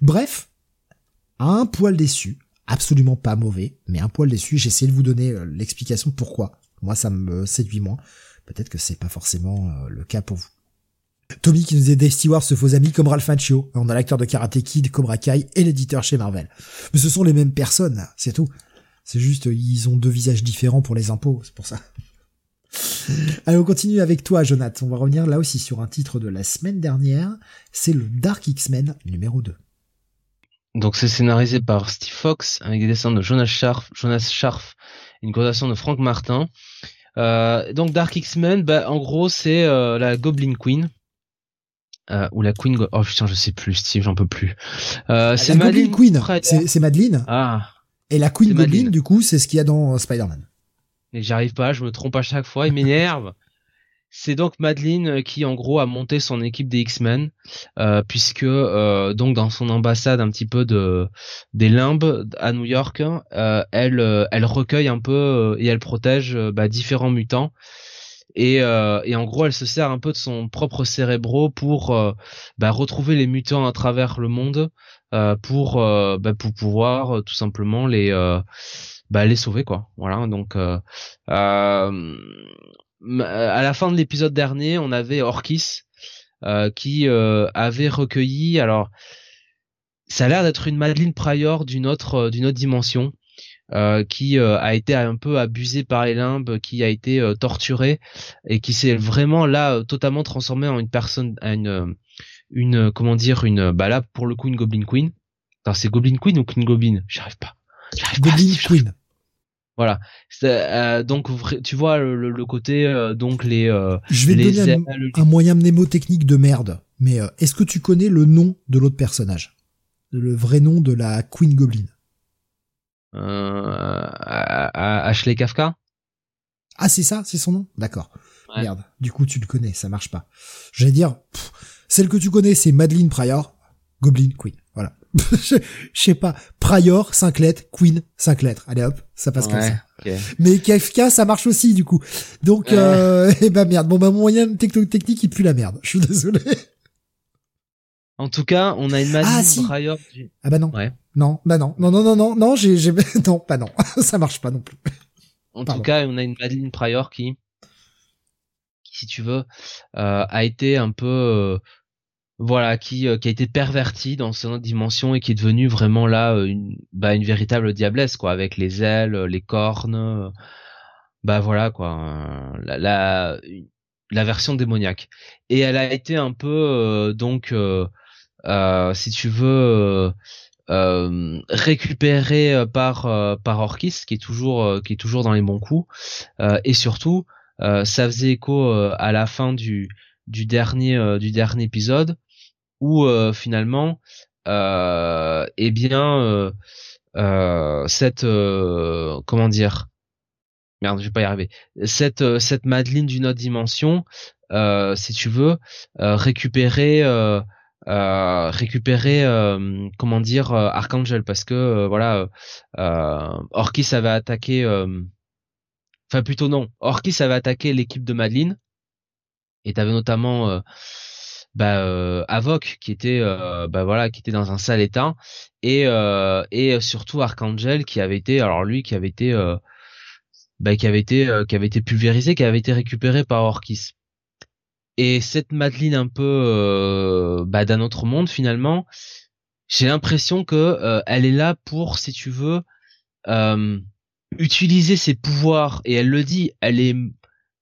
Bref, un poil déçu, absolument pas mauvais, mais un poil déçu. J'ai essayé de vous donner euh, l'explication pourquoi. Moi, ça me séduit moins. Peut-être que c'est pas forcément euh, le cas pour vous. Tommy qui nous dit Dave Stewart se faux amis comme Ralph Macchio. On a l'acteur de Karate Kid, Cobra Kai et l'éditeur chez Marvel. Mais ce sont les mêmes personnes, c'est tout. C'est juste, ils ont deux visages différents pour les impôts, c'est pour ça. Allez, on continue avec toi, Jonathan. On va revenir là aussi sur un titre de la semaine dernière. C'est le Dark X-Men numéro 2. Donc c'est scénarisé par Steve Fox avec des dessins de Jonas Scharf, Jonas Scharf, une coloration de Frank Martin. Euh, donc Dark X-Men, bah, en gros c'est euh, la Goblin Queen. Euh, ou la Queen, oh putain je sais plus Steve, j'en peux plus. Euh, c'est Goblin Queen, c'est Madeline. Ah. Et la Queen Goblin du coup c'est ce qu'il y a dans Spider-Man. Et j'arrive pas, je me trompe à chaque fois, il m'énerve. C'est donc Madeline euh, qui en gros a monté son équipe des X-Men euh, puisque euh, donc dans son ambassade un petit peu de des limbes à New York, elle elle recueille un peu et elle protège bah, différents mutants et, et en gros elle se sert un peu de son propre cérébro pour bah, retrouver les mutants à travers le monde pour bah, pour pouvoir tout simplement les bah, les sauver quoi voilà donc euh, euh, à la fin de l'épisode dernier, on avait Orkis euh, qui avait recueilli. Alors, ça a l'air d'être une Madeline Pryor d'une autre d'une autre dimension. qui a été un peu abusée par les limbes, qui a été torturée et qui s'est vraiment là totalement transformée en une personne, une, une comment dire, une bah là pour le coup une Goblin Queen. c'est Goblin Queen ou Queen Goblin? J'arrive pas. Goblin Queen. Voilà. Euh, donc tu vois le, côté euh, donc les. Euh, je vais te donner un, moyen mnémotechnique de merde. Mais est-ce que tu connais le nom de l'autre personnage, le vrai nom de la Queen Goblin Ashley Kafka? Ah c'est ça, c'est son nom? D'accord. Merde. Du coup tu le connais, ça marche pas. J'allais dire celle que tu connais c'est Madeline Pryor, Goblin Queen. Je, sais pas. Prior, 5 lettres. Queen, 5 lettres. Allez hop, ça passe comme ça. Mais KFK, ça marche aussi, du coup. Donc, euh, eh ben merde. Bon, bah, mon moyen technique, il pue la merde. Je suis désolé. En tout cas, on a une Madeline ah, si. Prior. Ah bah non. Ouais. Non, bah non. Non, non, non, non, non, j'ai, j'ai, non, pas non. ça marche pas non plus. En tout cas, on a une Madeline Prior qui, qui si tu veux, euh, a été un peu, euh, voilà qui euh, qui a été perverti dans son dimension et qui est devenu vraiment là euh, une bah une véritable diablesse quoi avec les ailes les cornes bah voilà quoi la, la version démoniaque. Et elle a été un peu euh, donc si tu veux récupérée par par Orkis qui est toujours qui est toujours dans les bons coups. Et surtout ça faisait écho à la fin du du dernier du dernier épisode où euh, finalement euh, eh bien euh, euh, cette comment dire merde je vais pas y arriver cette cette Madeline d'une autre dimension si tu veux récupérer récupérer comment dire Archangel parce que voilà Orkis avait attaqué enfin plutôt non Orkis avait attaqué l'équipe de Madeline. Et t'avais notamment bah, euh, Avoc qui était euh, bah voilà qui était dans un sale état et euh, et surtout Archangel qui avait été alors lui qui avait été bah, qui avait été qui avait été pulvérisée, qui avait été récupérée par Orkis. Et cette Madeline un peu bah, d'un autre monde finalement, j'ai l'impression que elle est là pour, si tu veux, utiliser ses pouvoirs. Et elle le dit, elle est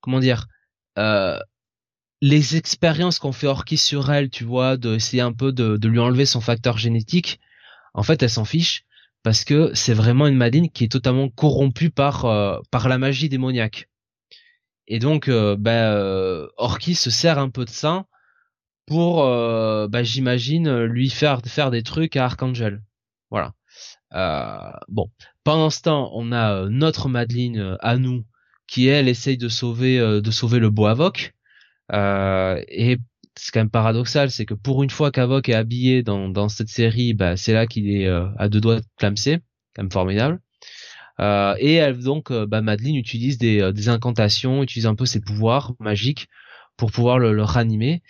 comment dire les expériences qu'on fait Orkis sur elle, tu vois, d'essayer un peu de, de, lui enlever son facteur génétique, en fait, elle s'en fiche parce que c'est vraiment une Madine qui est totalement corrompue par euh, par la magie démoniaque. Et donc, euh, bah, euh, se sert un peu de ça pour, euh, bah, j'imagine, lui faire faire des trucs à Archangel. Voilà. bon, pendant ce temps, on a notre Madeline à nous qui elle essaye de sauver de sauver le Boavok euh, et c'est quand même paradoxal, c'est que pour une fois qu'Avok est habillé dans, dans cette série, bah, c'est là qu'il est euh, à deux doigts de clamser, quand même formidable. Euh, et elle, donc, euh, bah, Madeline utilise des, euh, des, incantations, utilise un peu ses pouvoirs magiques pour pouvoir le, le ranimer.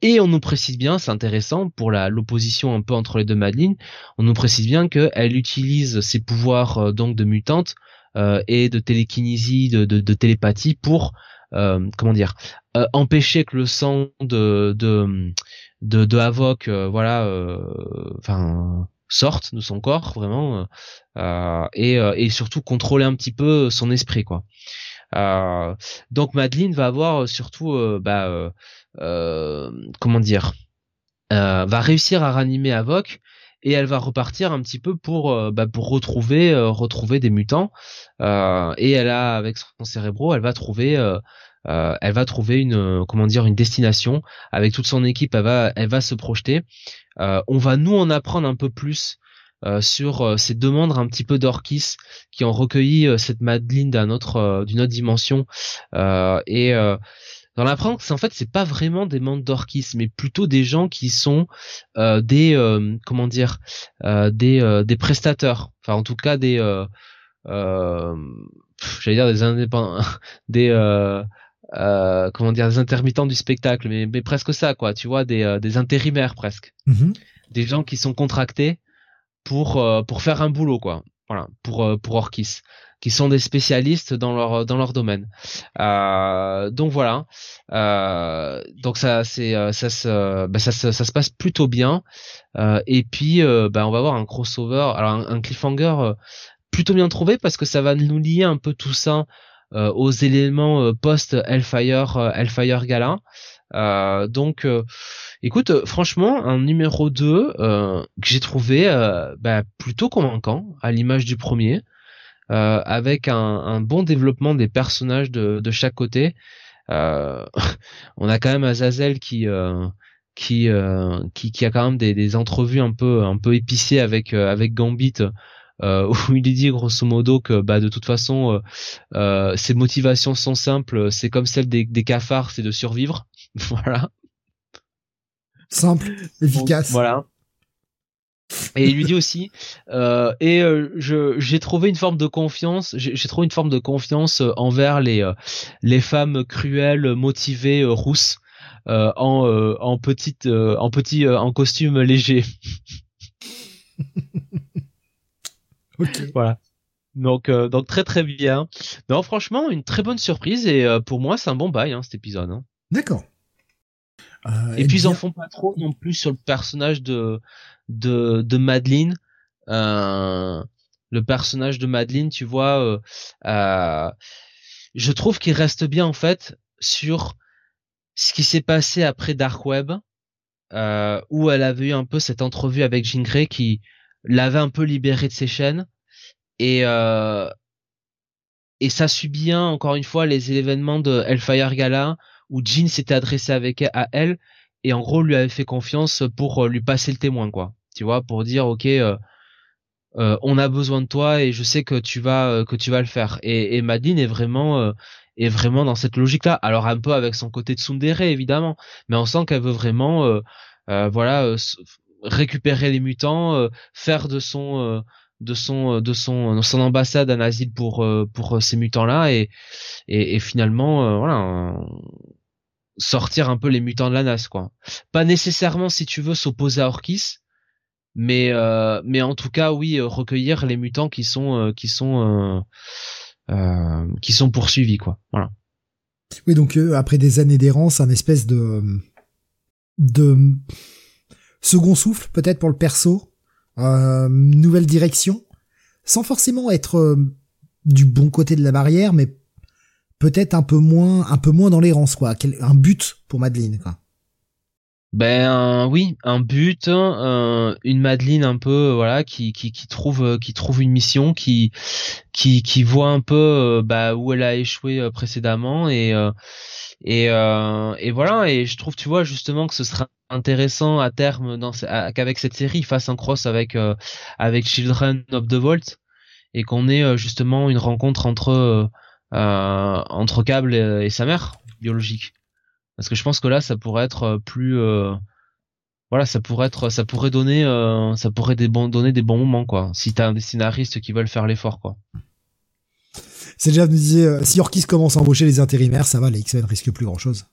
et on nous précise bien, c'est intéressant pour l'opposition un peu entre les deux Madeline, on nous précise bien qu'elle utilise ses pouvoirs donc de mutante et de télékinésie, de, de, de télépathie pour euh, comment dire euh, empêcher que le sang de de de, de euh, voilà enfin sorte de son corps vraiment et et surtout contrôler un petit peu son esprit quoi. Donc Madeline va avoir surtout bah comment dire va réussir à ranimer Havok et elle va repartir un petit peu pour bah, pour retrouver retrouver des mutants et elle a avec son cérébro elle va trouver euh, elle va trouver une euh, comment dire une destination avec toute son équipe. Elle va elle va se projeter. Euh, on va nous en apprendre un peu plus sur ces demandes un petit peu d'Orkis qui ont recueilli cette Madeline d'un autre d'une autre dimension et dans l'apprendre en fait c'est pas vraiment des membres d'Orkis mais plutôt des gens qui sont des comment dire des des prestateurs. Enfin en tout cas des j'allais dire des indépendants des euh, comment dire des intermittents du spectacle mais, mais presque ça quoi tu vois des, euh, des intérimaires presque. Mhm. des gens qui sont contractés pour euh, pour faire un boulot quoi. Voilà pour pour Orkis qui sont des spécialistes dans leur dans leur domaine. Donc voilà. Donc ça c'est ça se bah, ça, ça, se passe plutôt bien. Et puis bah, on va avoir un crossover alors un, cliffhanger plutôt bien trouvé parce que ça va nous lier un peu tout ça euh, aux éléments euh, post Hellfire euh, Hellfire Gala. donc écoute franchement un numéro 2 que j'ai trouvé bah, plutôt convaincant à l'image du premier avec un, bon développement des personnages de, de chaque côté. on a quand même Azazel qui qui, qui, qui a quand même des, des entrevues un peu un peu épicées avec avec Gambit euh, où il dit grosso modo que bah de toute façon euh, euh, ses motivations sont simples, c'est comme celles des, des cafards, c'est de survivre. voilà. Simple, efficace. voilà. Et il lui dit aussi, euh, et euh, je j'ai trouvé une forme de confiance, j'ai trouvé une forme de confiance envers les les femmes cruelles, motivées, rousses, en en petite en petit en costume léger. Voilà. Donc, euh, donc très très bien. Non, franchement, une très bonne surprise et euh, pour moi, c'est un bon bail hein, cet épisode. Hein. D'accord. Euh, et, puis ils en font pas trop non plus sur le personnage de de, de Madeline. le personnage de Madeline, tu vois, je trouve qu'il reste bien en fait sur ce qui s'est passé après Dark Web, où elle avait eu un peu cette entrevue avec Jean Grey qui l'avait un peu libéré de ses chaînes et euh, et ça suit bien encore une fois les événements de Hellfire Gala où Jean s'était adressé avec à elle et en gros lui avait fait confiance pour euh, lui passer le témoin quoi tu vois pour dire ok euh, euh, on a besoin de toi et je sais que tu vas que tu vas le faire et, et Madeleine est vraiment est vraiment dans cette logique là alors un peu avec son côté de tsundere évidemment mais on sent qu'elle veut vraiment voilà récupérer les mutants, euh, faire de son euh, de son euh, de son son ambassade un asile pour pour ces mutants là et et, et finalement voilà sortir un peu les mutants de la NAS quoi. Pas nécessairement si tu veux s'opposer à Orkis, mais mais en tout cas oui recueillir les mutants qui sont qui sont qui sont poursuivis quoi. Voilà. Oui, donc après des années d'errance, un espèce de de second souffle peut-être pour le perso, nouvelle direction, sans forcément être du bon côté de la barrière, mais peut-être un peu moins, un peu moins dans l'errance, quoi. Un but pour Madeline, quoi. Ben oui, un but, une Madeline un peu voilà qui qui trouve qui trouve une mission, qui qui voit un peu euh, bah où elle a échoué euh, précédemment et euh, et et voilà et je trouve tu vois justement que ce sera intéressant à terme dans qu'avec cette série il fasse un cross avec avec Children of the Vault et qu'on ait justement une rencontre entre euh, entre Cable et, sa mère biologique. Parce que je pense que là, ça pourrait être euh, plus, euh, voilà, ça pourrait être, ça pourrait donner, ça pourrait des bons, donner des bons moments quoi. Si t'as des scénaristes qui veulent faire l'effort quoi. C'est déjà me disait, si Orkis commence à embaucher les intérimaires, ça va, les X-Men risquent plus grand chose.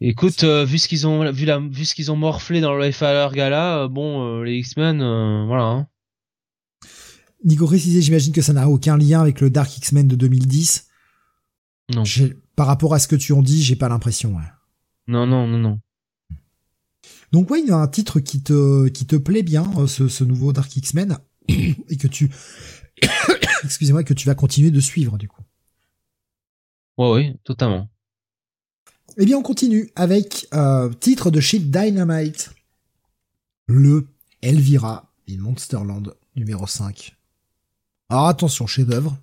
Écoute, vu ce qu'ils ont, vu la, vu ce qu'ils ont morflé dans le FAR Gala, bon, les X-Men, voilà. Hein. Nico précisé, j'imagine que ça n'a aucun lien avec le Dark X-Men de 2010. Non. Par rapport à ce que tu en dis, j'ai pas l'impression. Non, non, non, non. Donc ouais, il y a un titre qui te qui te plaît bien, euh, ce, ce nouveau Dark X-Men, et que tu, excusez-moi, que tu vas continuer de suivre du coup. Ouais, oui, totalement. Eh bien, on continue avec euh, titre de chez Dynamite, le Elvira in Monsterland numéro 5. Alors attention, chef-d'œuvre.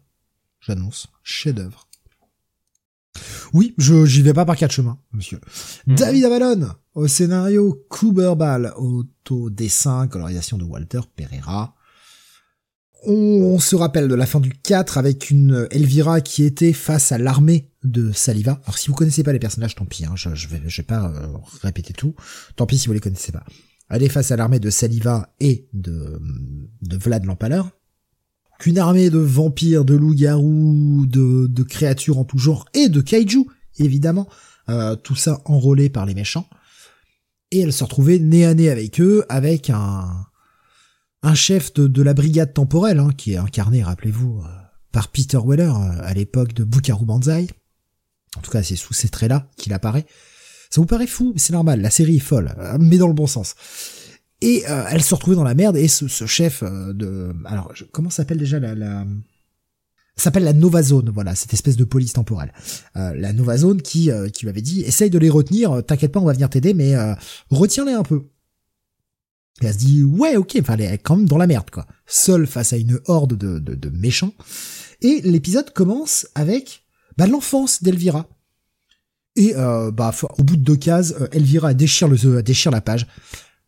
J'annonce, chef-d'œuvre. Oui, je j'y vais pas par quatre chemins, monsieur. Mhm. David Avalon au scénario, Ball auto dessin, colorisation de Walter Pereira. On, se rappelle de la fin du 4 avec une Elvira qui était face à l'armée de Saliva. Alors si vous connaissez pas les personnages, tant pis, hein, je, je, vais, je vais pas euh, répéter tout. Tant pis si vous les connaissez pas. Elle est face à l'armée de Saliva et de, de Vlad l'Empaleur qu'une armée de vampires, de loups-garous, de, créatures en tout genre et de kaiju, évidemment, euh, tout ça enrôlé par les méchants. Et elle se retrouvait nez à nez avec eux, avec un, un chef de, la brigade temporelle, hein, qui est incarné, rappelez-vous, euh, par Peter Weller euh, à l'époque de Bukaru Banzai. En tout cas, c'est sous ces traits-là qu'il apparaît. Ça vous paraît fou, c'est normal, la série est folle, mais dans le bon sens. Et euh, elle se retrouvait dans la merde et ce, chef euh, de alors comment s'appelle déjà la, la s'appelle la Nova Zone, voilà, cette espèce de police temporelle. Euh, la Nova Zone qui, qui lui avait dit, essaye de les retenir, t'inquiète pas, on va venir t'aider, mais retiens-les un peu. Et elle se dit, ouais, ok, enfin, elle est quand même dans la merde, quoi. Seule face à une horde de, de, de méchants. Et l'épisode commence avec bah, l'enfance d'Elvira. Et bah, au bout de deux cases, Elvira déchire, le, déchire la page.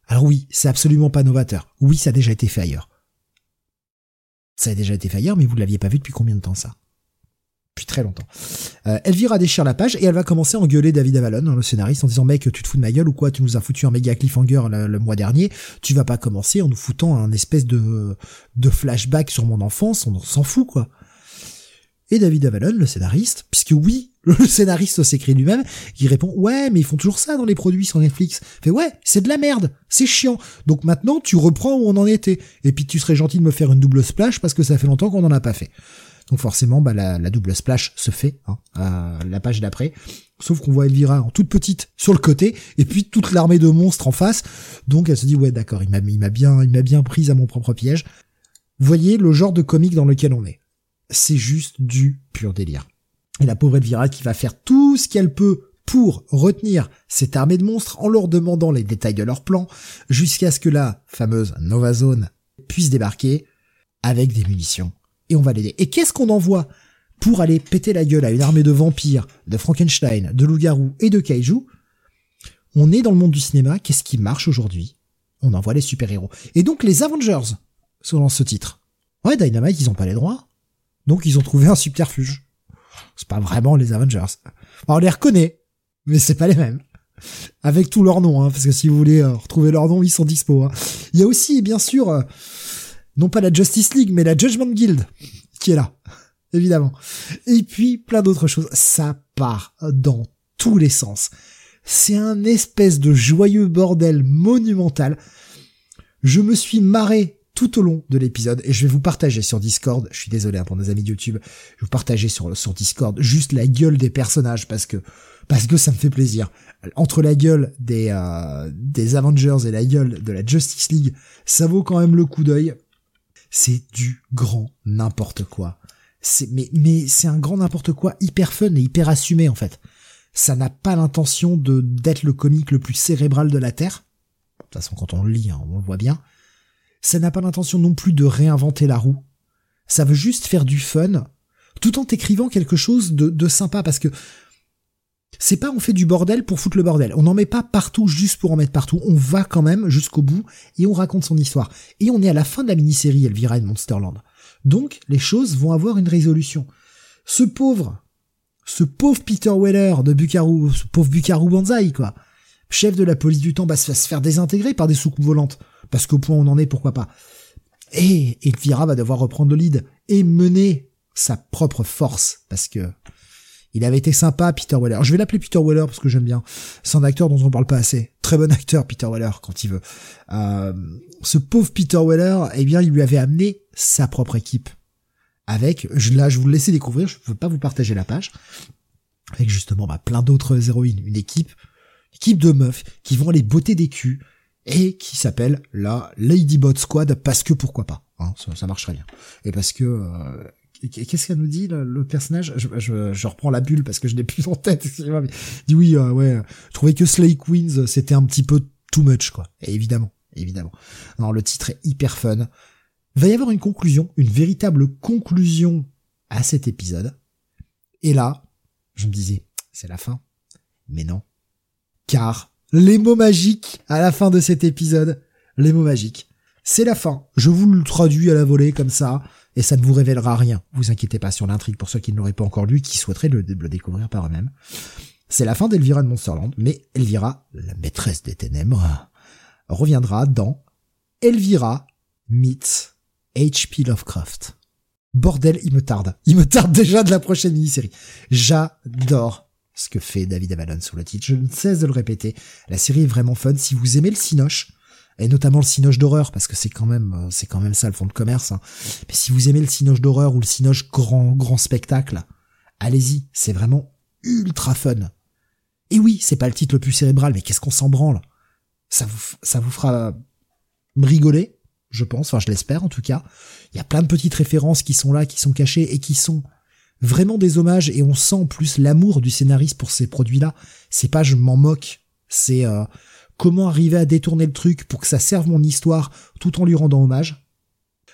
Alors oui, c'est absolument pas novateur. Oui, ça a déjà été fait ailleurs. Ça a déjà été fait ailleurs, mais vous ne l'aviez pas vu depuis combien de temps ça? Depuis très longtemps. Euh, Elvira déchire la page et elle va commencer à engueuler David Avalon, hein, le scénariste, en disant mec, tu te fous de ma gueule ou quoi? Tu nous as foutu un méga cliffhanger le, le mois dernier. Tu vas pas commencer en nous foutant un espèce de de flashback sur mon enfance. On s'en fout quoi. Et David Avalon, le scénariste, puisque oui, le scénariste s'écrit lui-même, qui répond ouais mais ils font toujours ça dans les produits sur Netflix. Fait ouais c'est de la merde, c'est chiant. Donc maintenant tu reprends où on en était. Et puis tu serais gentil de me faire une double splash parce que ça fait longtemps qu'on n'en a pas fait. Donc forcément bah la, double splash se fait hein, à la page d'après. Sauf qu'on voit Elvira en toute petite sur le côté et puis toute l'armée de monstres en face. Donc elle se dit ouais d'accord il m'a bien il m'a bien prise à mon propre piège. Voyez le genre de comique dans lequel on est. C'est juste du pur délire. Et la pauvre Elvira qui va faire tout ce qu'elle peut pour retenir cette armée de monstres en leur demandant les détails de leur plan, jusqu'à ce que la fameuse Nova Zone puisse débarquer avec des munitions. Et on va l'aider. Et qu'est-ce qu'on envoie pour aller péter la gueule à une armée de vampires, de Frankenstein, de loups-garous et de kaiju On est dans le monde du cinéma, qu'est-ce qui marche aujourd'hui? On envoie les super-héros. Et donc les Avengers, selon ce titre. Ouais, Dynamite, ils ont pas les droits. Donc ils ont trouvé un subterfuge c'est pas vraiment les Avengers. on les reconnaît, mais c'est pas les mêmes. Avec tous leurs noms, hein, parce que si vous voulez euh, retrouver leurs noms, ils sont dispo. Hein. Il y a aussi, bien sûr, euh, non pas la Justice League, mais la Judgment Guild, qui est là, évidemment. Et puis, plein d'autres choses. Ça part dans tous les sens. C'est un espèce de joyeux bordel monumental. Je me suis marré tout au long de l'épisode et je vais vous partager sur Discord. Je suis désolé hein, pour nos amis de YouTube. Je vais vous partager sur Discord juste la gueule des personnages parce que parce que ça me fait plaisir. Entre la gueule des euh, des Avengers et la gueule de la Justice League, ça vaut quand même le coup d'œil. C'est du grand n'importe quoi. C'est mais mais c'est un grand n'importe quoi hyper fun et hyper assumé en fait. Ça n'a pas l'intention de d'être le comique le plus cérébral de la terre. De toute façon, quand on le lit, hein, on le voit bien ça n'a pas l'intention non plus de réinventer la roue. Ça veut juste faire du fun, tout en écrivant quelque chose de, sympa, parce que c'est pas on fait du bordel pour foutre le bordel. On n'en met pas partout juste pour en mettre partout. On va quand même jusqu'au bout et on raconte son histoire. Et on est à la fin de la mini-série Elvira et Monsterland. Donc, les choses vont avoir une résolution. Ce pauvre, ce pauvre Peter Weller de Bukaru, ce pauvre Bukaru Banzai, quoi. Chef de la police du temps va se faire désintégrer par des soucoupes volantes parce qu'au point où on en est, pourquoi pas. Et Elvira va devoir reprendre le lead et mener sa propre force, parce que il avait été sympa, Peter Weller. Je vais l'appeler Peter Weller parce que j'aime bien. C'est un acteur dont on parle pas assez. Très bon acteur, Peter Weller, quand il veut. Euh, ce pauvre Peter Weller, eh bien, il lui avait amené sa propre équipe. Avec, là, je vous le découvrir, je veux pas vous partager la page. Avec justement bah, plein d'autres héroïnes. Une équipe, une équipe de meufs qui vont aller botter des culs, et qui s'appelle la Ladybot Squad parce que pourquoi pas, hein, ça, ça bien. Et parce que euh, qu'est-ce qu'elle nous dit le, personnage? Je, je, je, reprends la bulle parce que je n'ai plus en tête. Excusez-moi, dit oui, euh, ouais, je trouvais que Slay Queens c'était un petit peu too much quoi. Et évidemment, évidemment. Non, le titre est hyper fun. Va y avoir une conclusion, une véritable conclusion à cet épisode. Et là, je me disais, c'est la fin. Mais non. Car les mots magiques à la fin de cet épisode. Les mots magiques. C'est la fin. Je vous le traduis à la volée comme ça, et ça ne vous révélera rien. Vous inquiétez pas sur l'intrigue pour ceux qui ne l'auraient pas encore lu, qui souhaiteraient le, découvrir par eux-mêmes. C'est la fin d'Elvira de Monsterland, mais Elvira, la maîtresse des ténèbres, reviendra dans Elvira meets H.P. Lovecraft. Bordel, il me tarde. Il me tarde déjà de la prochaine mini-série. J'adore ce que fait David Avalon sur le titre. Je ne cesse de le répéter. La série est vraiment fun. Si vous aimez le cinoche, et notamment le cinoche d'horreur, parce que c'est quand même, euh, c'est quand même ça le fond de commerce. Hein. Mais si vous aimez le cinoche d'horreur ou le cinoche grand, grand spectacle, allez-y. C'est vraiment ultra fun. Et oui, c'est pas le titre le plus cérébral, mais qu'est-ce qu'on s'en branle? Ça vous, ça vous fera rigoler, je pense. Enfin, je l'espère, en tout cas. Il y a plein de petites références qui sont là, qui sont cachées et qui sont vraiment des hommages et on sent en plus l'amour du scénariste pour ces produits-là. C'est pas je m'en moque, c'est euh, comment arriver à détourner le truc pour que ça serve mon histoire tout en lui rendant hommage.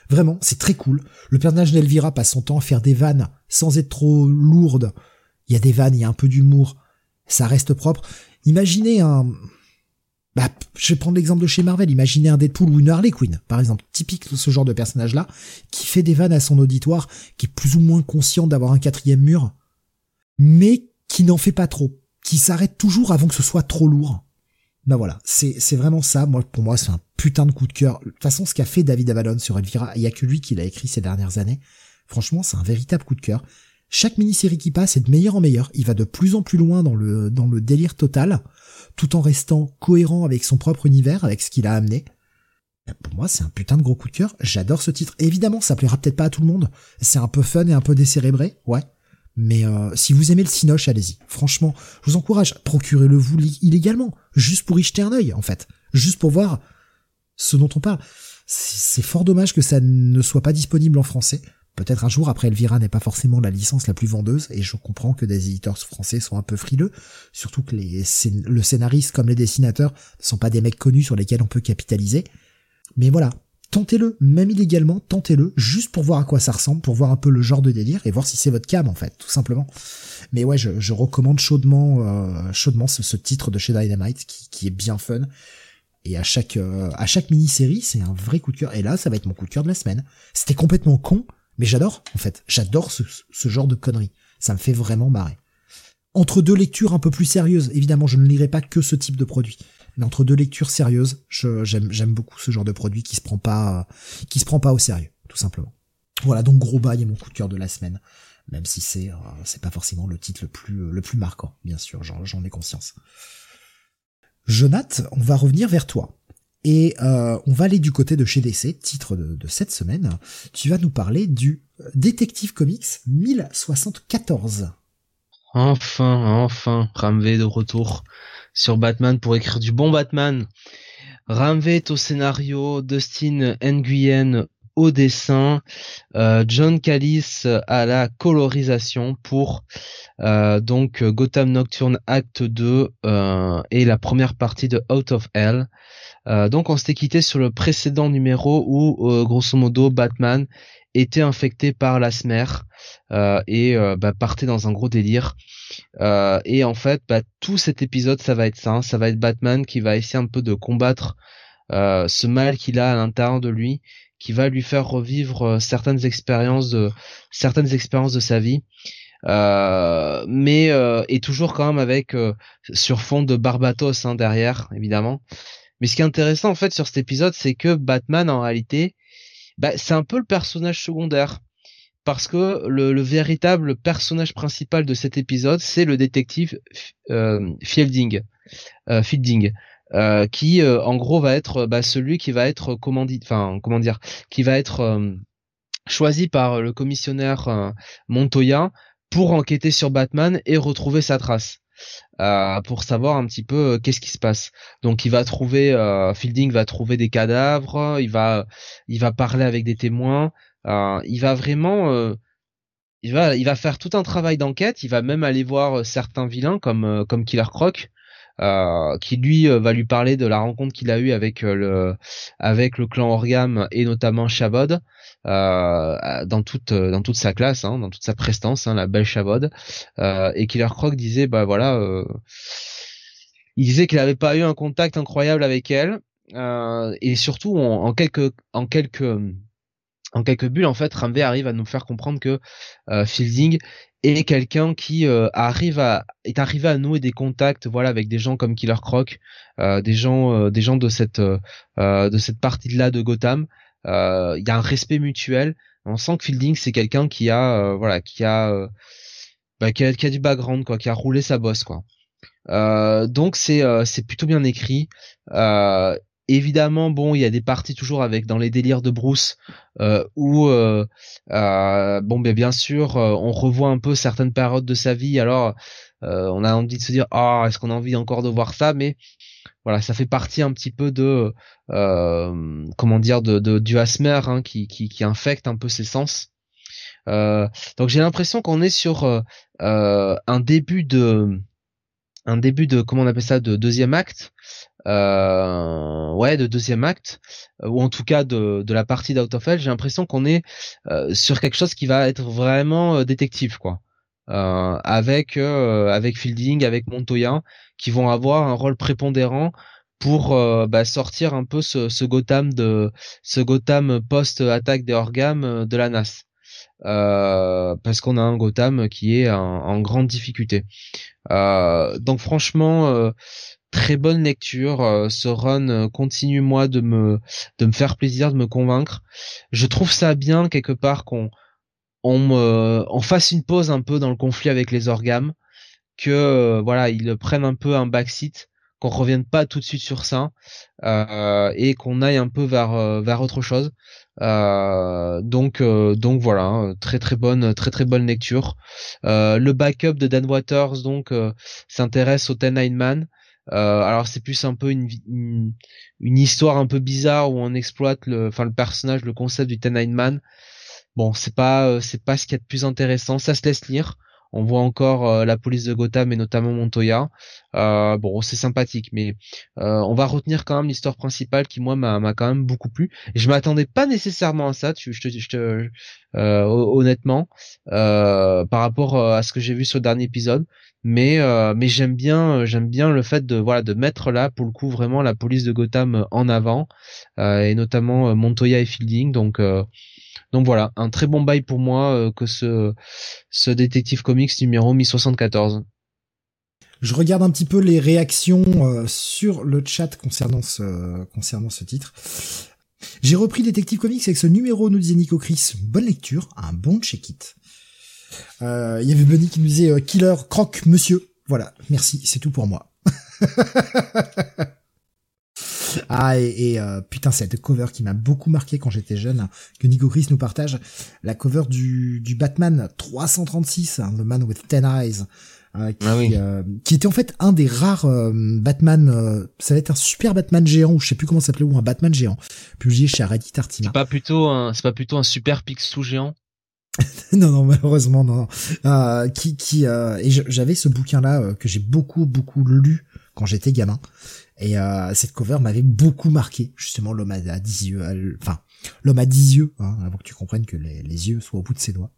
Vraiment, c'est très cool. Le personnage d'Elvira passe son temps à faire des vannes sans être trop lourde. Il y a des vannes, il y a un peu d'humour. Ça reste propre. Imaginez un, bah, je vais prendre l'exemple de chez Marvel. Imaginez un Deadpool ou une Harley Quinn, par exemple, typique de ce genre de personnage-là, qui fait des vannes à son auditoire, qui est plus ou moins conscient d'avoir un quatrième mur, mais qui n'en fait pas trop, qui s'arrête toujours avant que ce soit trop lourd. Bah voilà, c'est vraiment ça. Moi, pour moi, c'est un putain de coup de cœur. De toute façon, ce qu'a fait David Avalon sur Elvira, il y a que lui qui l'a écrit ces dernières années. Franchement, c'est un véritable coup de cœur. Chaque mini-série qui passe est de meilleur en meilleur. Il va de plus en plus loin dans le délire total tout en restant cohérent avec son propre univers, avec ce qu'il a amené. Pour moi, c'est un putain de gros coup de cœur. J'adore ce titre. évidemment, ça plaira peut-être pas à tout le monde. C'est un peu fun et un peu décérébré, ouais. Mais euh, si vous aimez le Cinoche, allez-y. Franchement, je vous encourage. Procurez-le vous illégalement, juste pour y jeter un œil, en fait, juste pour voir ce dont on parle. C'est fort dommage que ça ne soit pas disponible en français. Peut-être un jour, après Elvira n'est pas forcément la licence la plus vendeuse, et je comprends que des éditeurs français sont un peu frileux, surtout que les, le scénariste comme les dessinateurs ne sont pas des mecs connus sur lesquels on peut capitaliser. Mais voilà, tentez-le, même illégalement, tentez-le, juste pour voir à quoi ça ressemble, pour voir un peu le genre de délire, et voir si c'est votre cam en fait, tout simplement. Mais ouais, je, recommande chaudement, euh, chaudement ce, titre de chez Dynamite, qui, est bien fun. Et à chaque, euh, à chaque mini-série, c'est un vrai coup de cœur. Et là, ça va être mon coup de cœur de la semaine. C'était complètement con, mais j'adore, en fait. J'adore ce, genre de conneries. Ça me fait vraiment marrer. Entre deux lectures un peu plus sérieuses, évidemment, je ne lirai pas que ce type de produit. Mais entre deux lectures sérieuses, j'aime beaucoup ce genre de produit qui se prend pas, qui se prend pas au sérieux, tout simplement. Voilà, donc gros bail est mon coup de cœur de la semaine. Même si c'est, euh, c'est pas forcément le titre le plus, le plus marquant, bien sûr, j'en ai conscience. Jonath, on va revenir vers toi. Et euh, on va aller du côté de chez DC, titre de, cette semaine. Tu vas nous parler du Détective Comics 1074. Enfin, enfin, Ramvé de retour sur Batman pour écrire du bon Batman. Ramvé est au scénario, Dustin Nguyen au dessin, euh, John Callis à la colorisation pour euh, donc Gotham Nocturne Acte 2 euh, et la première partie de Out of Hell. Donc on s'était quitté sur le précédent numéro où grosso modo Batman était infecté par l'asthme et bah, partait dans un gros délire. et en fait, bah, tout cet épisode, ça va être ça. Hein. ça va être Batman qui va essayer un peu de combattre ce mal qu'il a à l'intérieur de lui qui va lui faire revivre euh, certaines expériences de certaines expériences de sa vie. Euh, mais euh, et toujours quand même avec sur fond de Barbatos hein, derrière évidemment. Mais ce qui est intéressant en fait sur cet épisode, c'est que Batman en réalité, bah, c'est un peu le personnage secondaire parce que le, le, véritable personnage principal de cet épisode, c'est le détective Fielding. Fielding. Euh, qui euh, en gros va être bah, celui qui va être commandit, enfin comment dire, qui va être euh, choisi par le commissionnaire Montoya pour enquêter sur Batman et retrouver sa trace. Pour savoir un petit peu qu'est-ce qui se passe. Donc il va trouver Fielding va trouver des cadavres, il va il va parler avec des témoins, il va vraiment il va il va faire tout un travail d'enquête, il va même aller voir certains vilains comme comme Killer Croc euh, qui lui euh, va lui parler de la rencontre qu'il a eue avec euh, le avec le clan Orgam et notamment Shabod dans toute dans toute sa classe, hein, dans toute sa prestance, hein, la belle Shabod, et Killer Croc disait bah voilà, il disait qu'il n'avait pas eu un contact incroyable avec elle et surtout en, quelques en quelques en quelques bulles, en fait, Ramvé arrive à nous faire comprendre que euh, Fielding est quelqu'un qui euh, arrive à est arrivé à nouer des contacts, voilà, avec des gens comme Killer Croc, euh, des gens, des gens de cette de cette partie-là de Gotham. Il y a un respect mutuel. On sent que Fielding c'est quelqu'un qui a, voilà, qui a, bah, qui a, du background, quoi, qui a roulé sa bosse, quoi. donc c'est c'est plutôt bien écrit. Euh, Évidemment, bon, il y a des parties toujours avec dans les délires de Bruce euh, où, euh, euh, bon, bien, bien sûr, on revoit un peu certaines périodes de sa vie. Alors, on a envie de se dire, ah, est-ce qu'on a envie encore de voir ça? Mais voilà, ça fait partie un petit peu de, comment dire, de, du asthme hein, qui, qui, infecte un peu ses sens. donc j'ai l'impression qu'on est sur un début de un début de comment on appelle ça de deuxième acte. Euh, ouais de deuxième acte euh, ou en tout cas de, de la partie d'Out of Hell j'ai l'impression qu'on est euh, sur quelque chose qui va être vraiment euh, détective quoi euh, avec avec Fielding avec Montoya qui vont avoir un rôle prépondérant pour bah, sortir un peu ce, ce Gotham de ce Gotham post attaque des orgames de la NAS euh, parce qu'on a un Gotham qui est en, grande difficulté. Euh, donc franchement, euh, très bonne lecture. ce run continue moi de me de me faire plaisir, de me convaincre. Je trouve ça bien quelque part qu'on on fasse une pause un peu dans le conflit avec les orgames, que voilà ils prennent un peu un backseat qu'on revienne pas tout de suite sur ça euh, et qu'on aille un peu vers vers autre chose euh, donc euh, donc voilà, hein, très très bonne très très bonne lecture. Euh, le backup de Dan Waters donc s'intéresse au Ten Nine Man. alors c'est plus un peu une, une, histoire un peu bizarre où on exploite le enfin le personnage, le concept du Ten Nine Man. Bon, c'est pas c'est pas ce qui est de plus intéressant, ça se laisse lire. On voit encore euh, la police de Gotham et notamment Montoya. Euh, bon, c'est sympathique, mais euh, on va retenir quand même l'histoire principale qui moi m'a quand même beaucoup plu. Et je m'attendais pas nécessairement à ça, tu, je te, je te honnêtement, par rapport à ce que j'ai vu sur le dernier épisode. Mais mais j'aime bien j'aime bien le fait de voilà de mettre là pour le coup vraiment la police de Gotham en avant et notamment Montoya et Fielding. Donc donc voilà, un très bon bail pour moi euh, que ce, Détective Comics numéro 1074. Je regarde un petit peu les réactions euh, sur le chat concernant ce, concernant ce titre. J'ai repris Détective Comics avec ce numéro, nous disait Nico Chris. Bonne lecture, un bon check-it. Euh, il y avait Bunny qui nous disait Killer, croque, monsieur. Voilà, merci, c'est tout pour moi. Ah et, euh, putain cette cover qui m'a beaucoup marqué quand j'étais jeune, que Nico Chris nous partage, la cover du, du Batman 336, hein, The Man with Ten Eyes, euh, qui, Ah oui. euh, qui était en fait un des rares euh, Batman, euh, ça va être un super Batman géant ou je sais plus comment ça s'appelait ou un Batman géant, publié chez Reddit Artima. C'est pas plutôt un, c'est pas plutôt un super Picsou géant? Non, non, malheureusement, non. non. Euh, qui, qui, euh, et j'avais ce bouquin-là euh, que j'ai beaucoup, beaucoup lu quand j'étais gamin. Et euh, cette cover m'avait beaucoup marqué. Justement, l'homme à, 10 yeux, l- enfin, l'homme à 10 yeux, hein, avant que tu comprennes que les, yeux soient au bout de ses doigts.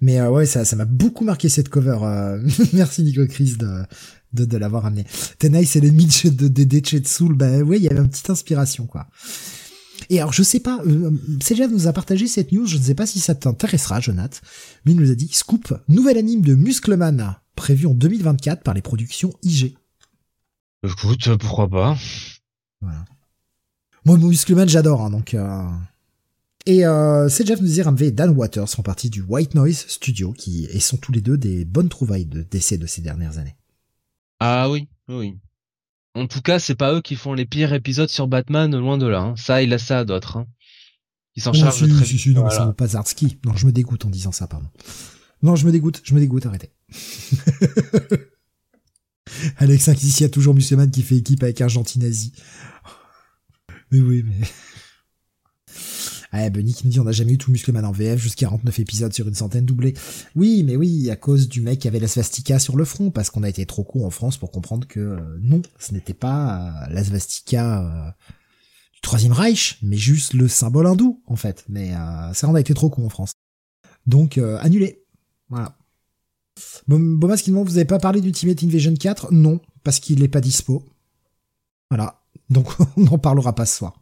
Mais euh, ouais, ça, m'a beaucoup marqué cette cover. euh. Merci Nico Chris de, de, l'avoir amené. Tenai, c'est l'ennemi de, de, de, de Chetsul. Bah ouais, il y avait une petite inspiration, quoi. Et alors, je sais pas, euh, nous a partagé cette news, je ne sais pas si ça t'intéressera, Jonath, mais il nous a dit, Scoop, nouvel anime de Muscleman, prévu en 2024 par les productions IG. Écoute, pourquoi pas Voilà. Moi, Muscleman, j'adore, hein, donc... Euh... Et euh, Jeff dit Ramvé et Dan Waters font partie du White Noise Studio, qui et sont tous les deux des bonnes trouvailles de d'essais de ces dernières années. Ah oui, oui. En tout cas, c'est pas eux qui font les pires épisodes sur Batman, loin de là. hein. Ça, il a ça à d'autres. Hein. Ils s'en Oh, chargent si, très si, si, non, Voilà. Zardsky. Non, je me dégoûte en disant ça, pardon. Non, je me dégoûte, je me dégoûte, arrêtez. Alex a toujours Muscleman qui fait équipe avec nazi. Mais oui, mais... Ah, Bunny qui nous dit on n'a jamais eu tout Muscleman en VF jusqu'à 49 épisodes sur une centaine doublés. Oui, mais oui, à cause du mec qui avait la swastika sur le front, parce qu'on a été trop con en France pour comprendre que euh, non, ce n'était pas euh, la swastika euh, du Troisième Reich, mais juste le symbole hindou, en fait. Mais ça, on a été trop con en France. Donc, annulé. Voilà. Bom- Bomas qui demande, vous avez pas parlé d'Ultimate Invasion 4 Non, parce qu'il est pas dispo. Voilà. Donc, on n'en parlera pas ce soir.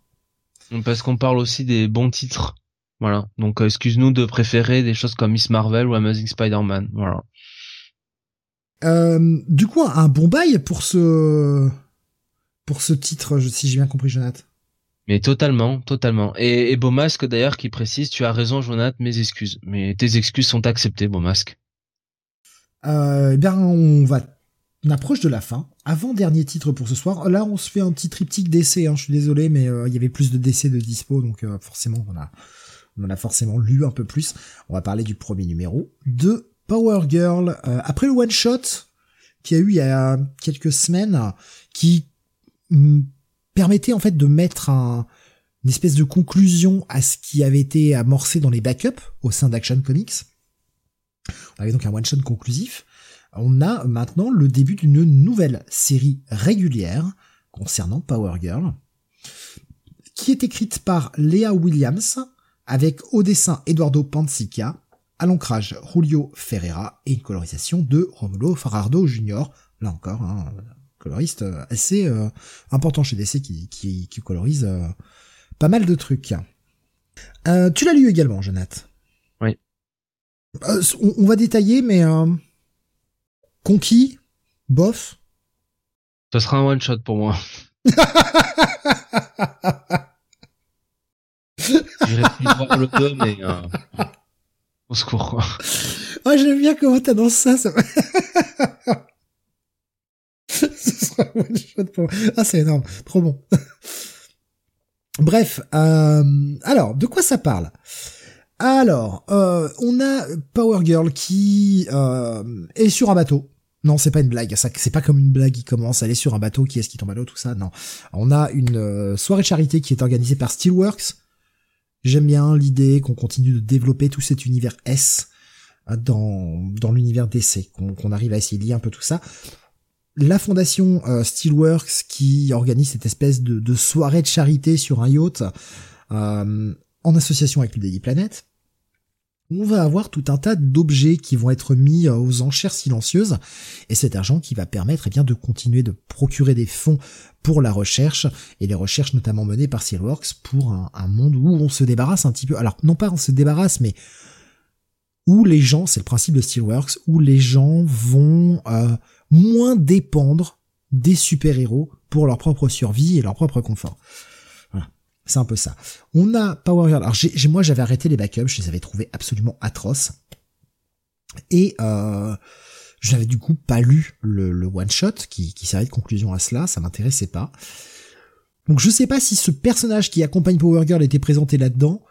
Parce qu'on parle aussi des bons titres. Voilà. Donc, euh, excuse-nous de préférer des choses comme Miss Marvel ou Amazing Spider-Man. Voilà. Euh, du coup, un bon bail pour ce pour ce titre, si j'ai bien compris, Jonathan. Mais totalement, totalement. Et, et d'ailleurs, qui précise, tu as raison, Jonathan, mes excuses. Mais tes excuses sont acceptées, Beaumasque. Euh, eh bien, on va on approche de la fin. Avant dernier titre pour ce soir. Là, on se fait un petit triptyque d'essais. Hein, je suis désolé, mais euh, il y avait plus de décès de dispo, donc euh, forcément, on a on en a forcément lu un peu plus. On va parler du premier numéro de Power Girl. Euh, après le one shot qu'il y a eu il y a quelques semaines, qui hum, permettait en fait de mettre un, une espèce de conclusion à ce qui avait été amorcé dans les backups au sein d'Action Comics. On avait donc un one shot conclusif. On a maintenant le début d'une nouvelle série régulière concernant Power Girl, qui est écrite par Léa Williams, avec au dessin Eduardo Pansica, à l'ancrage Julio Ferreira et une colorisation de Romulo Farardo Jr. Là encore, un coloriste euh, assez euh, important chez DC qui, colorise euh, pas mal de trucs. Euh, tu l'as lu également, Jonathan? Euh, on, on va détailler, mais euh, conquis, bof. Ce sera un one shot pour moi. J'irai plus voir le 2, mais euh, au secours. Ah, j'aime bien comment t'annonces ça. ça... Ce sera un one shot pour moi. Ah, c'est énorme. Trop bon. Bref, euh, alors, de quoi ça parle? Alors, euh, on a Power Girl qui euh, est sur un bateau. Non, c'est pas une blague. C'est pas comme une blague qui commence. Elle est sur un bateau. Qui est-ce qui tombe à l'eau Tout ça? Non. On a une euh, soirée de charité qui est organisée par Steelworks. J'aime bien l'idée qu'on continue de développer tout cet univers S dans, l'univers DC, qu'on arrive à essayer de lier un peu tout ça. La fondation Steelworks qui organise cette espèce de, soirée de charité sur un yacht en association avec le Daily Planet. On va avoir tout un tas d'objets qui vont être mis euh, aux enchères silencieuses et cet argent qui va permettre eh bien de continuer de procurer des fonds pour la recherche et les recherches notamment menées par Steelworks pour un, monde où on se débarrasse un petit peu. Alors non pas on se débarrasse, mais où les gens, c'est le principe de Steelworks, où les gens vont euh, moins dépendre des super-héros pour leur propre survie et leur propre confort. C'est un peu ça. On a Power Girl. Alors j'ai, moi j'avais arrêté les backups, je les avais trouvés absolument atroces. Et euh, je n'avais du coup pas lu le, one shot qui, qui servait de conclusion à cela, ça m'intéressait pas. Donc je sais pas si ce personnage qui accompagne Power Girl était présenté là-dedans,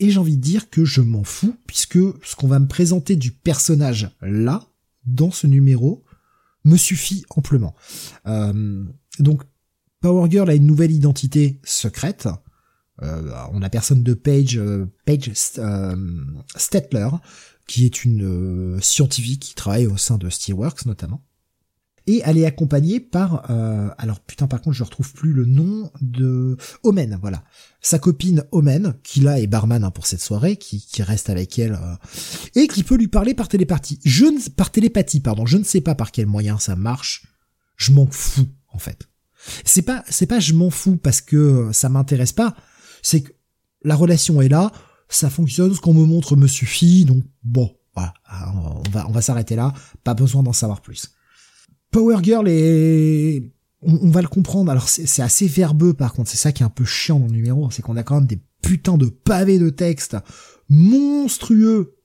et j'ai envie de dire que je m'en fous, puisque ce qu'on va me présenter du personnage là, dans ce numéro, me suffit amplement. Euh, donc Power Girl a une nouvelle identité secrète. Euh, on a personne de Paige, euh, Paige Stetler, qui est une scientifique qui travaille au sein de Steelworks notamment. Et elle est accompagnée par euh, alors putain par contre je retrouve plus le nom de Omen voilà. Sa copine Omen qui là est barman hein, pour cette soirée qui, reste avec elle euh, et qui peut lui parler par télépathie. Je ne par télépathie pardon. Je ne sais pas par quel moyen ça marche. Je m'en fous en fait c'est pas c'est pas je m'en fous parce que ça m'intéresse pas. C'est que la relation est là ça fonctionne ce qu'on me montre me suffit donc bon voilà. On va on va s'arrêter là. Pas besoin d'en savoir plus. Power Girl est on, va le comprendre. Alors c'est assez verbeux par contre, c'est ça qui est un peu chiant dans le numéro, c'est qu'on a quand même des putains de pavés de texte monstrueux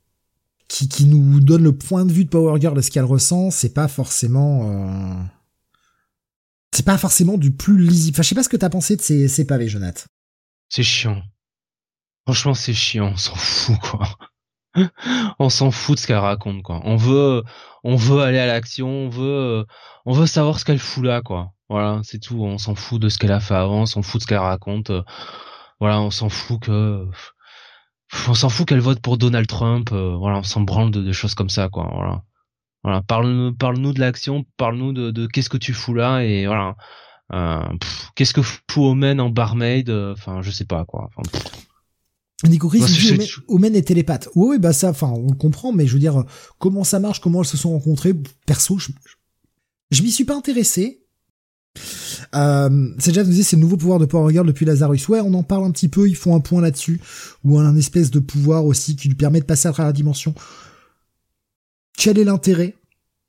qui, qui nous donnent le point de vue de Power Girl de ce qu'elle ressent. C'est pas forcément euh... c'est pas forcément du plus lisible. Enfin, je sais pas ce que t'as pensé de ces, pavés, Jonathan. C'est chiant. Franchement, c'est chiant, on s'en fout quoi. on s'en fout de ce qu'elle raconte quoi. On veut on veut aller à l'action, on veut on veut savoir ce qu'elle fout là quoi. Voilà, c'est tout, on s'en fout de ce qu'elle a fait avant, on s'en fout de ce qu'elle raconte. Voilà, on s'en fout que on s'en fout qu'elle vote pour Donald Trump, voilà, on s'en branle de, choses comme ça quoi, voilà. Voilà, parle parle-nous de l'action, parle-nous de, de qu'est-ce que tu fous là et voilà. Euh, qu'est-ce que fout Omen en barmaid enfin je sais pas quoi enfin, Nico Chris dit Omen est télépathe. Oui, oui, bah ça, enfin, on le comprend, mais je veux dire, comment ça marche, comment elles se sont rencontrées, perso, je, je m'y suis pas intéressé. Euh, c'est déjà nous dit c'est le nouveau pouvoir de Power Girl depuis Lazarus. Ouais, on en parle un petit peu, ils font un point là-dessus, ou un espèce de pouvoir aussi qui lui permet de passer à travers la dimension. Quel est l'intérêt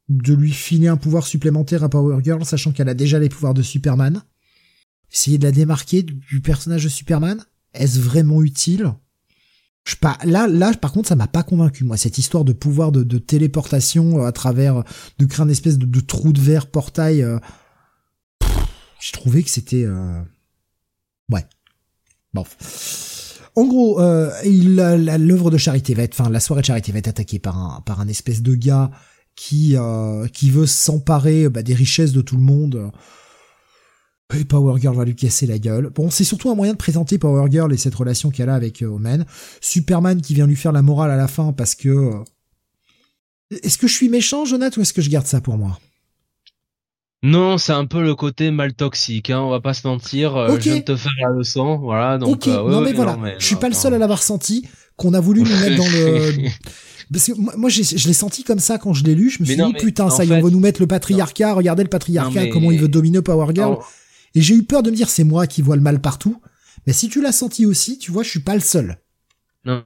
de lui filer un pouvoir supplémentaire à Power Girl, sachant qu'elle a déjà les pouvoirs de Superman. Essayer de la démarquer du personnage de Superman est-ce vraiment utile? Je pas. Là là par contre ça m'a pas convaincu moi cette histoire de pouvoir de, téléportation euh, à travers de créer une espèce de, trou de verre portail euh, j'ai trouvé que c'était euh, ouais. Bon. En gros euh, l'œuvre de charité va être enfin la soirée de charité va être attaquée par un par un espèce de gars qui qui veut s'emparer bah, des richesses de tout le monde et Power Girl va lui casser la gueule. Bon, c'est surtout un moyen de présenter Power Girl et cette relation qu'elle a avec euh, Omen. Superman qui vient lui faire la morale à la fin parce que... Euh, est-ce que je suis méchant, Jonathan, ou est-ce que je garde ça pour moi? Non, c'est un peu le côté mal toxique, hein, on va pas se mentir. Euh, je viens de te faire la leçon, voilà. Donc, ok, non mais voilà, je suis pas le seul à l'avoir senti, qu'on a voulu nous mettre dans le... Parce que moi, je l'ai senti comme ça quand je l'ai lu. Je me suis dit, putain, ça y est, on va nous mettre le patriarcat. Regardez le patriarcat, comment il veut dominer Power Girl. Et j'ai eu peur de me dire c'est moi qui vois le mal partout. Mais si tu l'as senti aussi, tu vois, je suis pas le seul. Non.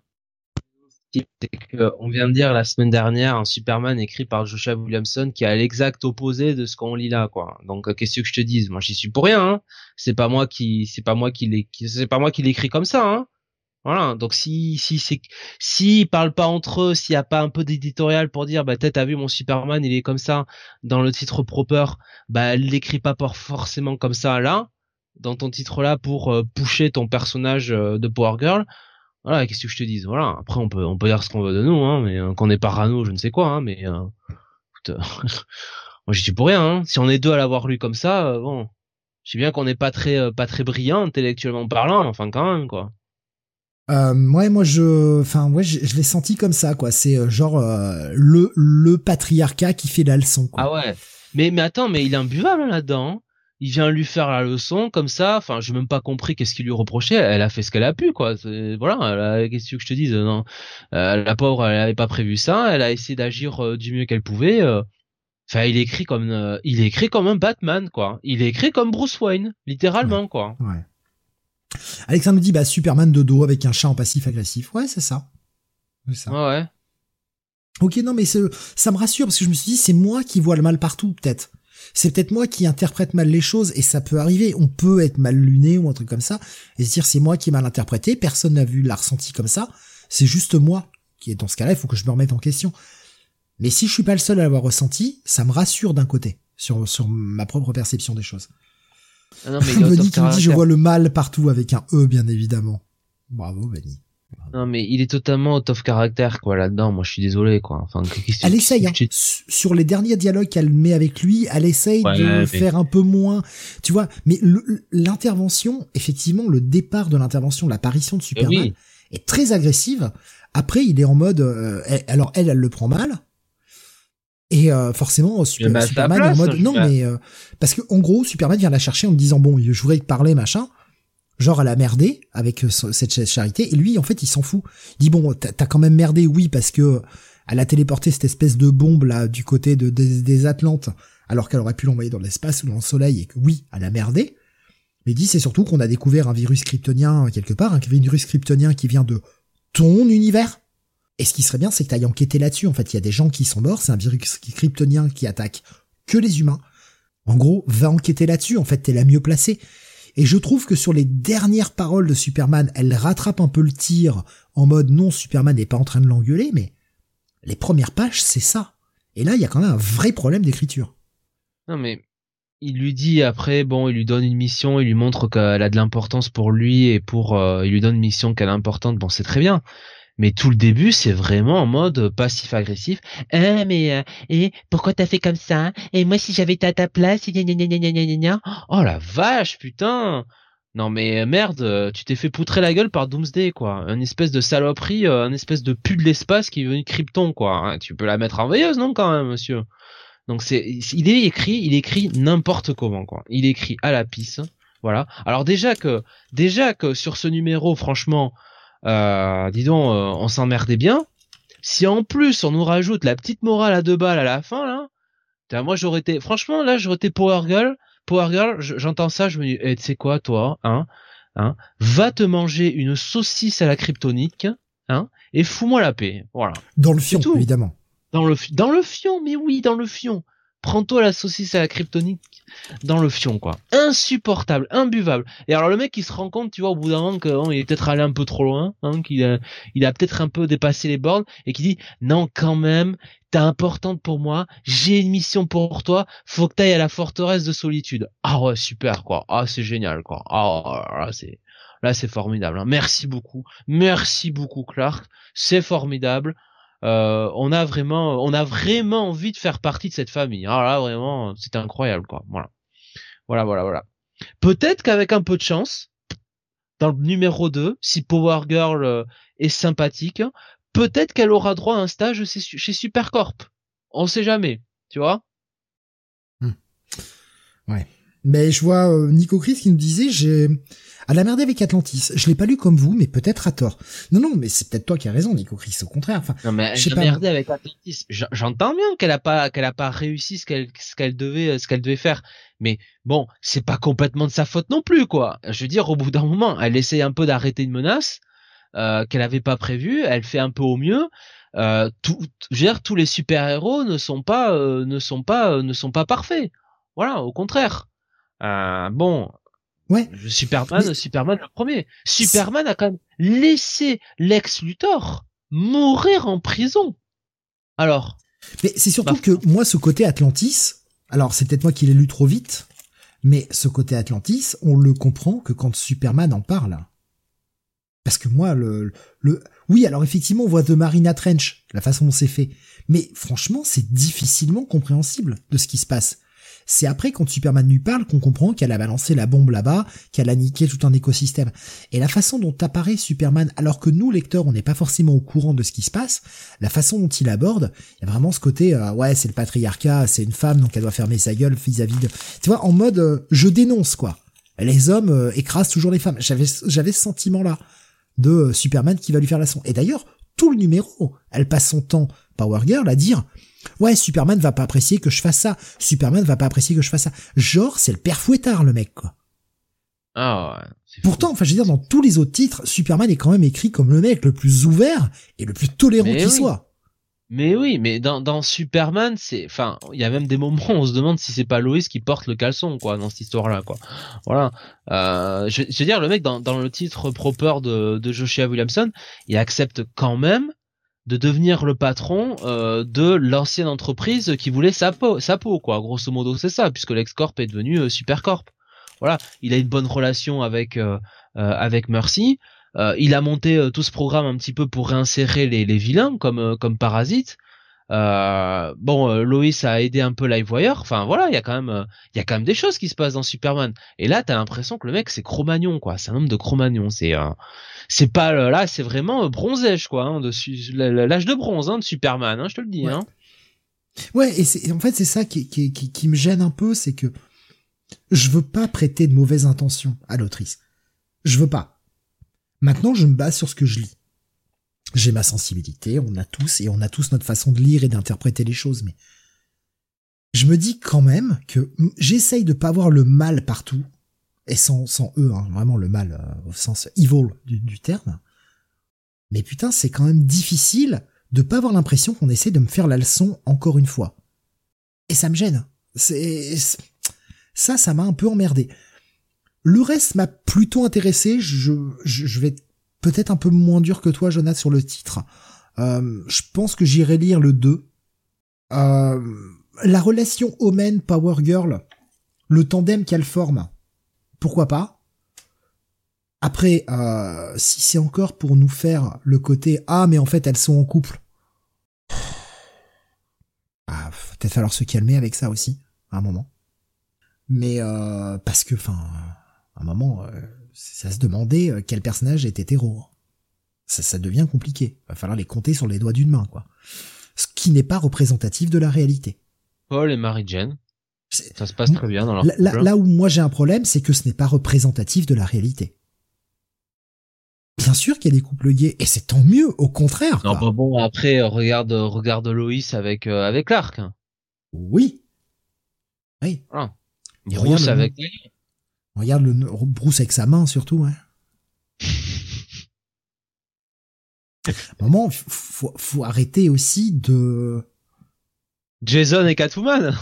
on vient de dire la semaine dernière un Superman écrit par Joshua Williamson qui a l'exact opposé de ce qu'on lit là, quoi. Donc, euh, qu'est-ce que je te dise? Moi, j'y suis pour rien, hein. C'est pas moi qui, c'est pas moi qui l'écris, c'est pas moi qui l'écris comme ça, hein. Voilà. Donc si si c'est si parlent pas entre eux, s'il y a pas un peu d'éditorial pour dire bah t'as vu mon Superman il est comme ça dans le titre proper, bah l'écrit pas forcément comme ça là dans ton titre là pour euh, pousser ton personnage euh, de Power Girl. Voilà, qu'est-ce que je te dis Voilà. Après on peut on peut dire ce qu'on veut de nous, hein, mais euh, qu'on est parano, je ne sais quoi, hein, mais écoute, moi j'y suis pour rien. Hein. Si on est deux à l'avoir lu comme ça, bon, je sais bien qu'on n'est pas très pas très brillant intellectuellement parlant, enfin quand même quoi. Euh, ouais, moi je, enfin ouais, je, l'ai senti comme ça, quoi. C'est euh, genre euh, le le patriarcat qui fait la leçon. Quoi. Ah ouais. Mais mais attends, mais il est imbuvable là-dedans. Hein. Il vient lui faire la leçon comme ça. Enfin, j'ai même pas compris qu'est-ce qu'il lui reprochait. Elle a fait ce qu'elle a pu, quoi. Voilà. Qu'est-ce que je te dise Non, la pauvre, elle avait pas prévu ça. Elle a essayé d'agir du mieux qu'elle pouvait. Enfin, il écrit comme il est écrit comme un Batman, quoi. Il est écrit comme Bruce Wayne, littéralement, quoi. Ouais. Alexandre nous dit bah Superman de dos avec un chat en passif agressif. Ouais, c'est ça. C'est ça. Ouais. Ok, non mais ça me rassure parce que je me suis dit c'est moi qui vois le mal partout peut-être. C'est peut-être moi qui interprète mal les choses et ça peut arriver. On peut être mal luné ou un truc comme ça et se dire c'est moi qui ai mal interprété. Personne n'a vu l'a ressenti comme ça. C'est juste moi qui est dans ce cas-là. Il faut que je me remette en question. Mais si je suis pas le seul à l'avoir ressenti, ça me rassure d'un côté sur sur ma propre perception des choses. Ah non, mais il Benny qui dit je vois le mal partout avec un E bien évidemment. Bravo Benny. Non, mais il est totalement out of character, quoi, là-dedans. Moi, je suis désolé, quoi. Enfin, Elle essaye, hein. sur les derniers dialogues qu'elle met avec lui, elle essaye Ouais, de mais- faire un peu moins, tu vois. Mais l'intervention, effectivement, le départ de l'intervention, l'apparition de Eh Superman oui. est très agressive. Après, il est en mode, euh, elle- alors elle, elle le prend mal. Et euh, forcément, Super- bah, ta Superman est en mode, non mais euh, parce que en gros, Superman vient la chercher en me disant bon, je voudrais te parler machin. Genre elle a merdé avec euh, ce- cette charité et lui en fait il s'en fout. Il dit bon t'as t'as quand même merdé oui parce que elle a téléporté cette espèce de bombe là du côté de, des, des Atlantes alors qu'elle aurait pu l'envoyer dans l'espace ou dans le soleil et que oui elle a merdé. Mais il dit c'est surtout qu'on a découvert un virus kryptonien quelque part, un virus kryptonien qui vient de ton univers. Et ce qui serait bien, c'est que tu ailles enquêter là-dessus. En fait, il y a des gens qui sont morts, c'est un virus kryptonien qui attaque que les humains. En gros, va enquêter là-dessus, en fait, t'es la mieux placée. Et je trouve que sur les dernières paroles de Superman, elle rattrape un peu le tir en mode non, Superman n'est pas en train de l'engueuler, mais les premières pages, c'est ça. Et là, il y a quand même un vrai problème d'écriture. Non, mais il lui dit après, bon, il lui donne une mission, il lui montre qu'elle a de l'importance pour lui et pour, euh, il lui donne une mission qu'elle est importante. Bon, c'est très bien. Mais tout le début, c'est vraiment en mode passif-agressif. Ah, mais, euh, et pourquoi t'as fait comme ça? Et moi, si j'avais été à ta place, gna gna gna. Oh la vache, putain! Non mais euh, merde, euh, tu t'es fait poutrer la gueule par Doomsday quoi, une espèce de saloperie, euh, un espèce de pu de l'espace qui est venu Krypton quoi. Hein, Tu peux la mettre en veilleuse non quand même monsieur? Donc c'est, il est écrit, il écrit n'importe comment quoi. Il écrit à la pisse, voilà. Alors déjà que, déjà que sur ce numéro, franchement, euh, dis donc, euh, on s'emmerdait bien. Si en plus on nous rajoute la petite morale à deux balles à la fin là, putain, moi j'aurais été, franchement là j'aurais été Power Girl, Power Girl, je- j'entends ça, je me dis, eh, tu sais quoi toi, hein, hein, va te manger une saucisse à la kryptonique, hein, et fous-moi la paix, voilà. Dans le fion, évidemment. Dans le, dans le fion, mais oui, dans le fion. Prends-toi la saucisse à la kryptonique dans le fion, quoi. Insupportable, imbuvable. Et alors le mec, il se rend compte, tu vois, au bout d'un moment qu'il est peut-être allé un peu trop loin, hein, qu'il a, il a peut-être un peu dépassé les bornes, et qui dit, non, quand même, t'es importante pour moi, j'ai une mission pour toi, faut que t'ailles à la forteresse de solitude. Ah ouais, super, quoi. Ah, c'est génial, quoi. Ah, là, c'est, là, c'est formidable. hein. Merci beaucoup. Merci beaucoup, Clark. C'est formidable. Euh, on a vraiment, on a vraiment envie de faire partie de cette famille. Alors là, vraiment, c'est incroyable, quoi. Voilà, voilà, voilà, voilà. Peut-être qu'avec un peu de chance, dans le numéro 2, si Power Girl euh, est sympathique, peut-être qu'elle aura droit à un stage chez, Supercorp. On sait jamais, tu vois? Mais je vois euh, Nico Chris qui nous disait j'ai à la merde avec Atlantis. Je l'ai pas lu comme vous, mais peut-être à tort. Non non, mais c'est peut-être toi qui as raison, Nico Chris. Au contraire. Enfin, Non mais elle a merdé avec Atlantis. J'entends bien qu'elle a pas qu'elle a pas réussi ce qu'elle ce qu'elle devait ce qu'elle devait faire. Mais bon, c'est pas complètement de sa faute non plus quoi. Je veux dire au bout d'un moment, elle essaye un peu d'arrêter une menace euh, qu'elle avait pas prévue, elle fait un peu au mieux. Euh, tout, je veux dire, tous les super-héros ne sont pas euh, ne sont pas euh, ne sont pas parfaits. Voilà, au contraire. Euh, bon, ouais. Superman, Mais- Superman le premier. Superman a quand même laissé Lex Luthor mourir en prison. Alors, Mais c'est surtout Bah. que moi, ce côté Atlantis, alors c'est peut-être moi qui l'ai lu trop vite, mais ce côté Atlantis, on le comprend que quand Superman en parle. Parce que moi, le, le, oui, alors effectivement, on voit The Marina Trench, la façon dont c'est fait, mais franchement, c'est difficilement compréhensible de ce qui se passe. C'est après, quand Superman lui parle, qu'on comprend qu'elle a balancé la bombe là-bas, qu'elle a niqué tout un écosystème. Et la façon dont apparaît Superman, alors que nous, lecteurs, on n'est pas forcément au courant de ce qui se passe, la façon dont il aborde, il y a vraiment ce côté, euh, ouais, c'est le patriarcat, c'est une femme, donc elle doit fermer sa gueule vis-à-vis de... Tu vois, en mode, euh, je dénonce, quoi. Les hommes euh, écrasent toujours les femmes. J'avais, ce sentiment-là de Superman qui va lui faire la son. Et d'ailleurs, tout le numéro, elle passe son temps, Power Girl, à dire, ouais, Superman va pas apprécier que je fasse ça. Superman va pas apprécier que je fasse ça. Genre, c'est le père fouettard, le mec, quoi. ah ouais. Pourtant, enfin, je veux dire, dans tous les autres titres, Superman est quand même écrit comme le mec le plus ouvert et le plus tolérant qui oui. soit. Mais oui, mais dans, dans Superman, c'est, enfin, il y a même des moments où on se demande si c'est pas Lois qui porte le caleçon, quoi, dans cette histoire-là, quoi. Voilà. Euh, je, je veux dire, le mec dans, dans le titre proper de, de Joshua Williamson, il accepte quand même de devenir le patron euh, de l'ancienne entreprise qui voulait sa peau, sa peau, quoi. Grosso modo, c'est ça, puisque LexCorp est devenu euh, Supercorp. voilà, il a une bonne relation avec avec Mercy. il a monté tout ce programme un petit peu pour réinsérer les, les vilains comme comme Parasite. Euh, bon, euh, Loïs a aidé un peu Livewire. Enfin voilà, il y a quand même, euh, il y a quand même des choses qui se passent dans Superman. Et là, t'as l'impression que le mec c'est Cro-Magnon, quoi. C'est un homme de Cro-Magnon. C'est, c'est pas là, c'est vraiment bronzèche, quoi. Hein, l'âge de bronze hein, de Superman. Hein, je te le dis. Ouais. Hein. Ouais, et c'est, en fait, c'est ça qui, qui, qui, qui me gêne un peu, c'est que je veux pas prêter de mauvaises intentions à l'autrice. Je veux pas. Maintenant, je me base sur ce que je lis j'ai ma sensibilité, on a tous, et on a tous notre façon de lire et d'interpréter les choses, mais je me dis quand même que j'essaye de pas voir le mal partout, et sans, eux, hein, vraiment le mal euh, au sens evil du, terme. Mais putain, c'est quand même difficile de pas avoir l'impression qu'on essaie de me faire la leçon encore une fois. Et ça me gêne. C'est ça, ça m'a un peu emmerdé. Le reste m'a plutôt intéressé. Je, je vais peut-être un peu moins dur que toi, Jonathan, sur le titre. Euh, je pense que j'irai lire le 2. Euh, la relation Omen Power Girl, le tandem qu'elle forme, pourquoi pas? Après, euh, si c'est encore pour nous faire le côté ah mais en fait elles sont en couple, ah, peut-être falloir se calmer avec ça aussi, à un moment. Mais parce que, enfin, à un moment, à se demander euh, quel personnage est hétéro. Ça, ça devient compliqué. Va falloir les compter sur les doigts d'une main, quoi. Ce qui n'est pas représentatif de la réalité. Paul et Marie-Jane. Ça se passe très bien dans leur là, là, où moi j'ai un problème, c'est que ce n'est pas représentatif de la réalité. Bien sûr qu'il y a des couples gays, et c'est tant mieux, au contraire. Non, bah bon, après, regarde, regarde Loïs avec, euh, avec l'arc. Oui. Oui. Ah. Bruce avec Regarde le Bruce avec sa main surtout. Hein. moment, faut, faut arrêter aussi de. Jason et Catwoman.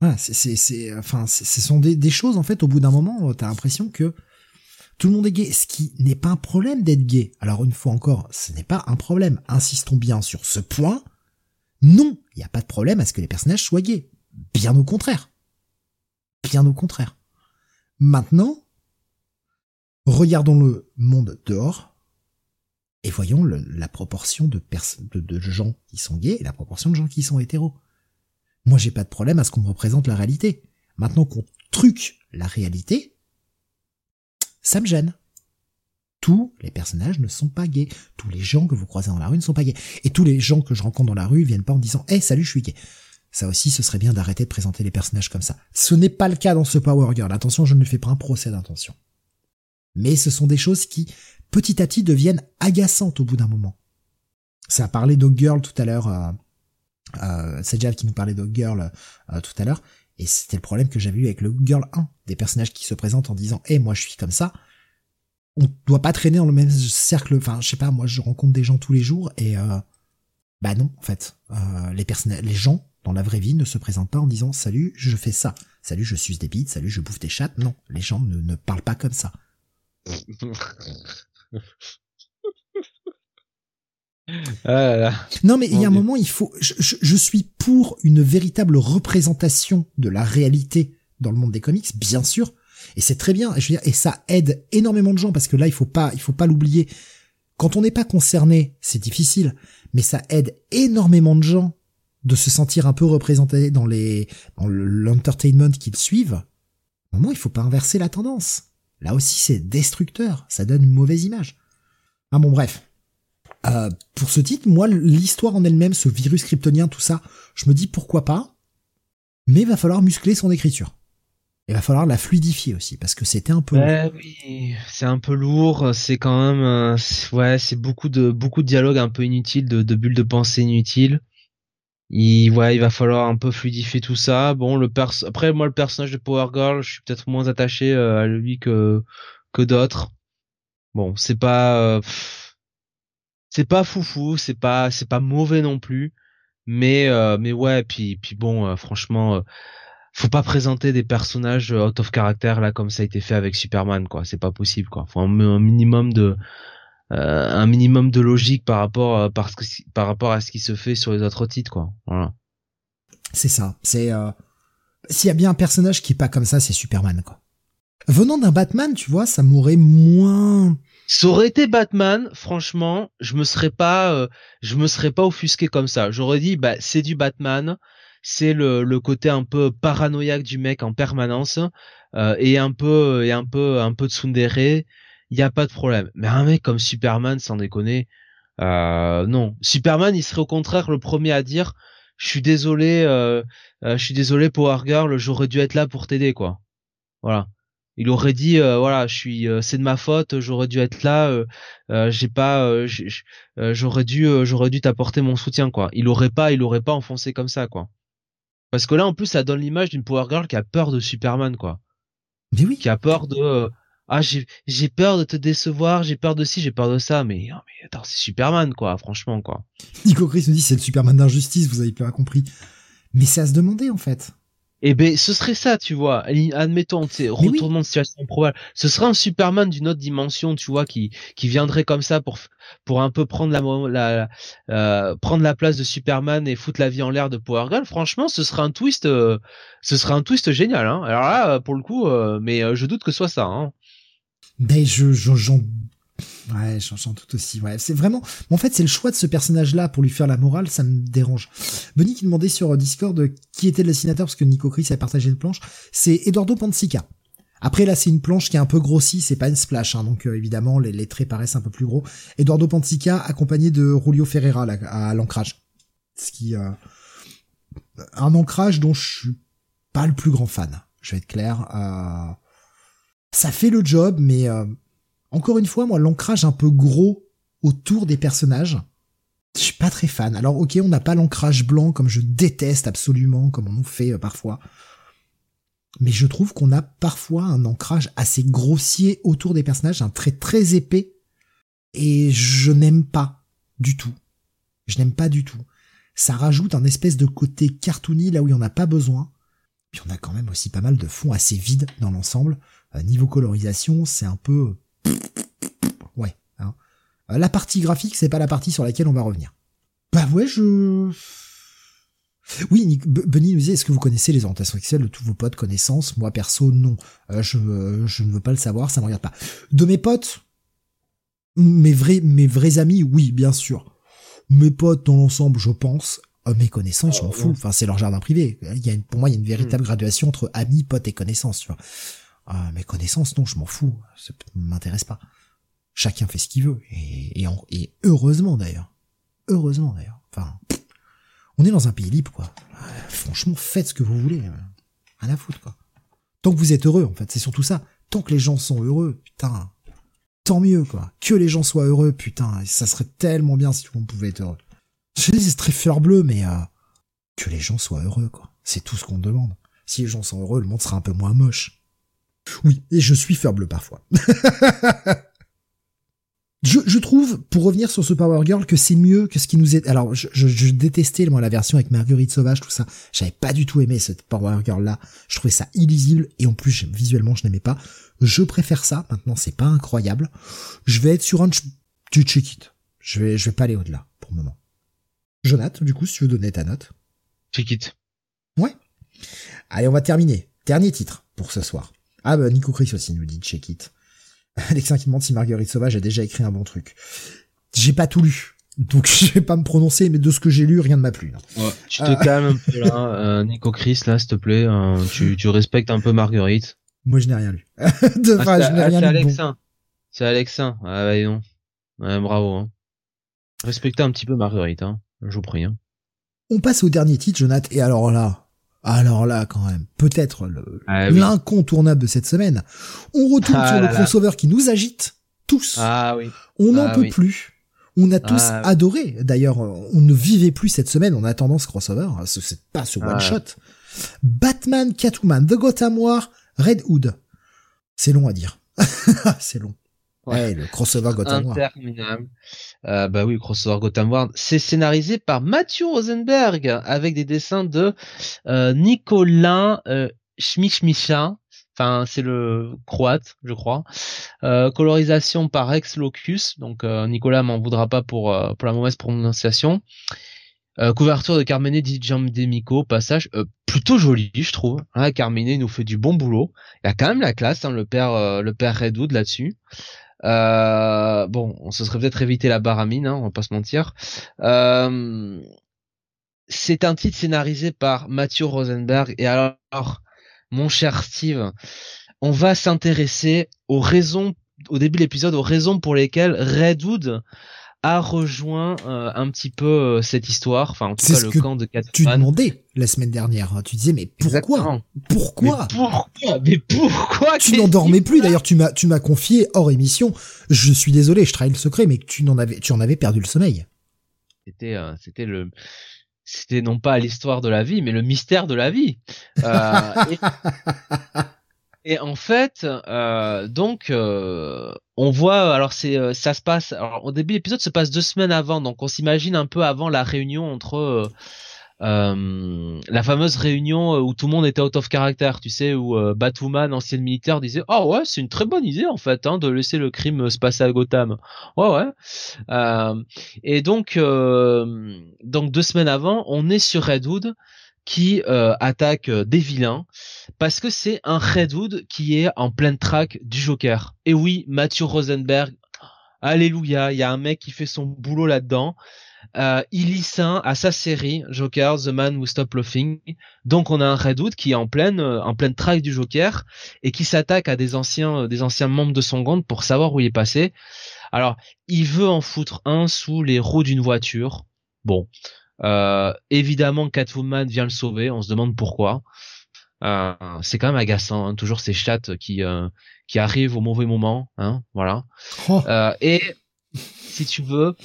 Ouais, c'est, c'est, enfin, ce sont des, des, choses en fait. Au bout d'un moment, t'as l'impression que tout le monde est gay, ce qui n'est pas un problème d'être gay. Alors une fois encore, ce n'est pas un problème. Insistons bien sur ce point. Non, il n'y a pas de problème à ce que les personnages soient gays. Bien au contraire. Bien au contraire. Maintenant, regardons le monde dehors et voyons la proportion de, gens qui sont gays et la proportion de gens qui sont hétéros. Moi, j'ai pas de problème à ce qu'on me représente la réalité. Maintenant qu'on truque la réalité, ça me gêne. Tous les personnages ne sont pas gays. Tous les gens que vous croisez dans la rue ne sont pas gays. Et tous les gens que je rencontre dans la rue viennent pas en disant, eh, salut, je suis gay. Ça aussi, ce serait bien d'arrêter de présenter les personnages comme ça. Ce n'est pas le cas dans ce Power Girl. Attention, je ne fais pas un procès d'intention. Mais ce sont des choses qui, petit à petit, deviennent agaçantes au bout d'un moment. Ça a parlé Dog Girl tout à l'heure. Euh, euh, c'est Jav qui nous parlait Dog Girl euh, tout à l'heure. Et c'était le problème que j'avais eu avec le Girl 1. Des personnages qui se présentent en disant, eh, moi je suis comme ça. On doit pas traîner dans le même cercle. Enfin, je sais pas, moi je rencontre des gens tous les jours et, bah non, en fait. Les les gens dans la vraie vie, ne se présente pas en disant salut, je fais ça. Salut, je suis des bites. Salut, je bouffe des chattes. Non, les gens ne, ne parlent pas comme ça. Ah non, mais il y a un moment, il faut. Je, je, suis pour une véritable représentation de la réalité dans le monde des comics, bien sûr, et c'est très bien. Je veux dire, et ça aide énormément de gens parce que là, il faut pas, il faut pas l'oublier. Quand on n'est pas concerné, c'est difficile, mais ça aide énormément de gens de se sentir un peu représenté dans les dans l'entertainment qu'ils suivent, au moment il faut pas inverser la tendance. Là aussi c'est destructeur, ça donne une mauvaise image. Ah bon bref. Euh, pour ce titre, moi l'histoire en elle-même, ce virus kryptonien, tout ça, je me dis pourquoi pas, mais il va falloir muscler son écriture. Il va falloir la fluidifier aussi parce que c'était un peu. Ouais, oui, c'est un peu lourd. C'est quand même, euh, ouais, c'est beaucoup de beaucoup de dialogues un peu inutiles, de, de bulles de pensée inutiles il ouais, il va falloir un peu fluidifier tout ça. Bon, le pers après moi le personnage de Power Girl, je suis peut-être moins attaché euh, à lui que que d'autres. Bon, c'est pas euh, c'est pas foufou, c'est pas c'est pas mauvais non plus, mais euh, mais ouais, puis puis bon, franchement faut pas présenter des personnages out of character là comme ça a été fait avec Superman quoi, c'est pas possible quoi. Faut un minimum de euh, un minimum de logique par rapport euh, par rapport à ce qui se fait sur les autres titres quoi. Voilà. C'est ça. C'est euh... s'il y a bien un personnage qui est pas comme ça, c'est Superman quoi. Venant d'un Batman, tu vois, ça m'aurait moins. Ça aurait été Batman, franchement, je me serais pas, euh, je me serais pas offusqué comme ça. J'aurais dit, bah c'est du Batman, c'est le, le côté un peu paranoïaque du mec en permanence euh, et un peu et un peu un peu de tsundere. Il y a pas de problème. Mais un mec comme Superman, sans déconner, euh, non. Superman, il serait au contraire le premier à dire, je suis désolé, euh, euh, je suis désolé Power Girl, j'aurais dû être là pour t'aider quoi. Voilà. Il aurait dit euh, voilà, je suis c'est de ma faute, j'aurais dû être là, j'ai pas j'aurais dû j'aurais dû t'apporter mon soutien quoi. Il aurait pas il aurait pas enfoncé comme ça quoi. Parce que là en plus ça donne l'image d'une Power Girl qui a peur de Superman quoi. Mais oui. Qui a peur de ah j'ai peur de te décevoir, j'ai peur de ci, j'ai peur de ça, mais, oh, mais attends c'est Superman quoi, franchement quoi. Nico Chris nous dit c'est le Superman d'injustice, vous avez pas compris. Mais c'est à se demander en fait. Eh ben, ce serait ça, tu vois. Admettons, c'est retournement de situation improbable. Ce serait un Superman d'une autre dimension, tu vois, qui qui viendrait comme ça pour pour un peu prendre la, la euh, prendre la place de Superman et foutre la vie en l'air de Power Girl. Franchement, ce serait un twist, euh, ce serait un twist génial. Hein. Alors là, pour le coup, euh, mais je doute que ce soit ça. Hein. Ben je j'en ouais j'en tout aussi ouais. C'est vraiment en fait c'est le choix de ce personnage là pour lui faire la morale ça me dérange. Benny qui demandait sur Discord qui était le dessinateur parce que Nico Chris a partagé une planche c'est Eduardo Pansica. Après là c'est une planche qui est un peu grossie c'est pas une splash hein, donc euh, évidemment les, les, traits paraissent un peu plus gros. Eduardo Pansica accompagné de Julio Ferreira à l'ancrage. Ce qui euh, un ancrage dont je suis pas le plus grand fan je vais être clair euh, ça fait le job, mais euh, encore une fois, moi, l'ancrage un peu gros autour des personnages, je suis pas très fan. Alors ok, on n'a pas l'ancrage blanc comme je déteste absolument, comme on nous fait euh, parfois. Mais je trouve qu'on a parfois un ancrage assez grossier autour des personnages, un trait très épais. Et je n'aime pas du tout. Je n'aime pas du tout. Ça rajoute un espèce de côté cartoony là où il n'y en a pas besoin. Puis on a quand même aussi pas mal de fonds assez vides dans l'ensemble. Euh, niveau colorisation, c'est un peu... Ouais. Hein. Euh, la partie graphique, c'est pas la partie sur laquelle on va revenir. Bah ouais, je... Oui, Benny nous disait, est-ce que vous connaissez les orientations sexuelles de tous vos potes connaissances? Moi, perso, non. Euh, je, je ne veux pas le savoir, ça me regarde pas. De mes potes, mes vrais, mes vrais amis, oui, bien sûr. Mes potes, dans l'ensemble, je pense. mes connaissances, je m'en fous. Enfin, c'est leur jardin privé. Il y a pour moi, il y a une véritable hmm. graduation entre amis, potes et connaissances, tu vois. Ah, mes connaissances, non, je m'en fous, ça m'intéresse pas. Chacun fait ce qu'il veut, et, heureusement d'ailleurs. Heureusement d'ailleurs. Enfin, on est dans un pays libre, quoi. franchement, faites ce que vous voulez. Rien à foutre, quoi. Tant que vous êtes heureux, en fait, c'est surtout ça. Tant que les gens sont heureux, putain, tant mieux, quoi. Que les gens soient heureux, putain, ça serait tellement bien si tout le pouvait être heureux. Je dis, c'est très fleur bleue, mais euh, que les gens soient heureux, quoi. C'est tout ce qu'on demande. Si les gens sont heureux, le monde sera un peu moins moche. Oui, et je suis faible parfois. je, trouve, pour revenir sur ce Power Girl, que c'est mieux que ce qui nous est... Alors, je, détestais, moi, la version avec Marguerite Sauvage, tout ça. J'avais pas du tout aimé cette Power Girl-là. Je trouvais ça illisible, et en plus, visuellement, je n'aimais pas. Je préfère ça. Maintenant, c'est pas incroyable. Je vais être sur un... Tu check it. Je vais, je vais pas aller au-delà, pour le moment. Jonathan, du coup, si tu veux donner ta note. Check it. Ouais. Allez, on va terminer. Dernier titre pour ce soir. Ah bah Nico Chris aussi nous dit check it. Alexin qui demande si Marguerite Sauvage a déjà écrit un bon truc. J'ai pas tout lu. Donc je vais pas me prononcer, mais de ce que j'ai lu, rien ne m'a plu. Ouais, tu te ah. calmes un peu là, euh, Nico Chris, là, s'il te plaît. Euh, tu, tu respectes un peu Marguerite. Moi, je n'ai rien lu. de ah, je n'ai rien lu. Alexin. C'est Alexin. Ah bah non. Ouais, bravo. Hein. Respectez un petit peu Marguerite, hein. Je vous prie. Hein. On passe au dernier titre, Jonathan. Et alors là, alors là, quand même, peut-être ah l'incontournable de cette semaine. On retourne ah sur le crossover qui nous agite tous. Ah oui. On n'en ah peut plus. On a tous adoré. D'ailleurs, on ne vivait plus cette semaine en attendant ce crossover. C'est pas ce one shot. Batman, Catwoman, The Gotham War, Red Hood. C'est long à dire. C'est long. Ouais, le crossover Gotham War. Interminable. Euh, bah oui, crossover Gotham War. C'est scénarisé par Matthew Rosenberg avec des dessins de euh, Nicolas euh, Enfin, c'est le croate, je crois. Euh, colorisation par Ex Locus. Donc, euh, Nicolas m'en voudra pas pour, pour la mauvaise prononciation. Euh, couverture de Carmine Di Giamdemico, passage euh, plutôt joli, je trouve. Hein, Carmine nous fait du bon boulot. Il y a quand même la classe, hein, le père, euh, le père Redwood là-dessus. Bon, on se serait peut-être évité la baramine, hein, on va pas se mentir. c'est un titre scénarisé par Mathieu Rosenberg. Et alors, mon cher Steve, on va s'intéresser aux raisons, au début de l'épisode, aux raisons pour lesquelles Redwood a rejoint euh, un petit peu euh, cette histoire, enfin en tout cas le camp de Catwoman. Tu demandais la semaine dernière, hein. tu disais mais pourquoi Pourquoi mais Pourquoi? Mais pourquoi? Tu n'endormais plus d'ailleurs, tu m'as tu m'as confié hors émission. Je suis désolé, je trahis le secret mais tu n'en avais tu en avais perdu le sommeil. C'était euh, c'était le c'était non pas l'histoire de la vie mais le mystère de la vie. et... Et en fait, euh, donc, euh, on voit, alors c'est, euh, ça se passe. Alors, au début, l'épisode se passe deux semaines avant, donc on s'imagine un peu avant la réunion entre la fameuse réunion où tout le monde était out of character, tu sais, où Batwoman, ancien militaire, disait, oh ouais, c'est une très bonne idée en fait, hein, de laisser le crime se passer à Gotham. Ouais ouais. et donc, donc deux semaines avant, on est sur Redwood qui euh, attaque euh, des vilains parce que c'est un Redwood qui est en pleine track du Joker. Et oui, Matthew Rosenberg, alléluia, il y a un mec qui fait son boulot là-dedans. Euh, il lit ça à sa série Joker, The Man Who Stop Laughing. Donc on a un Redwood qui est en pleine euh, en pleine track du Joker et qui s'attaque à des anciens des anciens membres de son gang pour savoir où il est passé. Alors, il veut en foutre un sous les roues d'une voiture. Bon, euh, évidemment, Catwoman vient le sauver. On se demande pourquoi. Euh, c'est quand même agaçant, hein, toujours ces chattes qui euh, qui arrivent au mauvais moment, hein, voilà. Oh. et si tu veux,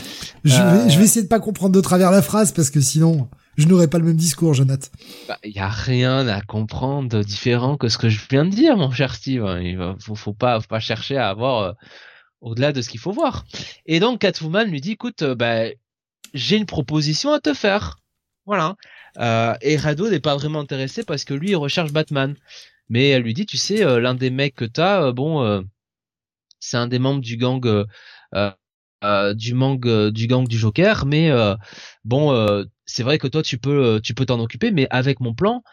je vais, je vais essayer de pas comprendre de travers la phrase parce que sinon je n'aurai pas le même discours, Jonathan. Bah, il y a rien à comprendre de différent que ce que je viens de dire, mon cher Steve. Il faut, faut pas, faut pas chercher à avoir au-delà de ce qu'il faut voir. Et donc Catwoman lui dit, écoute, bah j'ai une proposition à te faire. Voilà. Euh, et Rado n'est pas vraiment intéressé parce que lui, il recherche Batman. Mais elle lui dit, tu sais, euh, l'un des mecs que t'as, euh, bon, euh, c'est un des membres du gang, du gang, du gang du Joker. Mais bon, c'est vrai que toi, tu peux, tu peux t'en occuper. Mais avec mon plan,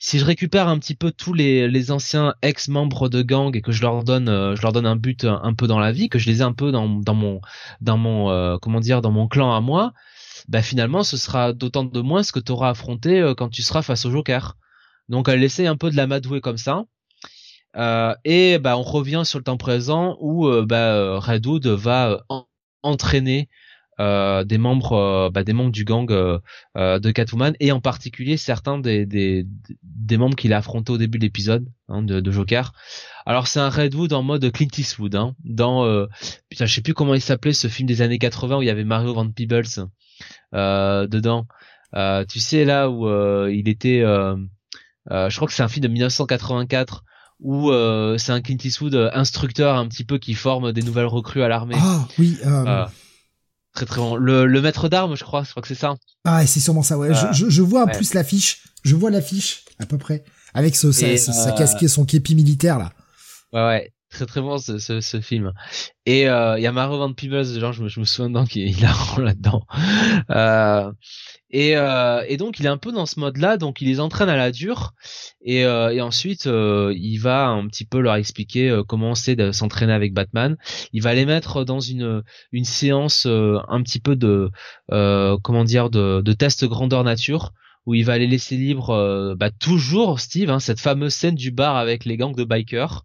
si je récupère un petit peu tous les, les anciens ex-membres de gang et que je leur donne je leur donne un but un, peu dans la vie, que je les ai un peu dans, dans mon dans mon comment dire dans mon clan à moi, bah finalement ce sera d'autant de moins ce que tu auras affronté euh, quand tu seras face au Joker. Donc elle essaie un peu de la madouer comme ça. Euh, et bah on revient sur le temps présent où euh, bah, Redwood va entraîner des membres bah, des membres du gang de Catwoman et en particulier certains des des, des membres qu'il a affrontés au début de l'épisode hein, de, de, Joker. Alors c'est un Redwood en mode Clint Eastwood hein, dans putain je sais plus comment il s'appelait ce film des années 80 où il y avait Mario Van Peebles euh, dedans. Euh, tu sais là où euh, il était, je crois que c'est un film de 1984 où c'est un Clint Eastwood instructeur un petit peu qui forme des nouvelles recrues à l'armée. Ah oui. Très très bon. Le, le maître d'armes, je crois, je crois que c'est ça. Ah, c'est sûrement ça. Ouais. je, je, vois en plus l'affiche. Je vois l'affiche à peu près avec ce, sa, sa, casquette, son képi militaire là. Ouais ouais très très bon ce, ce, ce film. Et euh, il y a Mario Van Peebles genre je me, je me souviens dedans qu'il a rend là-dedans. Euh, et, euh, et donc il est un peu dans ce mode là donc il les entraîne à la dure. Et, euh, et ensuite euh, il va un petit peu leur expliquer euh, comment c'est de s'entraîner avec Batman. Il va les mettre dans une une séance un petit peu de comment dire de, de test grandeur nature où il va les laisser libres bah toujours Steve hein, cette fameuse scène du bar avec les gangs de bikers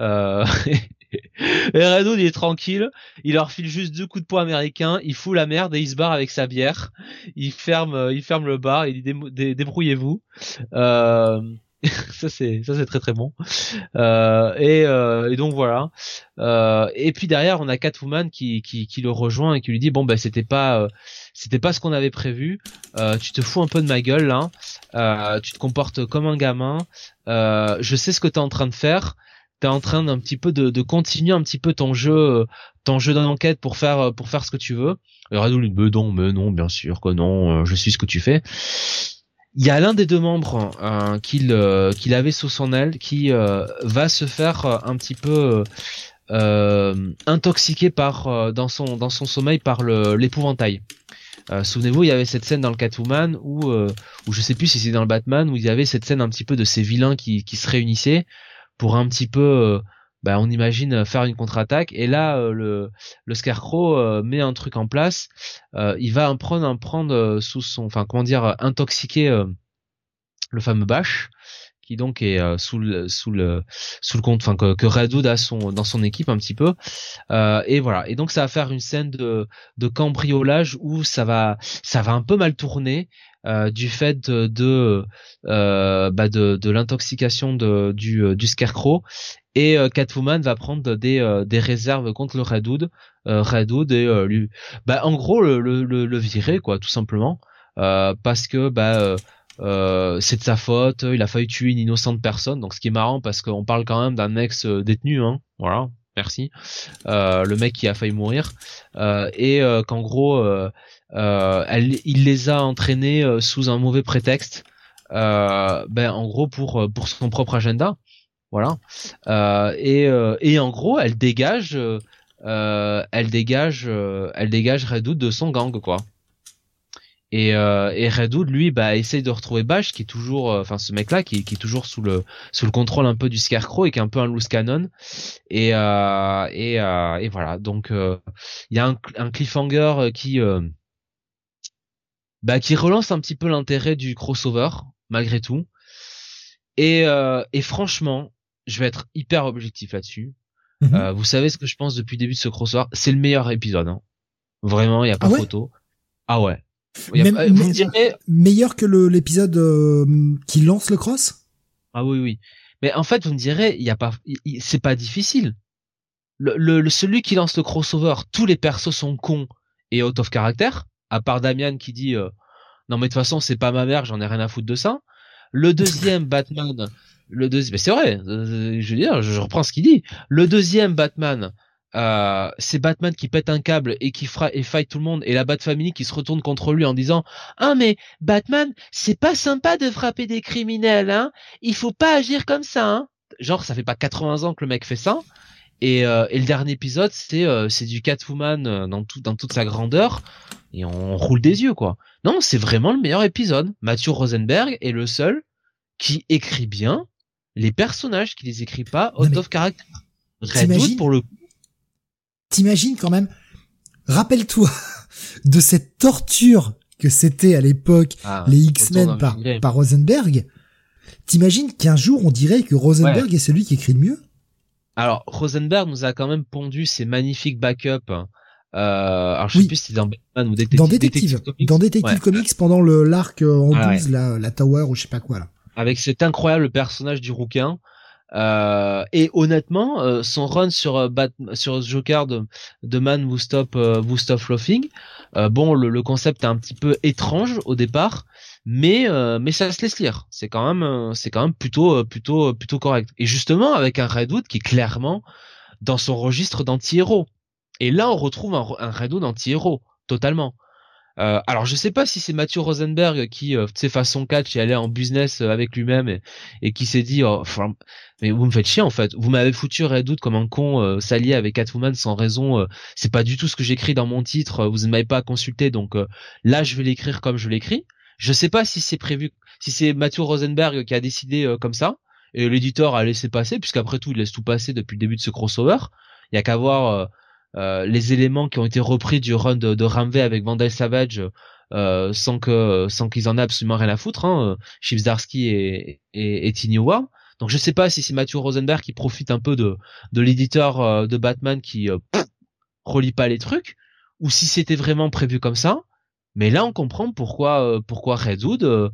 euh, et Redwood il est tranquille, il leur file juste deux coups de poing américains, il fout la merde et il se barre avec sa bière. Il ferme, euh, il ferme le bar, il dit débrouillez-vous. Euh, ça c'est ça c'est très très bon. Euh, et, euh, et, donc voilà. Euh, et puis derrière on a Catwoman qui, qui, qui le rejoint et qui lui dit bon ben c'était pas c'était pas ce qu'on avait prévu. Tu te fous un peu de ma gueule là tu te comportes comme un gamin. Je sais ce que t'es en train de faire en train d'un petit peu de, continuer un petit peu ton jeu, ton jeu d'enquête pour faire pour faire ce que tu veux. Et mais non, mais non, bien sûr que non, euh, je suis ce que tu fais. Il y a l'un des deux membres euh, qu'il euh, qu'il avait sous son aile qui euh, va se faire un petit peu intoxiqué par dans son dans son sommeil par l'épouvantail. Souvenez-vous, il y avait cette scène dans le Catwoman où, où je sais plus si c'est dans le Batman où il y avait cette scène un petit peu de ces vilains qui, qui se réunissaient pour un petit peu bah, on imagine faire une contre-attaque. Et là le le scarecrow met un truc en place. Il va en prendre un prendre sous son enfin comment dire intoxiquer le fameux Bash qui donc est euh, sous le sous le sous le compte enfin que, que Redwood a son dans son équipe un petit peu. Euh, et voilà. Et donc ça va faire une scène de de cambriolage où ça va ça va un peu mal tourner euh, du fait de de, euh, bah de, de l'intoxication du euh, du scarecrow et Catwoman va prendre des des réserves contre le Redwood Redwood et lui bah en gros le le, le, virer quoi tout simplement parce que bah euh, c'est de sa faute, il a failli tuer une innocente personne. Donc ce qui est marrant parce qu'on parle quand même d'un ex euh, détenu, hein. Voilà, merci. Euh, le mec qui a failli mourir euh, et euh, qu'en gros, elle, il les a entraînés sous un mauvais prétexte. ben en gros pour pour son propre agenda, voilà. et et en gros, elle dégage, elle dégage, elle dégage Redoute de son gang quoi. Et, euh, et Redwood, lui, bah, essaye de retrouver Bash, qui est toujours, euh, enfin, ce mec-là, qui, qui, est toujours sous le, sous le contrôle un peu du Scarecrow et qui est un peu un loose cannon. Et, euh, et, euh, et voilà. Donc, euh, il y a un, un cliffhanger qui, bah, qui relance un petit peu l'intérêt du crossover, malgré tout. Et, et franchement, je vais être hyper objectif là-dessus. Mm-hmm. vous savez ce que je pense depuis le début de ce crossover, c'est le meilleur épisode. Hein. Vraiment, il y a pas ah photo. Ah ouais. Meilleur que l'épisode euh, qui lance le cross? Ah oui, oui. Mais en fait, vous me direz, il y a pas, c'est pas difficile. Le, le, celui qui lance le crossover, tous les persos sont cons et out of character, à part Damian qui dit euh, non mais de toute façon c'est pas ma mère, j'en ai rien à foutre de ça. Le deuxième Batman, le deuxième, c'est vrai, euh, je veux dire, je reprends ce qu'il dit. Le deuxième Batman, euh, c'est Batman qui pète un câble et qui fera et fight tout le monde et la Bat Family qui se retourne contre lui en disant ah mais Batman c'est pas sympa de frapper des criminels hein il faut pas agir comme ça hein genre ça fait pas 80 ans que le mec fait ça et, euh, et le dernier épisode c'est euh, c'est du Catwoman dans tout dans toute sa grandeur. Et on roule des yeux quoi. Non c'est vraiment le meilleur épisode. Matthew Rosenberg est le seul qui écrit bien les personnages qui les écrit pas out of character. Redwood pour le coup. T'imagines quand même, rappelle-toi de cette torture que c'était à l'époque ah, les X-Men par, par Rosenberg. T'imagines qu'un jour on dirait que Rosenberg est celui qui écrit le mieux? Alors Rosenberg nous a quand même pondu ces magnifiques backups. Hein. Euh, alors je sais plus si c'était dans Batman ou Détective, dans Détective, Comics. dans Détective Comics pendant le l'arc euh, en ah, la, la Tower ou je sais pas quoi là. Avec cet incroyable personnage du rouquin euh, et honnêtement, euh, son run sur euh, Bat sur Joker de, de Man Who Stop Who Stop Laughing, bon, le, le, concept est un petit peu étrange au départ, mais mais ça se laisse lire. C'est quand même c'est quand même plutôt plutôt plutôt correct. Et justement avec un Redwood qui est clairement dans son registre d'anti-héros. Et là, on retrouve un, un Redwood anti-héros totalement. Euh, alors je sais pas si c'est Mathieu Rosenberg qui euh, fait façon catch et allait en business euh, avec lui-même et, et, qui s'est dit oh, mais vous me faites chier en fait vous m'avez foutu Redwood comme un con euh, s'allier avec Catwoman sans raison euh, c'est pas du tout ce que j'écris dans mon titre vous ne m'avez pas consulté donc là je vais l'écrire comme je l'écris je sais pas si c'est prévu si c'est Mathieu Rosenberg qui a décidé comme ça et l'éditeur a laissé passer puisqu'après tout il laisse tout passer depuis le début de ce crossover il y a qu'à voir euh, les éléments qui ont été repris du run de, de avec Vandal Savage euh, sans que sans qu'ils en aient absolument rien à foutre, hein, et, et, et Tiny War. Donc je sais pas si c'est Matthew Rosenberg qui profite un peu de de l'éditeur euh, de Batman qui euh, relie pas les trucs, ou si c'était vraiment prévu comme ça. Mais là on comprend pourquoi pourquoi Redwood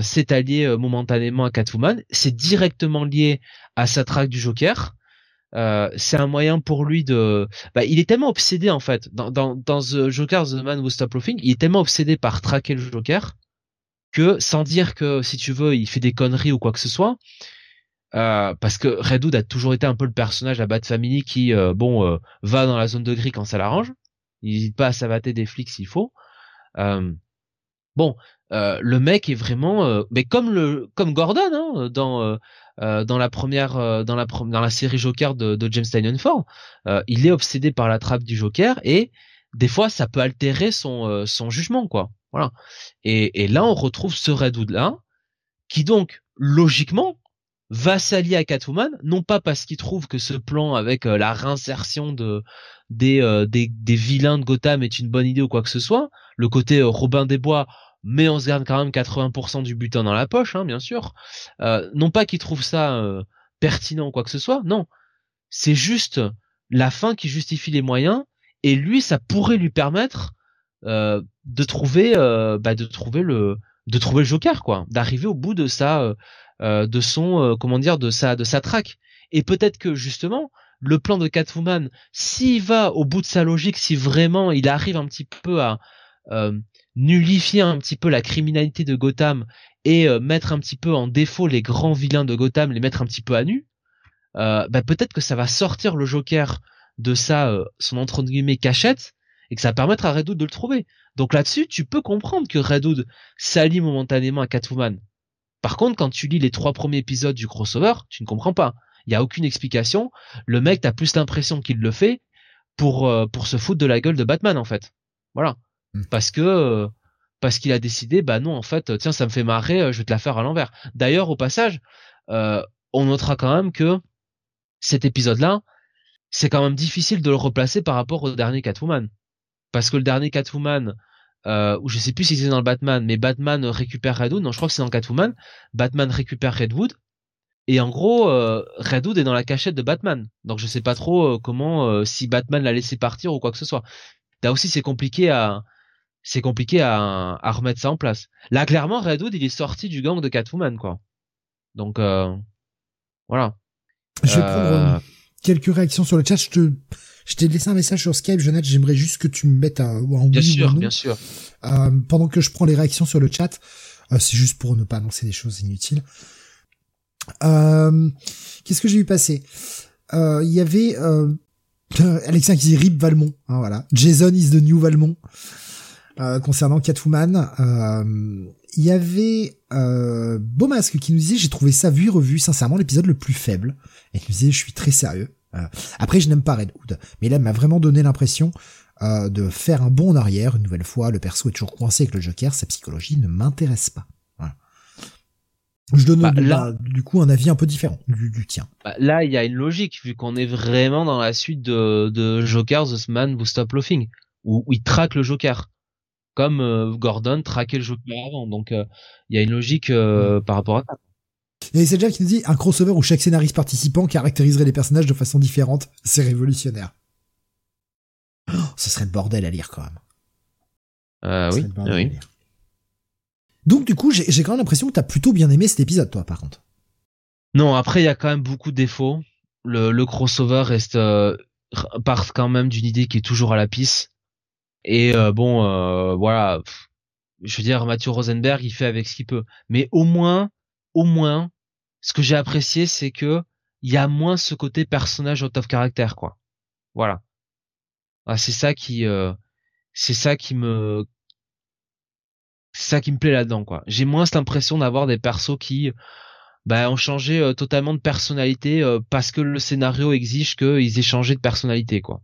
s'est allié momentanément à Catwoman. C'est directement lié à sa traque du Joker. Euh, c'est un moyen pour lui de. Bah, il est tellement obsédé en fait dans The Joker The Man Who Stop Laughing, il est tellement obsédé par traquer le Joker que sans dire que si tu veux il fait des conneries ou quoi que ce soit. Euh, parce que Redwood a toujours été un peu le personnage à Bat Family qui euh, bon euh, va dans la zone de gris quand ça l'arrange. Il n'hésite pas à savater des flics s'il faut. Bon, le mec est vraiment, mais comme le comme Gordon hein, dans euh, dans la première dans la dans la série Joker de, de James Tynion Ford, euh, il est obsédé par la trappe du Joker et des fois ça peut altérer son son jugement quoi. Voilà. Et, et là on retrouve ce Redwood là qui donc logiquement va s'allier à Catwoman, non pas parce qu'il trouve que ce plan avec la réinsertion de des, des, des vilains de Gotham est une bonne idée ou quoi que ce soit. Le côté Robin des Bois, mais on se garde quand même 80% du butin dans la poche, hein, bien sûr. non pas qu'il trouve ça pertinent ou quoi que ce soit, non. C'est juste la fin qui justifie les moyens et lui ça pourrait lui permettre euh, de trouver euh, bah, de trouver le de trouver le Joker quoi d'arriver au bout de sa euh, de son comment dire de sa de sa traque et peut-être que justement le plan de Catwoman s'il va au bout de sa logique si vraiment il arrive un petit peu à nullifier un petit peu la criminalité de Gotham et mettre un petit peu en défaut les grands vilains de Gotham les mettre un petit peu à nu bah, peut-être que ça va sortir le Joker de sa euh, son entre guillemets cachette et que ça va permettre à Redwood de le trouver. Donc là-dessus, tu peux comprendre que Redwood s'allie momentanément à Catwoman. Par contre, quand tu lis les trois premiers épisodes du crossover, tu ne comprends pas. Il y a aucune explication. Le mec, t'as plus l'impression qu'il le fait pour euh, pour se foutre de la gueule de Batman en fait. Voilà. Hmm. Parce que euh, parce qu'il a décidé, bah non, en fait, tiens, ça me fait marrer, je vais te la faire à l'envers. D'ailleurs, au passage, on notera quand même que cet épisode-là, c'est quand même difficile de le replacer par rapport au dernier Catwoman. Parce que le dernier Catwoman, euh, je sais plus si c'est dans le Batman, mais Batman récupère Redwood, non je crois que c'est dans Catwoman, Batman récupère Redwood, et en gros, euh, Redwood est dans la cachette de Batman. Donc je sais pas trop euh, comment, euh, si Batman l'a laissé partir ou quoi que ce soit. Là aussi c'est compliqué à, c'est compliqué à, à, remettre ça en place. Là clairement Redwood il est sorti du gang de Catwoman quoi. Donc voilà. Je vais prendre quelques réactions sur le chat. Je te, je t'ai laissé un message sur Skype, Jonathan. J'aimerais juste que tu me mettes un, un bien sûr, bien sûr. Euh, pendant que je prends les réactions sur le chat, euh, c'est juste pour ne pas annoncer des choses inutiles. Euh, qu'est-ce que j'ai vu passer? Euh, Il y avait euh, Alexia qui dit Rip Valmont. Hein, voilà. Jason is the new Valmont. Concernant Catwoman, il y avait euh, Beaumasque qui nous disait j'ai trouvé ça vu et revu sincèrement l'épisode le plus faible. Et il nous disait je suis très sérieux. Euh, après je n'aime pas Red Hood mais là m'a vraiment donné l'impression euh, de faire un bond en arrière. Une nouvelle fois le perso est toujours coincé avec le Joker. Sa psychologie ne m'intéresse pas. Je donne bah, là, du coup un avis un peu différent du, du tien. Bah, là il y a une logique vu qu'on est vraiment dans la suite de, de Joker The Man Who Stop Laughing où, où il traque le Joker comme euh, Gordon traquait le Joker avant. Donc euh, il y a une logique euh, par rapport à ça. Et c'est Jeff qui nous dit un crossover où chaque scénariste participant caractériserait les personnages de façon différente, c'est révolutionnaire. Oh, ce serait le bordel à lire quand même. Euh, oui. oui. Donc du coup, j'ai quand même l'impression que t'as plutôt bien aimé cet épisode, toi, par contre. Non, après il y a quand même beaucoup de défauts. Le, le crossover reste part quand même d'une idée qui est toujours à la pisse. Et euh, bon, euh, voilà, je veux dire, Mathieu Rosenberg, il fait avec ce qu'il peut. Mais au moins, au moins, ce que j'ai apprécié, c'est que il y a moins ce côté personnage out of caractère, quoi. Voilà. Ah, c'est ça qui, euh, c'est ça qui me, c'est ça qui me plaît là-dedans, quoi. J'ai moins cette impression d'avoir des persos qui, bah, ont changé totalement de personnalité parce que le scénario exige qu'ils aient changé de personnalité, quoi.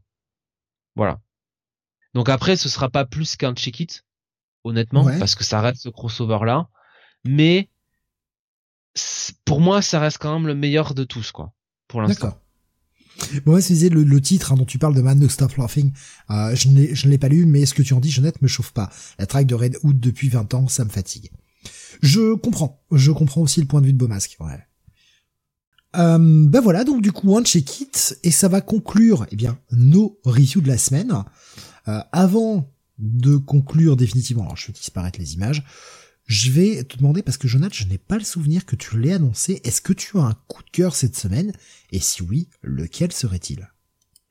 Voilà. Donc après, ce sera pas plus qu'un check it, honnêtement, parce que ça reste ce crossover là. Mais pour moi, ça reste quand même le meilleur de tous, quoi, pour l'instant. D'accord. Bon, ouais, c'est le, le titre hein, dont tu parles de Man No Stop Laughing. Euh, je ne l'ai pas lu, mais ce que tu en dis, Jeannette, me chauffe pas. La track de Red Hood depuis 20 ans, ça me fatigue. Je comprends. Je comprends aussi le point de vue de Beaumasque. Ouais. Euh, ben voilà, donc du coup, un check it, et ça va conclure, eh bien, nos reviews de la semaine. Euh, avant de conclure définitivement, alors je vais disparaître les images, je vais te demander, parce que Jonathan, je n'ai pas le souvenir que tu l'aies annoncé, est-ce que tu as un coup de cœur cette semaine? Et si oui, lequel serait-il?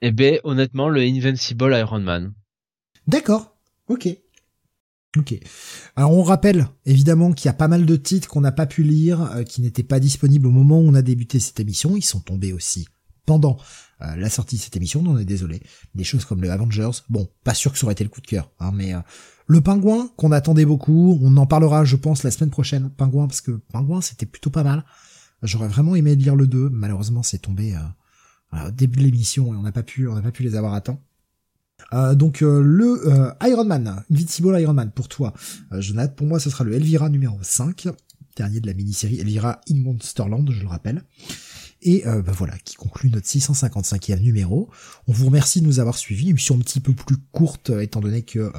Eh ben, honnêtement, le Invincible Iron Man. D'accord, ok. Ok. Alors on rappelle évidemment qu'il y a pas mal de titres qu'on n'a pas pu lire, euh, qui n'étaient pas disponibles au moment où on a débuté cette émission. Ils sont tombés aussi pendant euh, la sortie de cette émission, on est désolé. Des choses comme le Avengers, bon, pas sûr que ça aurait été le coup de cœur, hein, mais euh, le pingouin qu'on attendait beaucoup, on en parlera je pense la semaine prochaine, pingouin, parce que pingouin c'était plutôt pas mal. J'aurais vraiment aimé lire le 2, malheureusement c'est tombé euh, au début de l'émission et on n'a pas pu, on n'a pas pu les avoir à temps. Euh, donc euh, le euh, Iron Man, Invincible Iron Man pour toi, Jonathan. Pour moi, ce sera le Elvira numéro 5, dernier de la mini-série Elvira in Monsterland, je le rappelle. Et bah voilà, qui conclut notre 655e numéro. On vous remercie de nous avoir suivis. Une émission un petit peu plus courte, étant donné que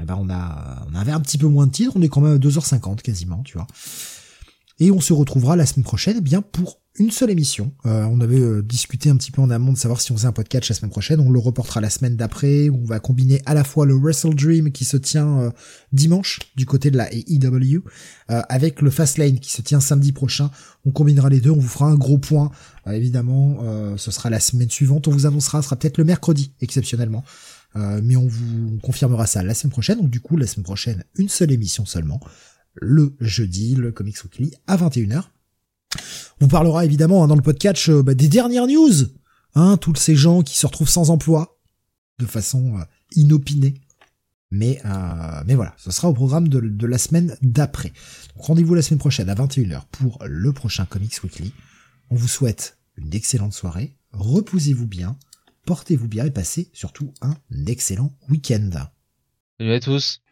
eh ben on, a, on avait un petit peu moins de titres. On est quand même à 2h50 quasiment, tu vois. Et on se retrouvera la semaine prochaine eh bien pour une seule émission. Euh, on avait euh, discuté un petit peu en amont de savoir si on faisait un podcast la semaine prochaine. On le reportera la semaine d'après. On va combiner à la fois le Wrestle Dream qui se tient euh, dimanche du côté de la AEW avec le Fastlane qui se tient samedi prochain. On combinera les deux. On vous fera un gros point. évidemment, ce sera la semaine suivante. On vous annoncera. Ce sera peut-être le mercredi exceptionnellement. mais on vous confirmera ça la semaine prochaine. Donc du coup, la semaine prochaine, une seule émission seulement. Le jeudi, le Comics Weekly à 21h. On parlera évidemment hein, dans le podcast euh, bah, des dernières news, hein, tous ces gens qui se retrouvent sans emploi de façon euh, inopinée. Mais, euh, mais voilà, ce sera au programme de, la semaine d'après. Rendez-vous la semaine prochaine à 21h pour le prochain Comics Weekly. On vous souhaite une excellente soirée, reposez-vous bien, portez-vous bien et passez surtout un excellent week-end. Salut à tous.